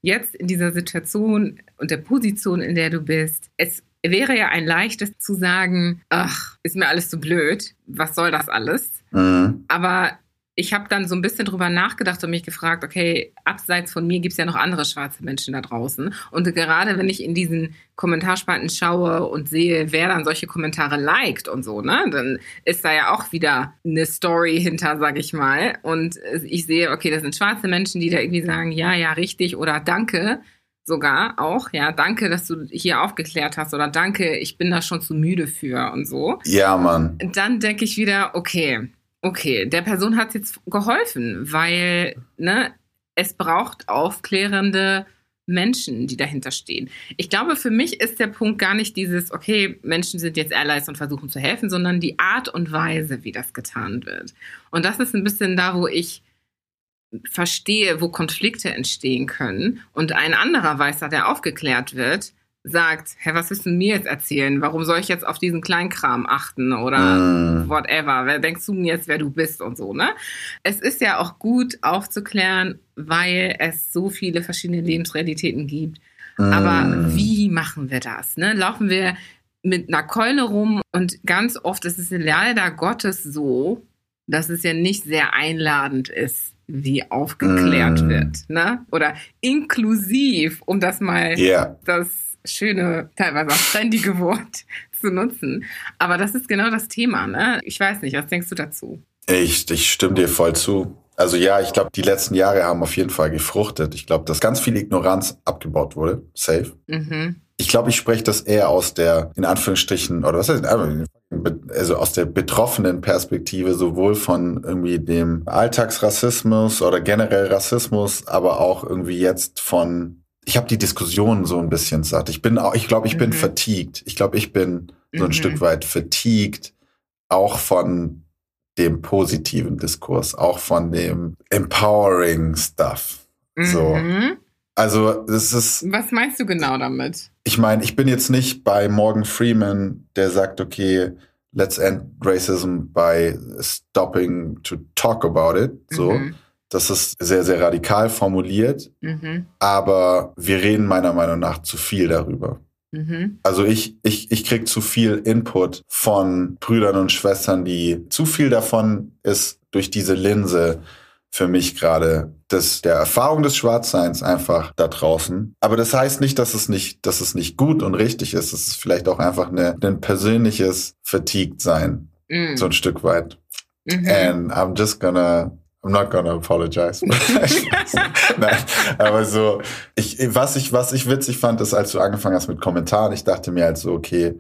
jetzt in dieser Situation und der Position, in der du bist, es wäre ja ein leichtes zu sagen, ach, ist mir alles zu blöd, was soll das alles? Mhm. Aber ich habe dann so ein bisschen drüber nachgedacht und mich gefragt, okay, abseits von mir gibt es ja noch andere schwarze Menschen da draußen. Und gerade wenn ich in diesen Kommentarspalten schaue und sehe, wer dann solche Kommentare liked und so, ne, dann ist da ja auch wieder eine Story hinter, sag ich mal. Und ich sehe, okay, das sind schwarze Menschen, die da irgendwie sagen, ja, ja, richtig oder danke sogar auch, ja, danke, dass du hier aufgeklärt hast oder danke, ich bin da schon zu müde für und so. Ja, Mann. Dann denke ich wieder, okay, okay, der Person hat es jetzt geholfen, weil ne, es braucht aufklärende Menschen, die dahinter stehen. Ich glaube, für mich ist der Punkt gar nicht dieses, okay, Menschen sind jetzt Allies und versuchen zu helfen, sondern die Art und Weise, wie das getan wird. Und das ist ein bisschen da, wo ich verstehe, wo Konflikte entstehen können und ein anderer Weißer, der aufgeklärt wird, sagt, hä, was willst du mir jetzt erzählen? Warum soll ich jetzt auf diesen Kleinkram achten oder mm. whatever? Wer denkst du mir jetzt, wer du bist und so, ne? Es ist ja auch gut aufzuklären, weil es so viele verschiedene Lebensrealitäten gibt. Mm. Aber wie machen wir das? Ne? Laufen wir mit einer Keule rum und ganz oft ist es leider Gottes so, dass es ja nicht sehr einladend ist, wie aufgeklärt mm. wird, ne? Oder inklusiv, um das mal yeah. das schöne, teilweise auch trendige Wort zu nutzen. Aber das ist genau das Thema, ne? Ich weiß nicht, was denkst du dazu? Ich, ich stimme dir voll zu. Also ja, ich glaube, die letzten Jahre haben auf jeden Fall gefruchtet. Ich glaube, dass ganz viel Ignoranz abgebaut wurde. Safe. Mhm. Ich glaube, ich spreche das eher aus der, in Anführungsstrichen, oder was heißt, also aus der betroffenen Perspektive, sowohl von irgendwie dem Alltagsrassismus oder generell Rassismus, aber auch irgendwie jetzt von ich habe die Diskussion so ein bisschen satt. Ich bin auch, ich glaube, ich bin mhm. fatigued. Ich glaube, ich bin so ein mhm. Stück weit fatigued, auch von dem positiven Diskurs, auch von dem empowering Stuff. Mhm. So. Also, das ist. Was meinst du genau damit? Ich meine, ich bin jetzt nicht bei Morgan Freeman, der sagt, okay, let's end racism by stopping to talk about it. So. Mhm das ist sehr, sehr radikal formuliert, mhm. aber wir reden meiner Meinung nach zu viel darüber. Mhm. Also ich, ich, ich krieg zu viel Input von Brüdern und Schwestern, die zu viel davon ist durch diese Linse für mich gerade das der Erfahrung des Schwarzseins einfach da draußen. Aber das heißt nicht, dass es nicht, dass es nicht gut und richtig ist. Es ist vielleicht auch einfach eine, ein persönliches Fatigued-Sein. Mm. So ein Stück weit. Mhm. And I'm just gonna I'm not gonna apologize. Nein, aber so, ich, was ich, was ich witzig fand, ist, als du angefangen hast mit Kommentaren, ich dachte mir halt so, okay,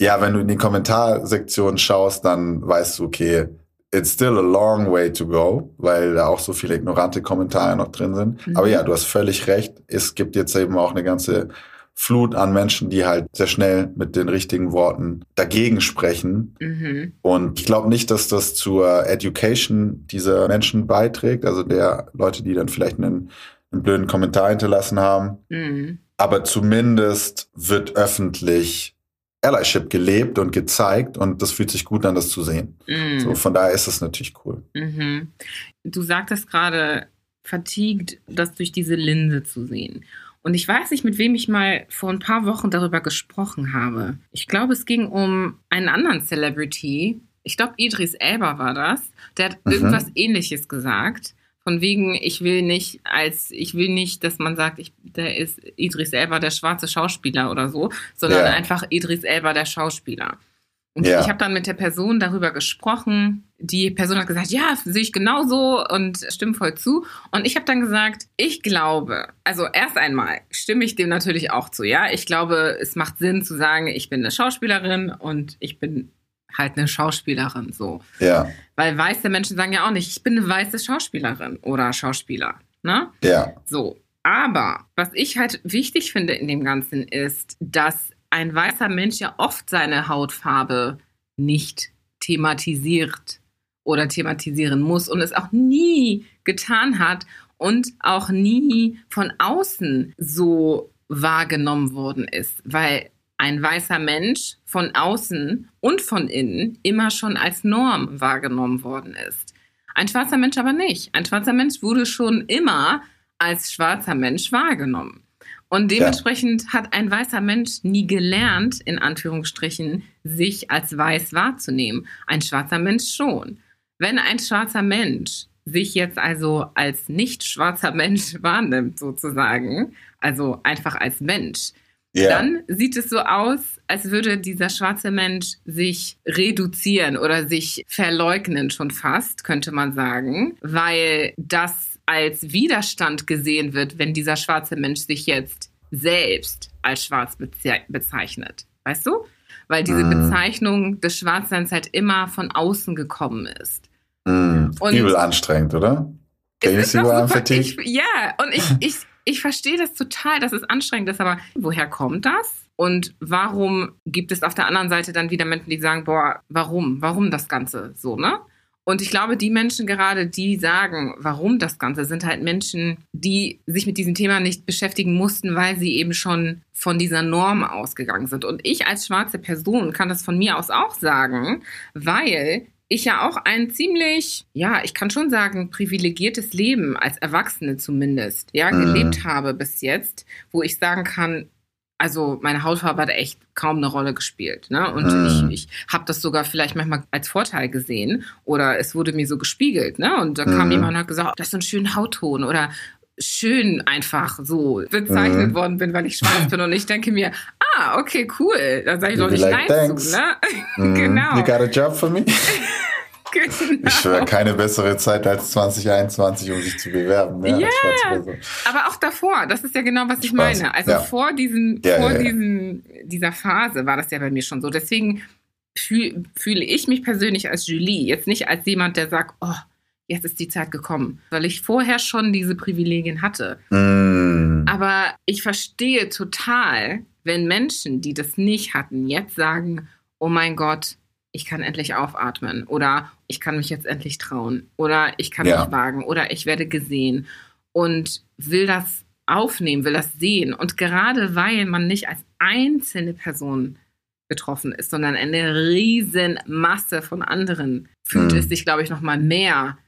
ja, wenn du in die Kommentarsektion schaust, dann weißt du, okay, it's still a long way to go, weil da auch so viele ignorante Kommentare noch drin sind. Mhm. Aber ja, du hast völlig recht. Es gibt jetzt eben auch eine ganze Flut an Menschen, die halt sehr schnell mit den richtigen Worten dagegen sprechen. Mhm. Und ich glaube nicht, dass das zur Education dieser Menschen beiträgt, also der Leute, die dann vielleicht einen, einen blöden Kommentar hinterlassen haben. Mhm. Aber zumindest wird öffentlich Allyship gelebt und gezeigt und das fühlt sich gut an, das zu sehen. Mhm. So, von daher ist es natürlich cool. Mhm. Du sagtest gerade, fatigued, das durch diese Linse zu sehen. Und ich weiß nicht, mit wem ich mal vor ein paar Wochen darüber gesprochen habe. Ich glaube, es ging um einen anderen Celebrity. Ich glaube, Idris Elba war das. Der hat mhm. irgendwas ähnliches gesagt. Von wegen, ich will nicht als, ich will nicht, dass man sagt, ich, der ist Idris Elba der schwarze Schauspieler oder so, sondern ja. einfach Idris Elba der Schauspieler. Und ja. ich habe dann mit der Person darüber gesprochen. Die Person hat gesagt, ja, sehe ich genauso und stimme voll zu. Und ich habe dann gesagt, ich glaube, also erst einmal stimme ich dem natürlich auch zu, ja. Ich glaube, es macht Sinn zu sagen, ich bin eine Schauspielerin und ich bin halt eine Schauspielerin so. Ja. Weil weiße Menschen sagen ja auch nicht, ich bin eine weiße Schauspielerin oder Schauspieler. Ne? Ja. So. Aber was ich halt wichtig finde in dem Ganzen ist, dass ein weißer Mensch ja oft seine Hautfarbe nicht thematisiert oder thematisieren muss und es auch nie getan hat und auch nie von außen so wahrgenommen worden ist, weil ein weißer Mensch von außen und von innen immer schon als Norm wahrgenommen worden ist. Ein schwarzer Mensch aber nicht. Ein schwarzer Mensch wurde schon immer als schwarzer Mensch wahrgenommen. Und dementsprechend ja. hat ein weißer Mensch nie gelernt, in Anführungsstrichen, sich als weiß wahrzunehmen. Ein schwarzer Mensch schon. Wenn ein schwarzer Mensch sich jetzt also als nicht schwarzer Mensch wahrnimmt, sozusagen, also einfach als Mensch, yeah. dann sieht es so aus, als würde dieser schwarze Mensch sich reduzieren oder sich verleugnen schon fast, könnte man sagen, weil das als Widerstand gesehen wird, wenn dieser schwarze Mensch sich jetzt selbst als schwarz bezeichnet. Weißt du? Weil diese mm. Bezeichnung des Schwarzseins halt immer von außen gekommen ist. Mm. Und Übel anstrengend, oder? Ist super, ich, ja, und ich, ich, ich verstehe das total, dass es anstrengend ist, aber woher kommt das? Und warum gibt es auf der anderen Seite dann wieder Menschen, die sagen, boah, warum? Warum das Ganze so, ne? Und ich glaube, die Menschen gerade, die sagen, warum das Ganze, sind halt Menschen, die sich mit diesem Thema nicht beschäftigen mussten, weil sie eben schon von dieser Norm ausgegangen sind. Und ich als schwarze Person kann das von mir aus auch sagen, weil ich ja auch ein ziemlich, ja, ich kann schon sagen, privilegiertes Leben als Erwachsene zumindest, ja, gelebt habe bis jetzt, wo ich sagen kann, also meine Hautfarbe hat echt kaum eine Rolle gespielt. Ne? Und mm. ich, ich habe das sogar vielleicht manchmal als Vorteil gesehen oder es wurde mir so gespiegelt. Ne? Und da mm. kam mhm. jemand und hat gesagt, oh, das ist ein schöner Hautton oder schön einfach so bezeichnet mm. worden bin, weil ich schwarz bin. Und ich denke mir, ah, okay, cool. Da sage ich doch nicht like, Nein thanks. zu. Ne? Genau. You got a job for me? Genau. Ich schwöre, keine bessere Zeit als 2021, um sich zu bewerben. Ne? Ja, aber auch davor, das ist ja genau, was ich Spaß. meine. Also ja. vor, diesem, ja, vor ja, diesem, dieser Phase war das ja bei mir schon so. Deswegen fühl, fühle ich mich persönlich als Julie, jetzt nicht als jemand, der sagt, oh, jetzt ist die Zeit gekommen, weil ich vorher schon diese Privilegien hatte. Mm. Aber ich verstehe total, wenn Menschen, die das nicht hatten, jetzt sagen, oh mein Gott, ich kann endlich aufatmen oder ich kann mich jetzt endlich trauen oder ich kann ja. mich wagen oder ich werde gesehen und will das aufnehmen, will das sehen. Und gerade weil man nicht als einzelne Person betroffen ist, sondern eine riesen Masse von anderen, fühlt mhm. es sich, glaube ich, noch mal mehr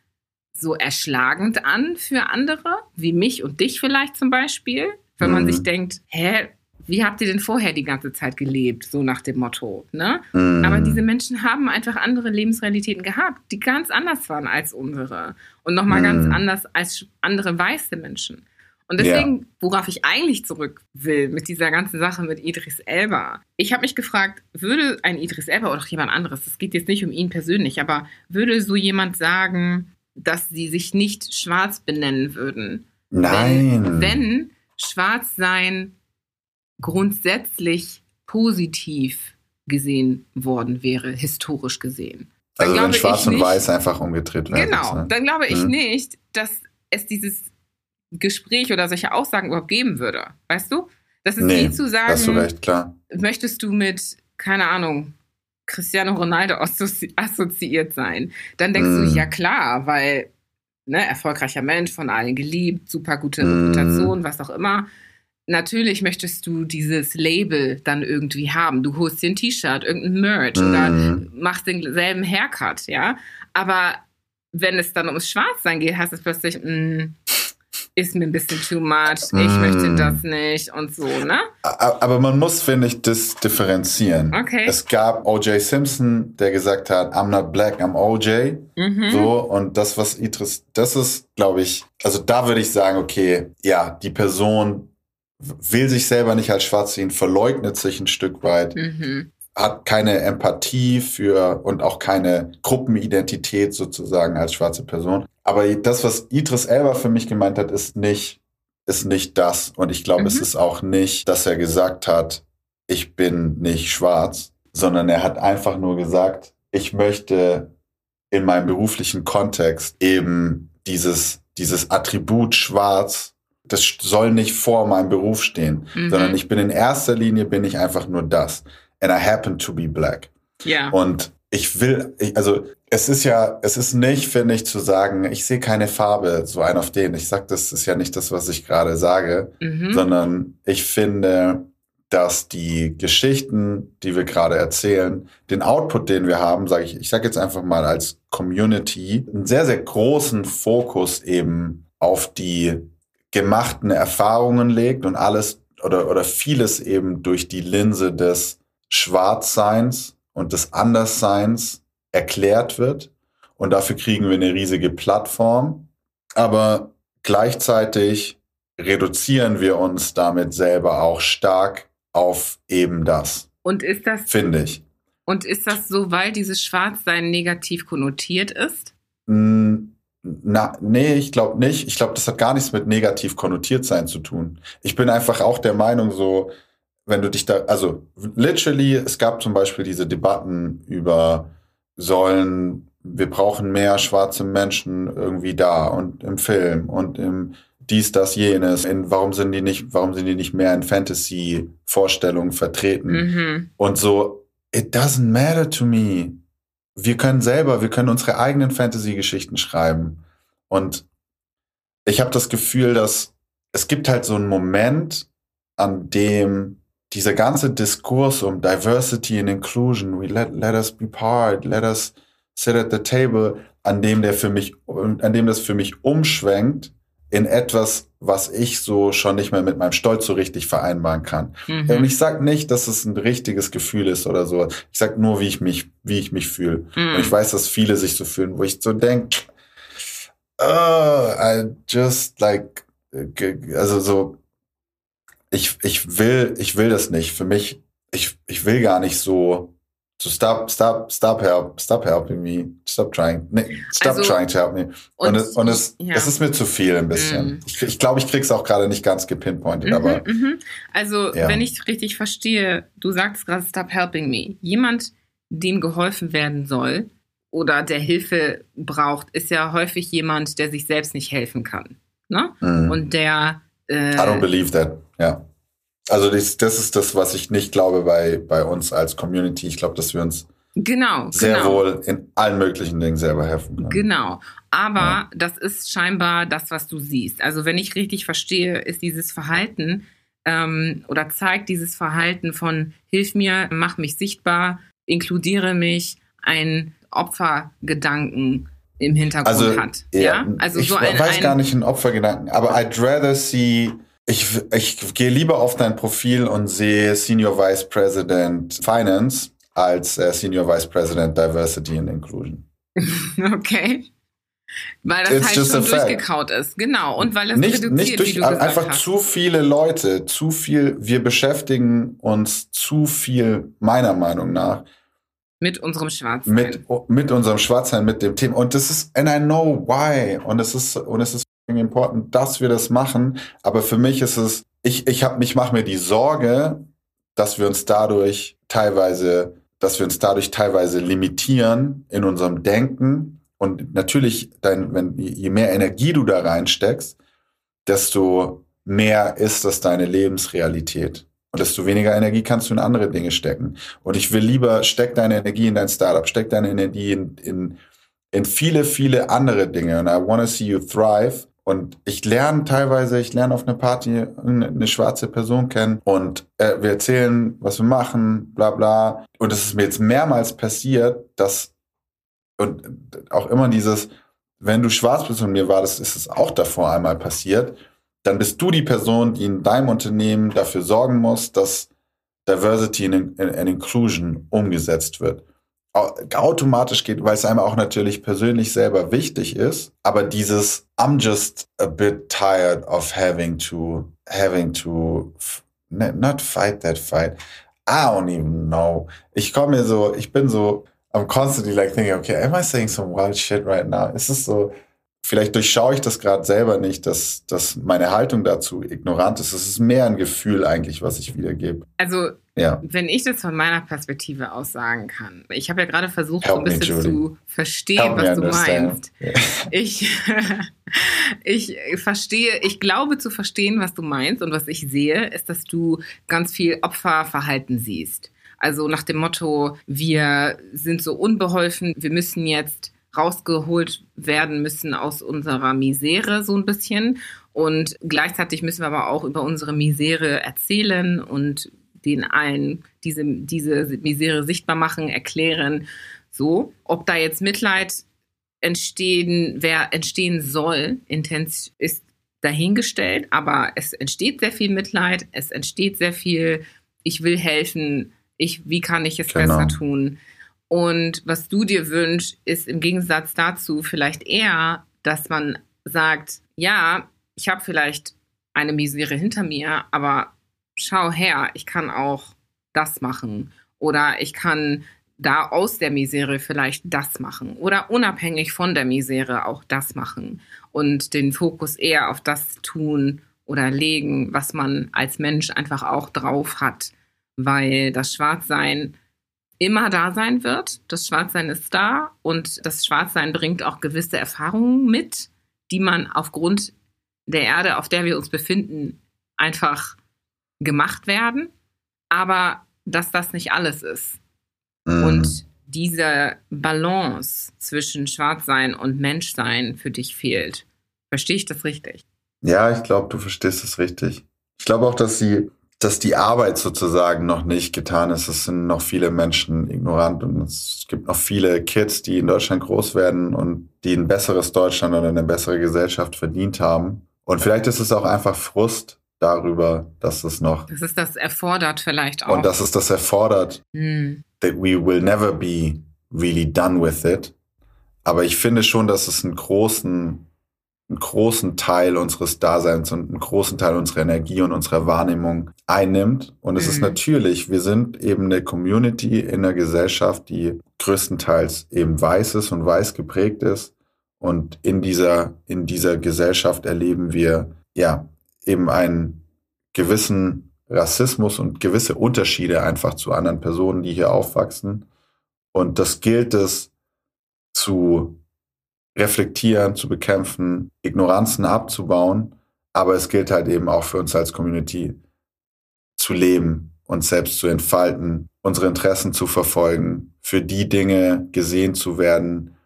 so erschlagend an für andere, wie mich und dich vielleicht zum Beispiel, wenn mhm. man sich denkt, hä, wie habt ihr denn vorher die ganze Zeit gelebt, so nach dem Motto. Ne? Mm. Aber diese Menschen haben einfach andere Lebensrealitäten gehabt, die ganz anders waren als unsere und nochmal mm. ganz anders als andere weiße Menschen. Und deswegen, yeah. worauf ich eigentlich zurück will mit dieser ganzen Sache mit Idris Elba. Ich habe mich gefragt, würde ein Idris Elba oder jemand anderes, es geht jetzt nicht um ihn persönlich, aber würde so jemand sagen, dass sie sich nicht schwarz benennen würden? Nein. Wenn, wenn schwarz sein grundsätzlich positiv gesehen worden wäre, historisch gesehen. Dann also wenn Schwarz und nicht, Weiß einfach umgedreht werden. Genau, ne? dann glaube ich hm. nicht, dass es dieses Gespräch oder solche Aussagen überhaupt geben würde. Weißt du? Das ist nee, nie zu sagen, hast du recht, klar. möchtest du mit, keine Ahnung, Cristiano Ronaldo assozi assoziiert sein? Dann denkst mm. du, hm. ja klar, weil ne, erfolgreicher Mensch, von allen geliebt, super gute mm. Reputation, was auch immer natürlich möchtest du dieses Label dann irgendwie haben. Du holst dir ein T-Shirt, irgendein Merch mhm. oder machst denselben Haircut, ja. Aber wenn es dann ums Schwarzsein geht, heißt es plötzlich, mh, mm, ist mir ein bisschen too much, ich mm. möchte das nicht und so, ne? Aber man muss, finde ich, das differenzieren. Okay. Es gab O.J. Simpson, der gesagt hat, I'm not black, I'm O.J. Mhm. So, und das, was Idris, das ist, glaube ich, also da würde ich sagen, okay, ja, die Person will sich selber nicht als schwarz sehen, verleugnet sich ein Stück weit, mhm. hat keine Empathie für und auch keine Gruppenidentität sozusagen als schwarze Person. Aber das, was Idris Elba für mich gemeint hat, ist nicht, ist nicht das. Und ich glaube, mhm. es ist auch nicht, dass er gesagt hat, ich bin nicht schwarz, sondern er hat einfach nur gesagt, ich möchte in meinem beruflichen Kontext eben dieses, dieses Attribut schwarz das soll nicht vor meinem Beruf stehen, mhm. sondern ich bin in erster Linie bin ich einfach nur das. And I happen to be black. Ja. Und ich will, ich, also es ist ja, es ist nicht, finde ich, zu sagen, ich sehe keine Farbe, so ein auf den. Ich sag, das ist ja nicht das, was ich gerade sage, mhm. sondern ich finde, dass die Geschichten, die wir gerade erzählen, den Output, den wir haben, sage ich, ich sage jetzt einfach mal als Community, einen sehr, sehr großen Fokus eben auf die gemachten Erfahrungen legt und alles oder, oder vieles eben durch die Linse des Schwarzseins und des Andersseins erklärt wird. Und dafür kriegen wir eine riesige Plattform. Aber gleichzeitig reduzieren wir uns damit selber auch stark auf eben das. Und ist das, finde ich. Und ist das so, weil dieses Schwarzsein negativ konnotiert ist? Mm, na, nee, ich glaube nicht. Ich glaube, das hat gar nichts mit negativ konnotiert sein zu tun. Ich bin einfach auch der Meinung, so, wenn du dich da, also literally, es gab zum Beispiel diese Debatten über sollen, wir brauchen mehr schwarze Menschen irgendwie da und im Film und im dies, das, jenes. In, warum sind die nicht, warum sind die nicht mehr in Fantasy-Vorstellungen vertreten? Mhm. Und so, it doesn't matter to me wir können selber, wir können unsere eigenen Fantasy-Geschichten schreiben. Und ich habe das Gefühl, dass es gibt halt so einen Moment, an dem dieser ganze Diskurs um Diversity and Inclusion, we let, let us be part, let us sit at the table, an dem der für mich, an dem das für mich umschwenkt in etwas, was ich so schon nicht mehr mit meinem Stolz so richtig vereinbaren kann. Mhm. Und ich sag nicht, dass es ein richtiges Gefühl ist oder so. Ich sag nur, wie ich mich, wie ich mich fühle. Mhm. Und ich weiß, dass viele sich so fühlen, wo ich so denke, oh, I just like, also so, ich, ich will, ich will das nicht. Für mich, ich, ich will gar nicht so, so stop, stop, stop help, stop helping me, stop trying, nee, stop also, trying to help me. Und, und, es, und es, ja. es ist mir zu viel ein bisschen. Mm. Ich, ich glaube, ich krieg's auch gerade nicht ganz gepinpointet, mhm, aber. Mhm. Also, ja. wenn ich richtig verstehe, du sagst gerade stop helping me. Jemand, dem geholfen werden soll oder der Hilfe braucht, ist ja häufig jemand, der sich selbst nicht helfen kann. Ne? Mm. Und der äh, I don't believe that, ja. Also das, das ist das, was ich nicht glaube bei, bei uns als Community. Ich glaube, dass wir uns genau, sehr genau. wohl in allen möglichen Dingen selber helfen können. Genau. Aber ja. das ist scheinbar das, was du siehst. Also wenn ich richtig verstehe, ist dieses Verhalten ähm, oder zeigt dieses Verhalten von Hilf mir, mach mich sichtbar, inkludiere mich, ein Opfergedanken im Hintergrund also, hat. Ja, ja? also ich so ein, weiß ein, gar nicht einen Opfergedanken, aber I'd rather see ich, ich gehe lieber auf dein Profil und sehe Senior Vice President Finance als äh, Senior Vice President Diversity and Inclusion. okay. Weil das It's halt schon durchgekaut ist. Genau. Und weil es nicht, reduziert, nicht durch, wie du einfach hast. zu viele Leute, zu viel, wir beschäftigen uns zu viel, meiner Meinung nach, mit unserem Schwarzsein. Mit, mit unserem Schwarzsein, mit dem Thema. Und das ist, and I know why. Und es ist, und es ist important, dass wir das machen. Aber für mich ist es, ich, ich hab, ich mache mir die Sorge, dass wir uns dadurch teilweise, dass wir uns dadurch teilweise limitieren in unserem Denken. Und natürlich, dein, wenn, je mehr Energie du da reinsteckst, desto mehr ist das deine Lebensrealität. Und desto weniger Energie kannst du in andere Dinge stecken. Und ich will lieber, steck deine Energie in dein Startup, steck deine Energie in, in, in viele, viele andere Dinge. Und I want to see you thrive. Und ich lerne teilweise, ich lerne auf einer Party eine, eine schwarze Person kennen und äh, wir erzählen, was wir machen, bla bla. Und es ist mir jetzt mehrmals passiert, dass und auch immer dieses, wenn du schwarz bist und mir war das, ist es auch davor einmal passiert, dann bist du die Person, die in deinem Unternehmen dafür sorgen muss, dass Diversity and, Inclusion umgesetzt wird. Automatisch geht, weil es einem auch natürlich persönlich selber wichtig ist, aber dieses I'm just a bit tired of having to having to not fight that fight. I don't even know. Ich komme mir so, ich bin so, I'm constantly like thinking, okay, am I saying some wild shit right now? Ist es so, vielleicht durchschaue ich das gerade selber nicht, dass, dass meine Haltung dazu ignorant ist. Es ist mehr ein Gefühl eigentlich, was ich wiedergebe. Also, ja. wenn ich das von meiner Perspektive aus sagen kann. Ich habe ja gerade versucht, Help so ein bisschen me, zu verstehen, Help was du meinst. Ich, ich verstehe, ich glaube zu verstehen, was du meinst und was ich sehe, ist, dass du ganz viel Opferverhalten siehst. Also nach dem Motto, wir sind so unbeholfen, wir müssen jetzt rausgeholt werden müssen aus unserer Misere so ein bisschen. Und gleichzeitig müssen wir aber auch über unsere Misere erzählen und den allen diese, diese Misere sichtbar machen, erklären. So, ob da jetzt Mitleid entstehen, wer entstehen soll, intens ist dahingestellt, aber es entsteht sehr viel Mitleid, es entsteht sehr viel, ich will helfen, ich, wie kann ich es genau. besser tun? Und was du dir wünschst, ist im Gegensatz dazu vielleicht eher, dass man sagt, ja, ich habe vielleicht eine Misere hinter mir, aber schau her, ich kann auch das machen. Oder ich kann da aus der Misere vielleicht das machen. Oder unabhängig von der Misere auch das machen. Und den Fokus eher auf das tun oder legen, was man als Mensch einfach auch drauf hat. Weil das Schwarzsein immer da sein wird. Das Schwarzsein ist da und das Schwarzsein bringt auch gewisse Erfahrungen mit, die man aufgrund der Erde, auf der wir uns befinden, einfach gemacht werden. Aber dass das nicht alles ist. Mhm. Und diese Balance zwischen Schwarzsein und Menschsein für dich fehlt. Verstehe ich das richtig? Ja, ich glaube, du verstehst es richtig. Ich glaube auch, dass sie, dass die Arbeit sozusagen noch nicht getan ist. Es sind noch viele Menschen ignorant und es gibt noch viele Kids, die in Deutschland groß werden und die ein besseres Deutschland oder eine bessere Gesellschaft verdient haben. Und vielleicht ist es auch einfach Frust darüber, dass es noch. Das ist das erfordert vielleicht auch. Und dass es das erfordert, hm. that we will never be really done with it. Aber ich finde schon, dass es einen großen einen großen Teil unseres Daseins und einen großen Teil unserer Energie und unserer Wahrnehmung einnimmt. Und es mhm. ist natürlich, wir sind eben eine Community in einer Gesellschaft, die größtenteils eben weiß ist und weiß geprägt ist. Und in dieser, in dieser Gesellschaft erleben wir, ja, eben einen gewissen Rassismus und gewisse Unterschiede einfach zu anderen Personen, die hier aufwachsen. Und das gilt es zu reflektieren, zu bekämpfen, Ignoranzen abzubauen. Aber es gilt halt eben auch für uns als Community zu leben, uns selbst zu entfalten, unsere Interessen zu verfolgen, für die Dinge gesehen zu werden,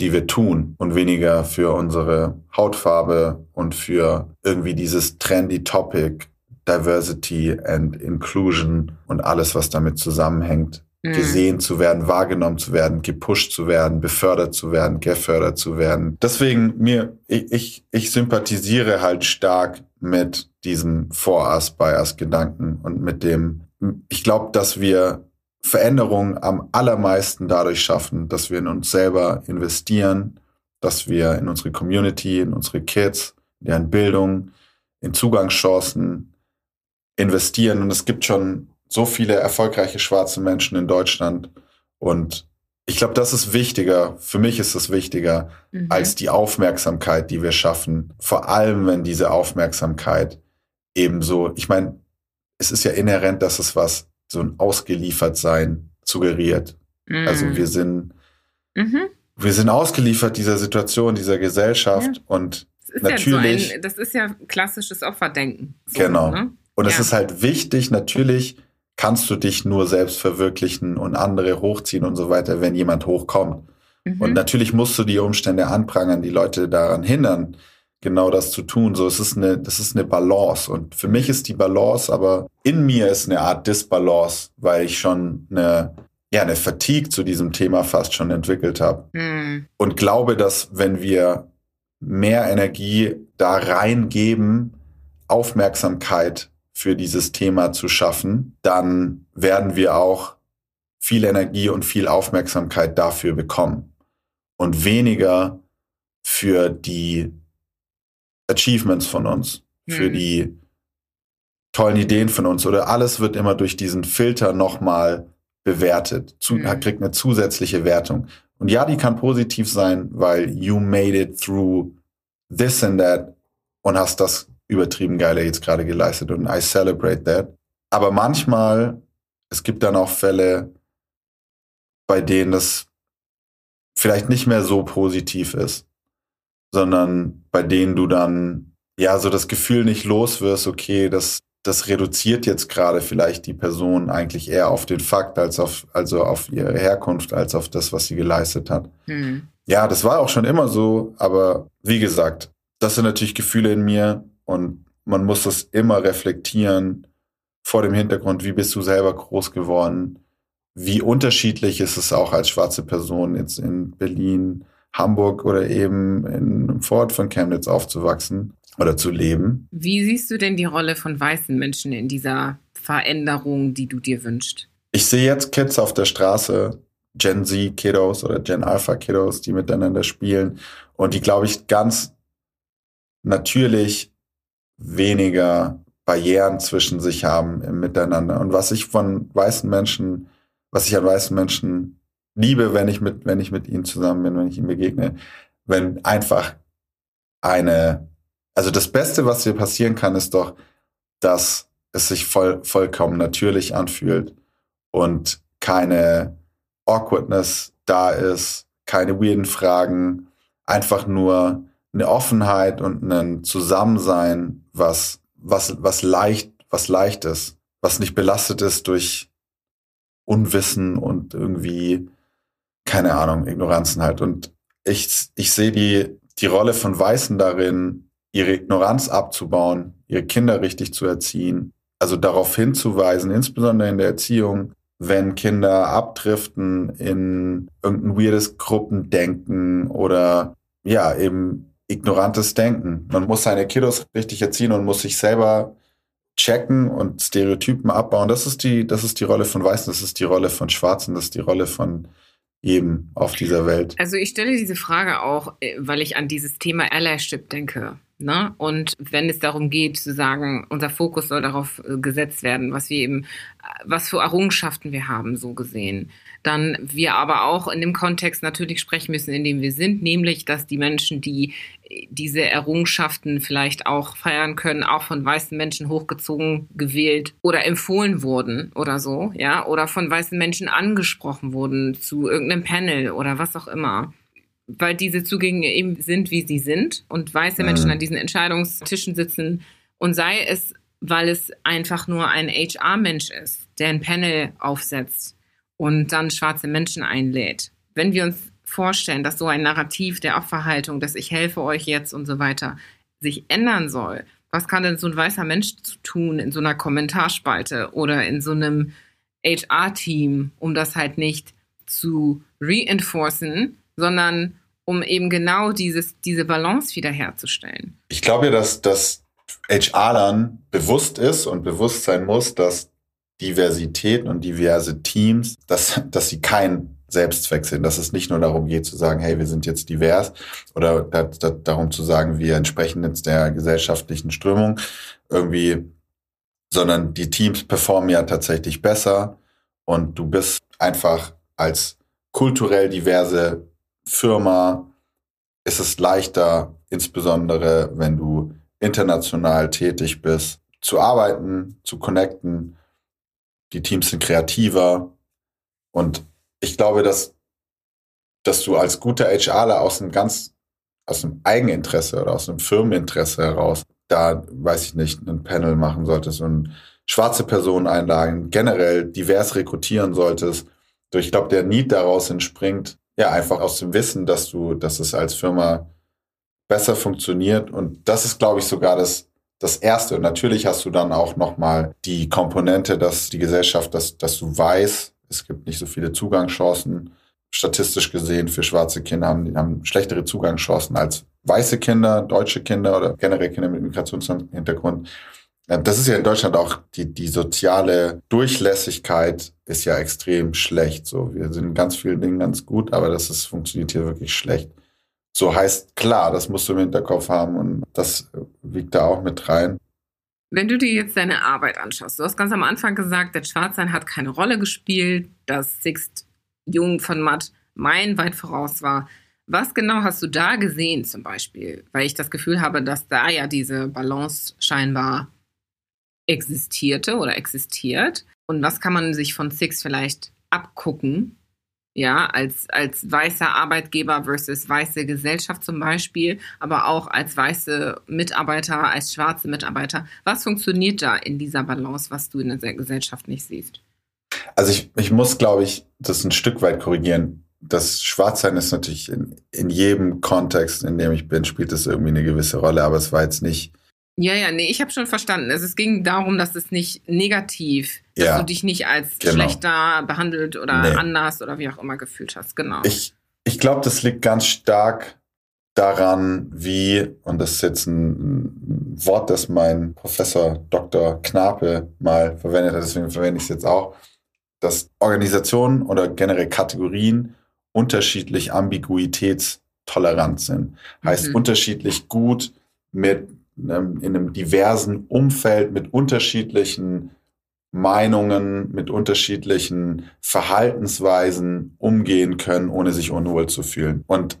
die wir tun und weniger für unsere Hautfarbe und für irgendwie dieses trendy Topic, Diversity and Inclusion und alles, was damit zusammenhängt, mhm. gesehen zu werden, wahrgenommen zu werden, gepusht zu werden, befördert zu werden, gefördert zu werden. Deswegen mir, ich, ich, ich sympathisiere halt stark mit diesem For-Us-Bias-Gedanken und mit dem, ich glaube, dass wir Veränderungen am allermeisten dadurch schaffen, dass wir in uns selber investieren, dass wir in unsere Community, in unsere Kids, in deren Bildung, in Zugangschancen investieren. Und es gibt schon so viele erfolgreiche schwarze Menschen in Deutschland. Und ich glaube, das ist wichtiger, für mich ist es wichtiger, mhm. als die Aufmerksamkeit, die wir schaffen. Vor allem, wenn diese Aufmerksamkeit ebenso, ich meine, es ist ja inhärent, dass es was, so ein Ausgeliefertsein suggeriert. Mhm. Also wir sind, mhm. wir sind ausgeliefert dieser Situation, dieser Gesellschaft ja. und natürlich. Ja so ein, das ist ja klassisches Opferdenken. So, genau. Ne? Und ja. es ist halt wichtig, natürlich, kannst du dich nur selbst verwirklichen und andere hochziehen und so weiter, wenn jemand hochkommt. Mhm. Und natürlich musst du die Umstände anprangern, die Leute daran hindern, genau das zu tun. So, es ist eine, das ist eine Balance. Und für mich ist die Balance, aber in mir ist eine Art Disbalance, weil ich schon eine, ja, eine Fatigue zu diesem Thema fast schon entwickelt habe. Mhm. Und glaube, dass wenn wir mehr Energie da reingeben, Aufmerksamkeit für dieses Thema zu schaffen, dann werden wir auch viel Energie und viel Aufmerksamkeit dafür bekommen und weniger für die Achievements von uns, für hm. die tollen Ideen von uns oder alles wird immer durch diesen Filter nochmal bewertet, zu, hm. kriegt eine zusätzliche Wertung. Und ja, die kann positiv sein, weil you made it through this and that und hast das übertrieben geile jetzt gerade geleistet und I celebrate that. Aber manchmal, es gibt dann auch Fälle, bei denen das vielleicht nicht mehr so positiv ist, sondern bei denen du dann ja so das Gefühl nicht los wirst, okay, das, das reduziert jetzt gerade vielleicht die Person eigentlich eher auf den Fakt als auf, also auf ihre Herkunft, als auf das, was sie geleistet hat. Hm. Ja, das war auch schon immer so, aber wie gesagt, das sind natürlich Gefühle in mir, und man muss das immer reflektieren vor dem Hintergrund, wie bist du selber groß geworden? Wie unterschiedlich ist es auch als schwarze Person jetzt in Berlin, Hamburg oder eben in einem Vorort von Chemnitz aufzuwachsen oder zu leben? Wie siehst du denn die Rolle von weißen Menschen in dieser Veränderung, die du dir wünschst? Ich sehe jetzt Kids auf der Straße, Gen Z Kiddos oder Gen Alpha Kiddos, die miteinander spielen und die, glaube ich, ganz natürlich weniger Barrieren zwischen sich haben im Miteinander. Und was ich von weißen Menschen, was ich an weißen Menschen liebe, wenn ich mit, wenn ich mit ihnen zusammen bin, wenn ich ihnen begegne, wenn einfach eine, also das Beste, was dir passieren kann, ist doch, dass es sich voll, vollkommen natürlich anfühlt und keine Awkwardness da ist, keine weirden Fragen, einfach nur eine Offenheit und ein Zusammensein, was, was, was leicht, was leicht ist, was nicht belastet ist durch Unwissen und irgendwie keine Ahnung, Ignoranzen halt. Und ich, ich sehe die, die Rolle von Weißen darin, ihre Ignoranz abzubauen, ihre Kinder richtig zu erziehen, also darauf hinzuweisen, insbesondere in der Erziehung, wenn Kinder abdriften in irgendein weirdes Gruppendenken oder ja, eben ignorantes Denken. Man muss seine Kiddos richtig erziehen und muss sich selber checken und Stereotypen abbauen. Das ist die, das ist die Rolle von Weißen, das ist die Rolle von Schwarzen, das ist die Rolle von jedem auf dieser Welt. Also ich stelle diese Frage auch, äh, weil ich an dieses Thema Allyship denke. Ne? Und wenn es darum geht zu sagen, unser Fokus soll darauf äh, gesetzt werden, was wir eben, äh, was für Errungenschaften wir haben, so gesehen, dann wir aber auch in dem Kontext natürlich sprechen müssen, in dem wir sind, nämlich, dass die Menschen, die diese Errungenschaften vielleicht auch feiern können, auch von weißen Menschen hochgezogen, gewählt oder empfohlen wurden oder so, ja, oder von weißen Menschen angesprochen wurden zu irgendeinem Panel oder was auch immer weil diese Zugänge eben sind, wie sie sind und weiße Menschen mhm. an diesen Entscheidungstischen sitzen und sei es, weil es einfach nur ein HR-Mensch ist, der ein Panel aufsetzt und dann schwarze Menschen einlädt. Wenn wir uns vorstellen, dass so ein Narrativ der Opferhaltung, dass ich helfe euch jetzt und so weiter, sich ändern soll, was kann denn so ein weißer Mensch tun in so einer Kommentarspalte oder in so einem HR-Team, um das halt nicht zu reinforcen, sondern um eben genau dieses, diese Balance wiederherzustellen. Ich glaube ja, dass das HR dann bewusst ist und bewusst sein muss, dass Diversität und diverse Teams, dass, dass sie kein Selbstzweck sind, dass es nicht nur darum geht zu sagen, hey, wir sind jetzt divers oder da, da, darum zu sagen, wir entsprechen jetzt der gesellschaftlichen Strömung irgendwie, sondern die Teams performen ja tatsächlich besser und du bist einfach als kulturell diverse Firma ist es leichter, insbesondere wenn du international tätig bist, zu arbeiten, zu connecten. Die Teams sind kreativer. Und ich glaube, dass, dass du als guter HRler aus einem ganz, aus einem Eigeninteresse oder aus einem Firmeninteresse heraus da, weiß ich nicht, ein Panel machen solltest und schwarze Personen einladen, generell divers rekrutieren solltest. Ich glaube, der Need daraus entspringt, ja, einfach aus dem Wissen, dass du, dass es als Firma besser funktioniert. Und das ist, glaube ich, sogar das, das Erste. Und natürlich hast du dann auch nochmal die Komponente, dass die Gesellschaft, dass, dass du weißt, es gibt nicht so viele Zugangschancen. Statistisch gesehen für schwarze Kinder haben, haben schlechtere Zugangschancen als weiße Kinder, deutsche Kinder oder generell Kinder mit Migrationshintergrund. Das ist ja in Deutschland auch die, die soziale Durchlässigkeit ist ja extrem schlecht. So, wir sind in ganz vielen Dingen ganz gut, aber das ist, funktioniert hier wirklich schlecht. So heißt klar, das musst du im Hinterkopf haben und das wiegt da auch mit rein. Wenn du dir jetzt deine Arbeit anschaust, du hast ganz am Anfang gesagt, das Schwarzsein hat keine Rolle gespielt, dass Sixt Jung von Matt mein weit voraus war. Was genau hast du da gesehen zum Beispiel? Weil ich das Gefühl habe, dass da ja diese Balance scheinbar existierte oder existiert und was kann man sich von Six vielleicht abgucken, ja, als, als weißer Arbeitgeber versus weiße Gesellschaft zum Beispiel, aber auch als weiße Mitarbeiter, als schwarze Mitarbeiter. Was funktioniert da in dieser Balance, was du in der Gesellschaft nicht siehst? Also ich, ich muss, glaube ich, das ein Stück weit korrigieren. Das Schwarzsein ist natürlich in, in jedem Kontext, in dem ich bin, spielt das irgendwie eine gewisse Rolle, aber es war jetzt nicht ja, ja, nee, ich habe schon verstanden. Also es ging darum, dass es nicht negativ, dass ja, du dich nicht als genau. schlechter behandelt oder nee. anders oder wie auch immer gefühlt hast. Genau. Ich, ich glaube, das liegt ganz stark daran, wie, und das ist jetzt ein Wort, das mein Professor Dr. Knape mal verwendet hat, deswegen verwende ich es jetzt auch, dass Organisationen oder generell Kategorien unterschiedlich ambiguitätstolerant sind. Heißt mhm. unterschiedlich gut mit in einem diversen Umfeld mit unterschiedlichen Meinungen, mit unterschiedlichen Verhaltensweisen umgehen können, ohne sich unwohl zu fühlen. Und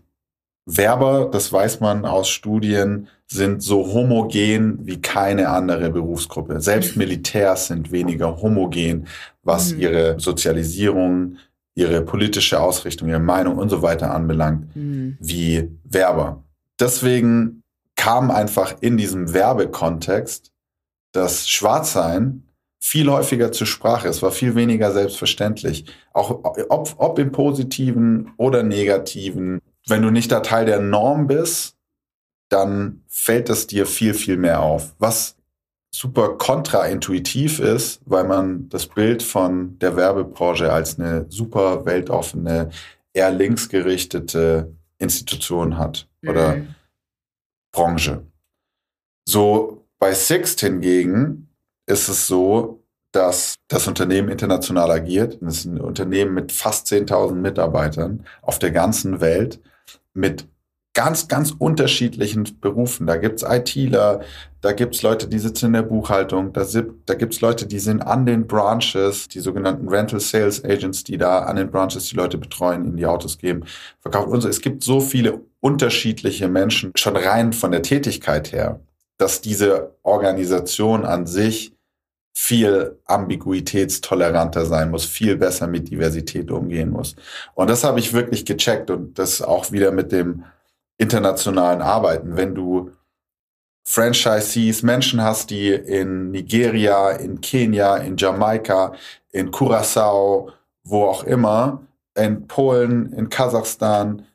Werber, das weiß man aus Studien, sind so homogen wie keine andere Berufsgruppe. Selbst Militärs sind weniger homogen, was mhm. ihre Sozialisierung, ihre politische Ausrichtung, ihre Meinung und so weiter anbelangt, mhm. wie Werber. Deswegen kam einfach in diesem Werbekontext das Schwarzsein viel häufiger zur Sprache. Es war viel weniger selbstverständlich. Auch ob, ob im positiven oder negativen. Wenn du nicht da Teil der Norm bist, dann fällt es dir viel, viel mehr auf. Was super kontraintuitiv ist, weil man das Bild von der Werbebranche als eine super weltoffene, eher linksgerichtete Institution hat oder mhm. Branche. So bei Sixt hingegen ist es so, dass das Unternehmen international agiert. Es ist ein Unternehmen mit fast 10.000 Mitarbeitern auf der ganzen Welt mit ganz, ganz unterschiedlichen Berufen. Da gibt's ITler, da gibt's Leute, die sitzen in der Buchhaltung, da, da gibt's Leute, die sind an den Branches, die sogenannten Rental Sales Agents, die da an den Branches die Leute betreuen, in die Autos geben, verkaufen und so. Es gibt so viele unterschiedliche Menschen, schon rein von der Tätigkeit her, dass diese Organisation an sich viel ambiguitätstoleranter sein muss, viel besser mit Diversität umgehen muss. Und das habe ich wirklich gecheckt und das auch wieder mit dem internationalen Arbeiten. Wenn du Franchisees, Menschen hast, die in Nigeria, in Kenia, in Jamaika, in Curacao, wo auch immer, in Polen, in Kasachstan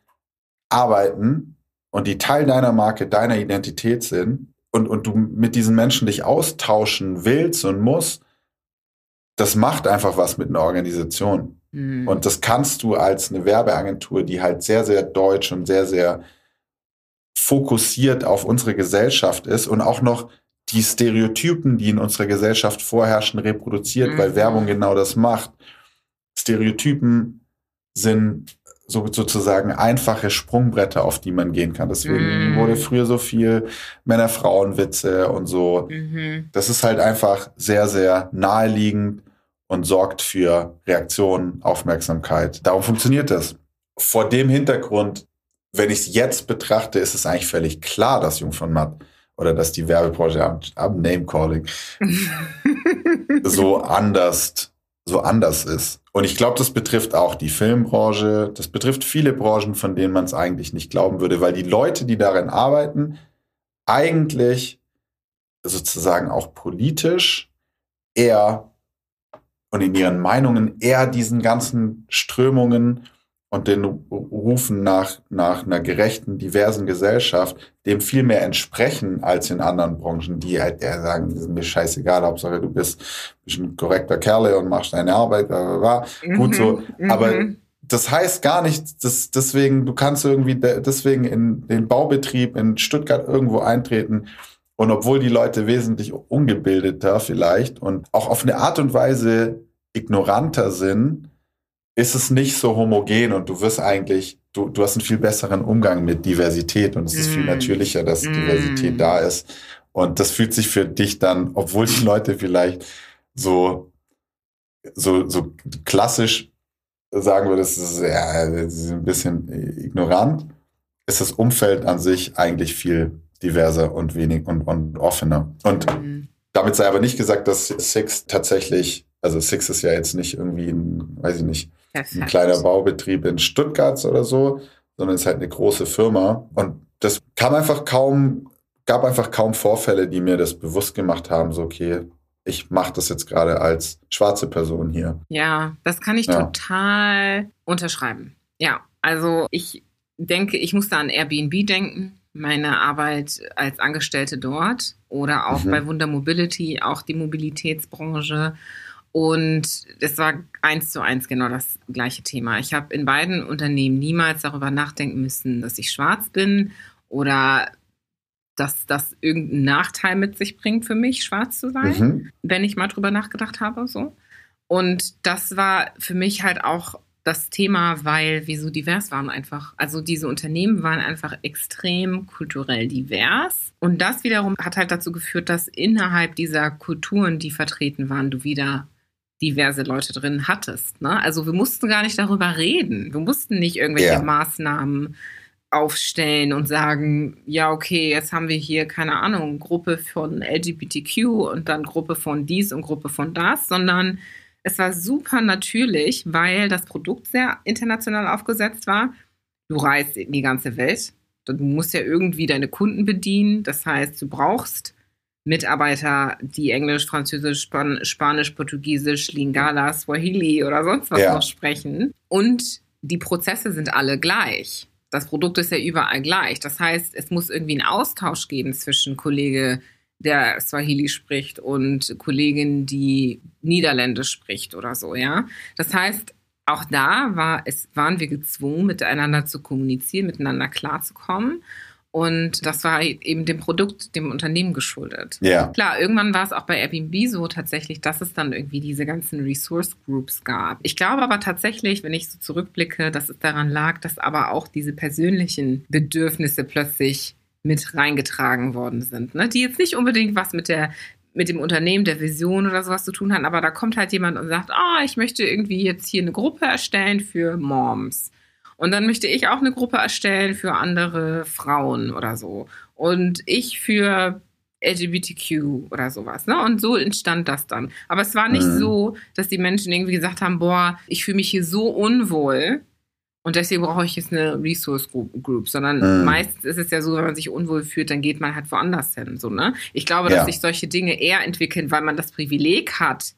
arbeiten und die Teil deiner Marke, deiner Identität sind und, und du mit diesen Menschen dich austauschen willst und musst, das macht einfach was mit einer Organisation. Mhm. Und das kannst du als eine Werbeagentur, die halt sehr, sehr deutsch und sehr, sehr fokussiert auf unsere Gesellschaft ist und auch noch die Stereotypen, die in unserer Gesellschaft vorherrschen, reproduziert, mhm. weil Werbung genau das macht. Stereotypen sind so, sozusagen einfache Sprungbretter, auf die man gehen kann. Deswegen mm. wurde früher so viel Männer-Frauen-Witze und so. Mhm. Das ist halt einfach sehr, sehr naheliegend und sorgt für Reaktionen, Aufmerksamkeit. Darum funktioniert das. Vor dem Hintergrund wenn ich es jetzt betrachte, ist es eigentlich völlig klar, dass Jung von Matt oder dass die Werbebranche am, am Name-Calling so anders, so anders ist. Und ich glaube, das betrifft auch die Filmbranche. Das betrifft viele Branchen, von denen man es eigentlich nicht glauben würde, weil die Leute, die darin arbeiten, eigentlich sozusagen auch politisch eher und in ihren Meinungen eher diesen ganzen Strömungen und den Rufen nach, nach einer gerechten, diversen Gesellschaft dem viel mehr entsprechen als in anderen Branchen, die halt eher sagen, ist mir scheißegal, Hauptsache du bist, bist ein korrekter Kerl und machst deine Arbeit, bla, bla, bla. Mhm, gut so. Mhm. Aber das heißt gar nicht, dass deswegen, du kannst irgendwie deswegen in den Baubetrieb in Stuttgart irgendwo eintreten. Und obwohl die Leute wesentlich ungebildeter vielleicht und auch auf eine Art und Weise ignoranter sind, ist es nicht so homogen und du wirst eigentlich, du, du hast einen viel besseren Umgang mit Diversität und es ist mm. viel natürlicher, dass mm. Diversität da ist. Und das fühlt sich für dich dann, obwohl die Leute vielleicht so, so, so klassisch sagen würden, das ist, ja, das ist ein bisschen ignorant, ist das Umfeld an sich eigentlich viel diverser und wenig und, und offener. Und mm. damit sei aber nicht gesagt, dass Six tatsächlich, also Six ist ja jetzt nicht irgendwie ein, weiß ich nicht, ein kleiner Baubetrieb in Stuttgart oder so, sondern es ist halt eine große Firma. Und das kam einfach kaum, gab einfach kaum Vorfälle, die mir das bewusst gemacht haben, so okay, ich mache das jetzt gerade als schwarze Person hier. Ja, das kann ich ja. total unterschreiben. Ja, also ich denke, ich musste an Airbnb denken, meine Arbeit als Angestellte dort oder auch mhm. bei Wunder Mobility, auch die Mobilitätsbranche. Und es war eins zu eins genau das gleiche Thema. Ich habe in beiden Unternehmen niemals darüber nachdenken müssen, dass ich schwarz bin oder dass das irgendeinen Nachteil mit sich bringt für mich, schwarz zu sein, mhm. wenn ich mal drüber nachgedacht habe. So. Und das war für mich halt auch das Thema, weil wir so divers waren einfach. Also diese Unternehmen waren einfach extrem kulturell divers. Und das wiederum hat halt dazu geführt, dass innerhalb dieser Kulturen, die vertreten waren, du wieder diverse Leute drin hattest. Ne? Also wir mussten gar nicht darüber reden. Wir mussten nicht irgendwelche ja. Maßnahmen aufstellen und sagen, ja, okay, jetzt haben wir hier, keine Ahnung, Gruppe von LGBTQ und dann Gruppe von dies und Gruppe von das, sondern es war super natürlich, weil das Produkt sehr international aufgesetzt war. Du reist in die ganze Welt. Du musst ja irgendwie deine Kunden bedienen. Das heißt, du brauchst Mitarbeiter, die Englisch, Französisch, Span Spanisch, Portugiesisch, Lingala, Swahili oder sonst was ja. noch sprechen. Und die Prozesse sind alle gleich. Das Produkt ist ja überall gleich. Das heißt, es muss irgendwie einen Austausch geben zwischen Kollege, der Swahili spricht und Kollegin, die Niederländisch spricht oder so, ja. Das heißt, auch da war es, waren wir gezwungen, miteinander zu kommunizieren, miteinander klarzukommen. Und das war eben dem Produkt, dem Unternehmen geschuldet. Ja. Klar, irgendwann war es auch bei Airbnb so tatsächlich, dass es dann irgendwie diese ganzen Resource Groups gab. Ich glaube aber tatsächlich, wenn ich so zurückblicke, dass es daran lag, dass aber auch diese persönlichen Bedürfnisse plötzlich mit reingetragen worden sind, ne? die jetzt nicht unbedingt was mit der mit dem Unternehmen, der Vision oder sowas zu tun haben, aber da kommt halt jemand und sagt, ah, oh, ich möchte irgendwie jetzt hier eine Gruppe erstellen für Moms. Und dann möchte ich auch eine Gruppe erstellen für andere Frauen oder so. Und ich für LGBTQ oder sowas. Ne? Und so entstand das dann. Aber es war nicht mhm. so, dass die Menschen irgendwie gesagt haben, boah, ich fühle mich hier so unwohl und deswegen brauche ich jetzt eine Resource Group, sondern mhm. meistens ist es ja so, wenn man sich unwohl fühlt, dann geht man halt woanders hin. So, ne? Ich glaube, ja. dass sich solche Dinge eher entwickeln, weil man das Privileg hat,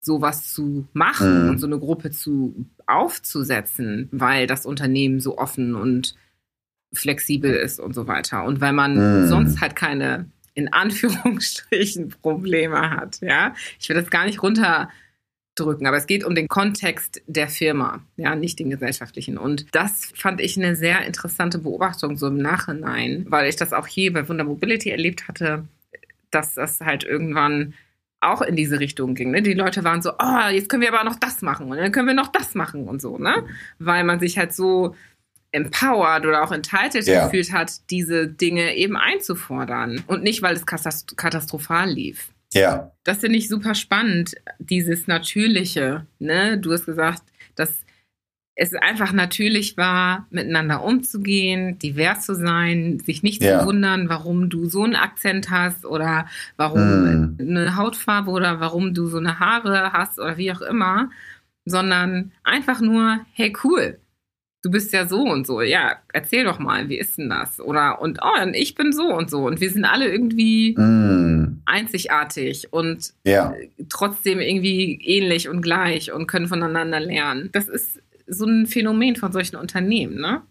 sowas zu machen mhm. und so eine Gruppe zu aufzusetzen, weil das Unternehmen so offen und flexibel ist und so weiter. Und weil man mhm. sonst halt keine, in Anführungsstrichen, Probleme hat. Ja, ich will das gar nicht runterdrücken, aber es geht um den Kontext der Firma, ja, nicht den gesellschaftlichen. Und das fand ich eine sehr interessante Beobachtung so im Nachhinein, weil ich das auch hier bei Wunder Mobility erlebt hatte, dass das halt irgendwann auch in diese Richtung ging. Ne? Die Leute waren so, oh, jetzt können wir aber noch das machen und dann können wir noch das machen und so, ne? Weil man sich halt so empowered oder auch entitled ja. gefühlt hat, diese Dinge eben einzufordern und nicht, weil es katastrophal lief. Ja. Das finde ich super spannend, dieses Natürliche. Ne? Du hast gesagt, es einfach natürlich war, miteinander umzugehen, divers zu sein, sich nicht ja. zu wundern, warum du so einen Akzent hast oder warum mm. eine Hautfarbe oder warum du so eine Haare hast oder wie auch immer, sondern einfach nur, hey cool, du bist ja so und so, ja, erzähl doch mal, wie ist denn das? Oder und oh, und ich bin so und so und wir sind alle irgendwie mm. einzigartig und ja. trotzdem irgendwie ähnlich und gleich und können voneinander lernen. Das ist so ein Phänomen von solchen Unternehmen, ne?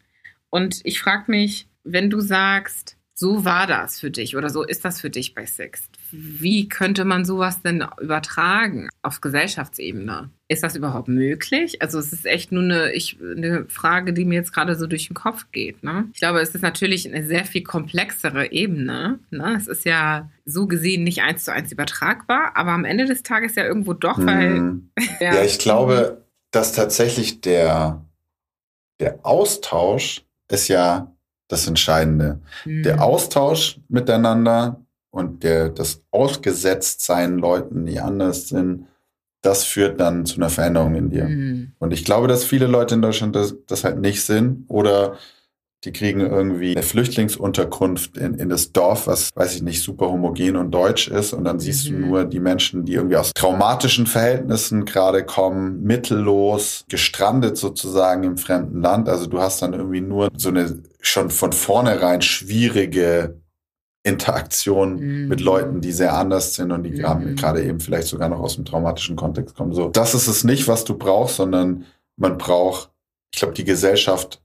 Und ich frage mich, wenn du sagst, so war das für dich oder so ist das für dich bei Sixt. Wie könnte man sowas denn übertragen auf Gesellschaftsebene? Ist das überhaupt möglich? Also es ist echt nur eine, ich, eine Frage, die mir jetzt gerade so durch den Kopf geht. Ne? Ich glaube, es ist natürlich eine sehr viel komplexere Ebene. Ne? Es ist ja so gesehen nicht eins zu eins übertragbar, aber am Ende des Tages ja irgendwo doch, weil... Hm. ja, ich glaube, dass tatsächlich der, der Austausch ist ja das Entscheidende. Mhm. Der Austausch miteinander und der, das Ausgesetztsein Leuten, die anders sind, das führt dann zu einer Veränderung in dir. Mhm. Und ich glaube, dass viele Leute in Deutschland das, das halt nicht sind oder die kriegen irgendwie eine Flüchtlingsunterkunft in, in das Dorf, was, weiß ich nicht, super homogen und deutsch ist. Und dann siehst mhm. du nur die Menschen, die irgendwie aus traumatischen Verhältnissen gerade kommen, mittellos, gestrandet sozusagen im fremden Land. Also du hast dann irgendwie nur so eine schon von vornherein schwierige Interaktion mhm. mit Leuten, die sehr anders sind und die mhm. gerade eben vielleicht sogar noch aus dem traumatischen Kontext kommen. So, das ist es nicht, was du brauchst, sondern man braucht, ich glaube, die Gesellschaft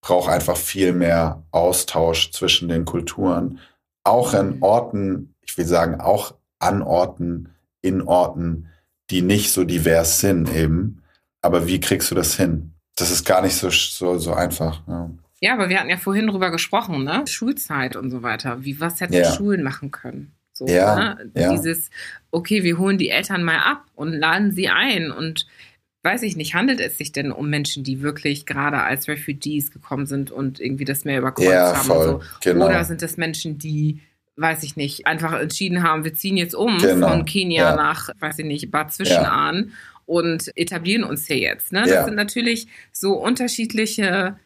braucht einfach viel mehr Austausch zwischen den Kulturen. Auch an mhm. Orten, ich will sagen, auch an Orten, in Orten, die nicht so divers sind eben. Aber wie kriegst du das hin? Das ist gar nicht so, so, so einfach. Ja. ja aber wir hatten ja vorhin drüber gesprochen, ne? Schulzeit und so weiter. Wie, was hätten ja. Schulen machen können? So, ja, ne? ja. Dieses, okay, wir holen die Eltern mal ab und laden sie ein und weiß ich nicht, handelt es sich denn um Menschen, die wirklich gerade als Refugees gekommen sind und irgendwie das mehr überkreuzt ja, haben? Voll, so? genau. Oder sind es Menschen, die, weiß ich nicht, einfach entschieden haben, wir ziehen jetzt um genau. von Kenia ja. nach, weiß ich nicht, Bad Zwischenahn ja. und etablieren uns hier jetzt. Ne? Das sind natürlich so unterschiedliche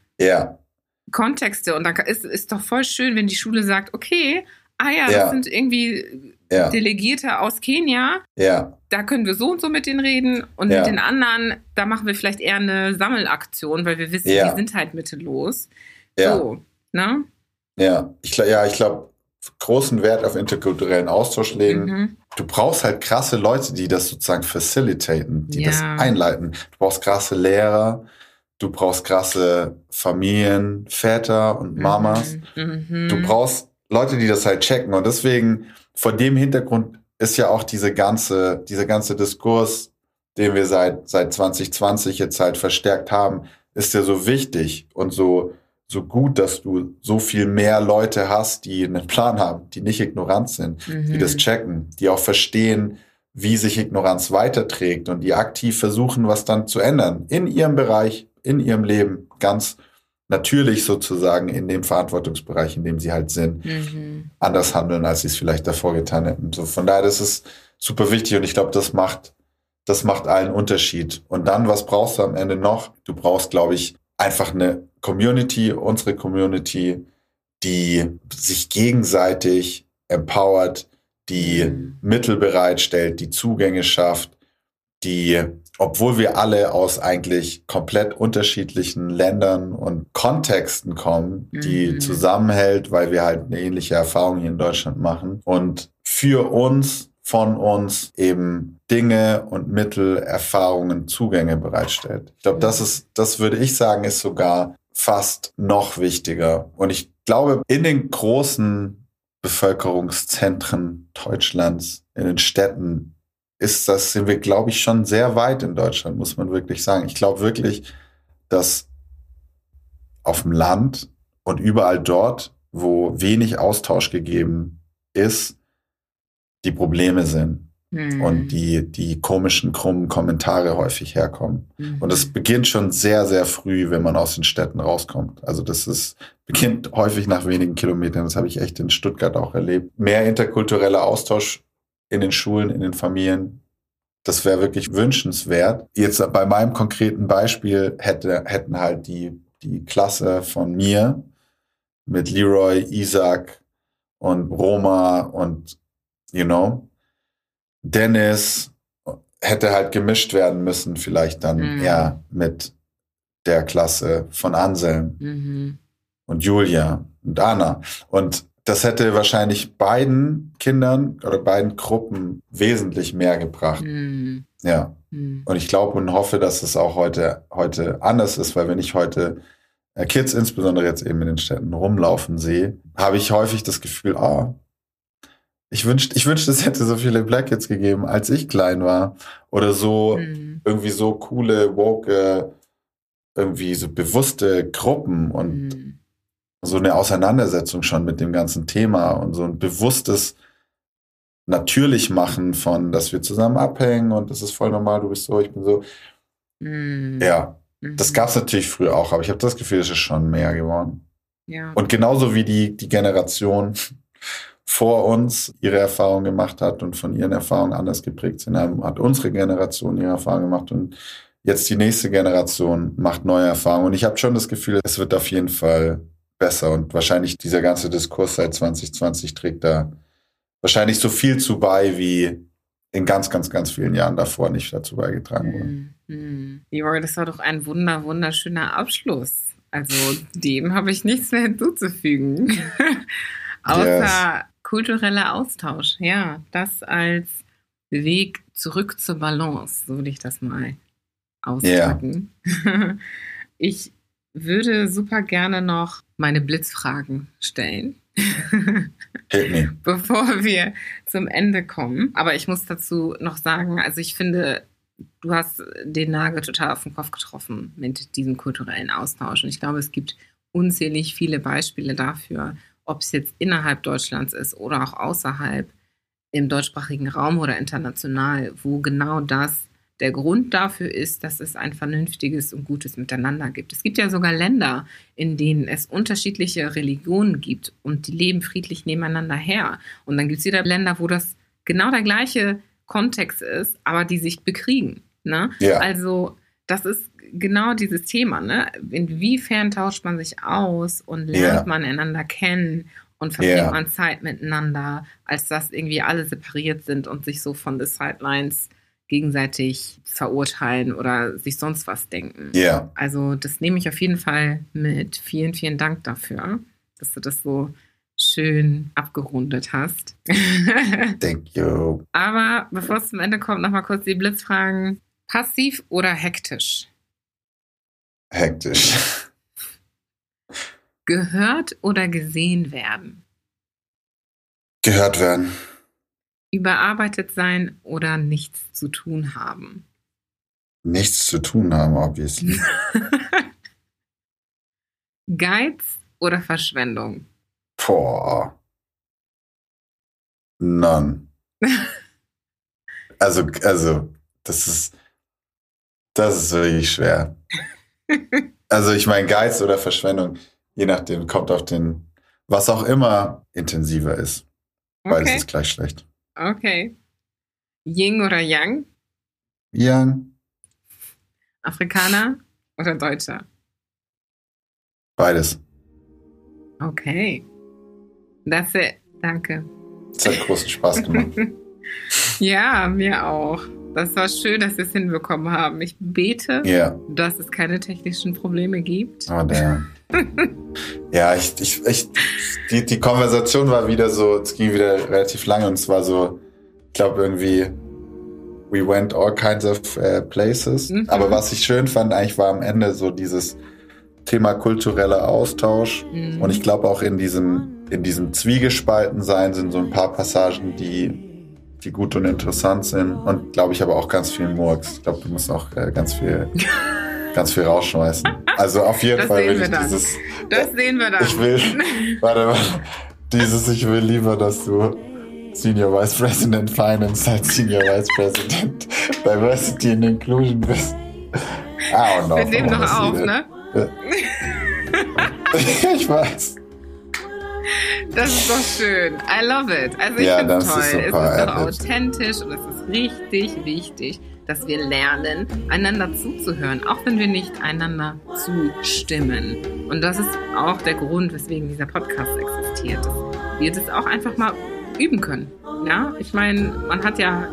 Kontexte. Und da ist, ist doch voll schön, wenn die Schule sagt, okay, ah ja, das sind irgendwie ja. Delegierte aus Kenia. Ja. Da können wir so und so mit denen reden. Und ja. mit den anderen, da machen wir vielleicht eher eine Sammelaktion, weil wir wissen, ja. die sind halt mittellos. Ja. So, ne? Ja, ich, ja, ich glaube, großen Wert auf interkulturellen Austausch legen. Mhm. Du brauchst halt krasse Leute, die das sozusagen facilitaten, die Ja. das einleiten. Du brauchst krasse Lehrer, du brauchst krasse Familien, Väter und Mamas. Mhm. Du brauchst Leute, die das halt checken. Und deswegen, vor dem Hintergrund ist ja auch diese ganze, dieser ganze Diskurs, den wir seit, seit 2020 jetzt halt verstärkt haben, ist ja so wichtig und so, so gut, dass du so viel mehr Leute hast, die einen Plan haben, die nicht ignorant sind, die Mhm. das checken, die auch verstehen, wie sich Ignoranz weiterträgt und die aktiv versuchen, was dann zu ändern in ihrem Bereich, in ihrem Leben, ganz natürlich sozusagen in dem Verantwortungsbereich, in dem sie halt sind, Mhm. anders handeln, als sie es vielleicht davor getan hätten. So von daher, das ist super wichtig und ich glaube, das macht, das macht allen Unterschied. Und dann, was brauchst du am Ende noch? Du brauchst, glaube ich, einfach eine Community, unsere Community, die sich gegenseitig empowert, die Mhm. Mittel bereitstellt, die Zugänge schafft, die, obwohl wir alle aus eigentlich komplett unterschiedlichen Ländern und Kontexten kommen, die Mhm. zusammenhält, weil wir halt eine ähnliche Erfahrung hier in Deutschland machen und für uns, von uns eben Dinge und Mittel, Erfahrungen, Zugänge bereitstellt. Ich glaube, das ist, das würde ich sagen, ist sogar fast noch wichtiger. Und ich glaube, in den großen Bevölkerungszentren Deutschlands, in den Städten, ist das, sind wir, glaube ich, schon sehr weit in Deutschland, muss man wirklich sagen. Ich glaube wirklich, dass auf dem Land und überall dort, wo wenig Austausch gegeben ist, die Probleme sind Mhm. und die, die komischen, krummen Kommentare häufig herkommen. Mhm. Und es beginnt schon sehr, sehr früh, wenn man aus den Städten rauskommt. Also das ist, beginnt häufig nach wenigen Kilometern. Das habe ich echt in Stuttgart auch erlebt. Mehr interkultureller Austausch in den Schulen, in den Familien. Das wäre wirklich wünschenswert. Jetzt bei meinem konkreten Beispiel hätte, hätten halt die, die Klasse von mir mit Leroy, Isaac und Roma und, you know, Dennis hätte halt gemischt werden müssen, vielleicht dann Mhm. eher mit der Klasse von Anselm Mhm. und Julia und Anna. Und das hätte wahrscheinlich beiden Kindern oder beiden Gruppen wesentlich mehr gebracht. Mhm. Ja. Mhm. Und ich glaube und hoffe, dass es auch heute, heute anders ist, weil wenn ich heute äh, Kids insbesondere jetzt eben in den Städten rumlaufen sehe, habe ich häufig das Gefühl, ah, ich wünschte, ich wünschte, es hätte so viele Black Kids gegeben, als ich klein war. Oder so, Mhm. irgendwie so coole, woke, irgendwie so bewusste Gruppen und Mhm. So eine Auseinandersetzung schon mit dem ganzen Thema und so ein bewusstes natürlich machen von, dass wir zusammen abhängen und das ist voll normal, du bist so, ich bin so. Mhm. Ja, Mhm. das gab es natürlich früher auch, aber ich habe das Gefühl, es ist schon mehr geworden. Ja. Und genauso wie die, die Generation vor uns ihre Erfahrungen gemacht hat und von ihren Erfahrungen anders geprägt sind, hat unsere Generation ihre Erfahrungen gemacht und jetzt die nächste Generation macht neue Erfahrungen. Und ich habe schon das Gefühl, es wird auf jeden Fall besser und wahrscheinlich dieser ganze Diskurs seit 2020 trägt da wahrscheinlich so viel zu bei, wie in ganz, ganz, ganz vielen Jahren davor nicht dazu beigetragen wurde. Mhm. Mhm. Leroy, das war doch ein wunder, wunderschöner Abschluss. Also dem habe ich nichts mehr hinzuzufügen. Außer Yes. kultureller Austausch. Ja, das als Weg zurück zur Balance, so würde ich das mal ausdrücken. Ich würde super gerne noch meine Blitzfragen stellen. Bevor wir zum Ende kommen. Aber ich muss dazu noch sagen, also ich finde, du hast den Nagel total auf den Kopf getroffen mit diesem kulturellen Austausch. Und ich glaube, es gibt unzählig viele Beispiele dafür, ob es jetzt innerhalb Deutschlands ist oder auch außerhalb im deutschsprachigen Raum oder international, wo genau das der Grund dafür ist, dass es ein vernünftiges und gutes Miteinander gibt. Es gibt ja sogar Länder, in denen es unterschiedliche Religionen gibt und die leben friedlich nebeneinander her. Und dann gibt es wieder Länder, wo das genau der gleiche Kontext ist, aber die sich bekriegen. Ne? Ja. Also das ist genau dieses Thema. Ne? Inwiefern tauscht man sich aus und lernt Ja. man einander kennen und verbringt Ja. man Zeit miteinander, als dass irgendwie alle separiert sind und sich so von the sidelines gegenseitig verurteilen oder sich sonst was denken. Ja. Also das nehme ich auf jeden Fall mit. Vielen, vielen Dank dafür, dass du das so schön abgerundet hast. Thank you. Aber bevor es zum Ende kommt, nochmal kurz die Blitzfragen. Passiv oder hektisch? Hektisch. Gehört oder gesehen werden? Gehört werden. Überarbeitet sein oder nichts zu tun haben? Nichts zu tun haben, obviously. Geiz oder Verschwendung? Boah. None. Also, also, das ist, das ist wirklich schwer. Also, ich meine, Geiz oder Verschwendung, je nachdem, kommt auf den, was auch immer intensiver ist. Beides Okay. ist gleich schlecht. Okay. Ying oder Yang? Young, Afrikaner oder Deutscher? beides. Okay. That's it. Danke. Es hat großen Spaß gemacht. Ja, mir auch. Das war schön, dass wir es hinbekommen haben. Ich bete, Ja, dass es keine technischen Probleme gibt. oh damn. Ja, ich, ich, ich, die, die Konversation war wieder so, es ging wieder relativ lange und es war so, ich glaube irgendwie, we went all kinds of äh, places. Mhm. Aber was ich schön fand, eigentlich war am Ende so dieses Thema kultureller Austausch. Mhm. Und ich glaube auch in diesem, in diesem Zwiegespalten sein sind so ein paar Passagen, die, die gut und interessant sind. Und glaube ich aber auch ganz viel Murks. Ich glaube, du musst auch äh, ganz viel, ganz viel rausschmeißen. Also auf jeden Das Fall will ich dann. dieses, Das sehen wir dann. ich will, warte, warte, dieses, ich will lieber, dass du Senior Vice President Finance als Senior Vice President Diversity and Inclusion bist. I don't know. wir nehmen see auf, ne? ich weiß. Das ist doch schön. I love it. Also ich Ja, finde toll. ist es ist doch authentisch und es ist richtig wichtig, dass wir lernen, einander zuzuhören, auch wenn wir nicht einander zustimmen. Und das ist auch der Grund, weswegen dieser Podcast existiert. Wir das auch einfach mal üben können. Ja, ich meine, man hat ja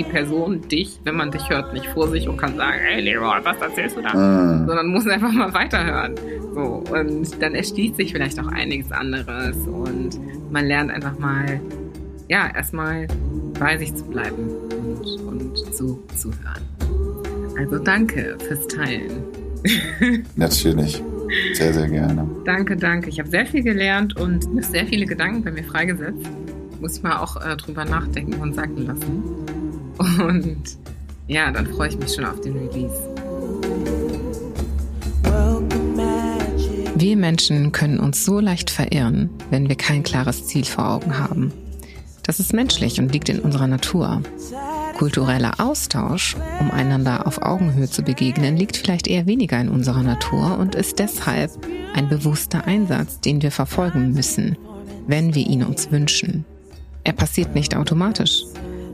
die Person, dich, wenn man dich hört, nicht vor sich und kann sagen, hey Leroy, was erzählst du da? Mm. sondern muss einfach mal weiterhören. So, und dann erschließt sich vielleicht auch einiges anderes und man lernt einfach mal, ja, erstmal bei sich zu bleiben und, und so zu hören. Also danke fürs Teilen. Natürlich. Sehr, sehr gerne. Danke, danke. Ich habe sehr viel gelernt und sehr viele Gedanken bei mir freigesetzt. Muss ich mal auch äh, drüber nachdenken und sacken lassen. Und ja, dann freue ich mich schon auf den Release. Wir Menschen können uns so leicht verirren, wenn wir kein klares Ziel vor Augen haben. Das ist menschlich und liegt in unserer Natur. Kultureller Austausch, um einander auf Augenhöhe zu begegnen, liegt vielleicht eher weniger in unserer Natur und ist deshalb ein bewusster Einsatz, den wir verfolgen müssen, wenn wir ihn uns wünschen. Er passiert nicht automatisch.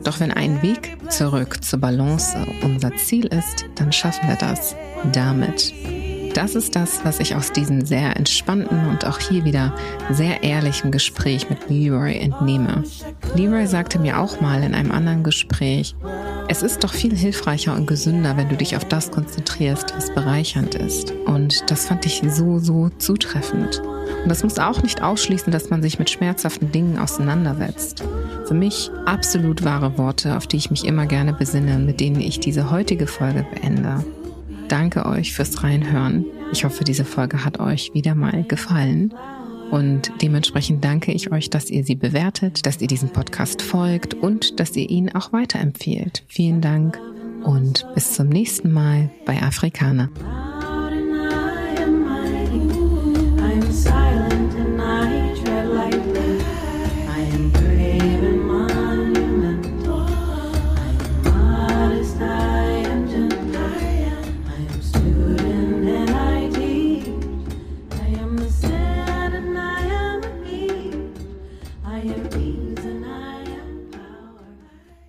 Doch wenn ein Weg zurück zur Balance unser Ziel ist, dann schaffen wir das damit. Das ist das, was ich aus diesem sehr entspannten und auch hier wieder sehr ehrlichen Gespräch mit Leroy entnehme. Leroy sagte mir auch mal in einem anderen Gespräch, es ist doch viel hilfreicher und gesünder, wenn du dich auf das konzentrierst, was bereichernd ist. Und das fand ich so, so zutreffend. Und das muss auch nicht ausschließen, dass man sich mit schmerzhaften Dingen auseinandersetzt. Für mich absolut wahre Worte, auf die ich mich immer gerne besinne, mit denen ich diese heutige Folge beende. Danke euch fürs Reinhören. Ich hoffe, diese Folge hat euch wieder mal gefallen. Und dementsprechend danke ich euch, dass ihr sie bewertet, dass ihr diesem Podcast folgt und dass ihr ihn auch weiterempfehlt. Vielen Dank und bis zum nächsten Mal bei Afrikaner.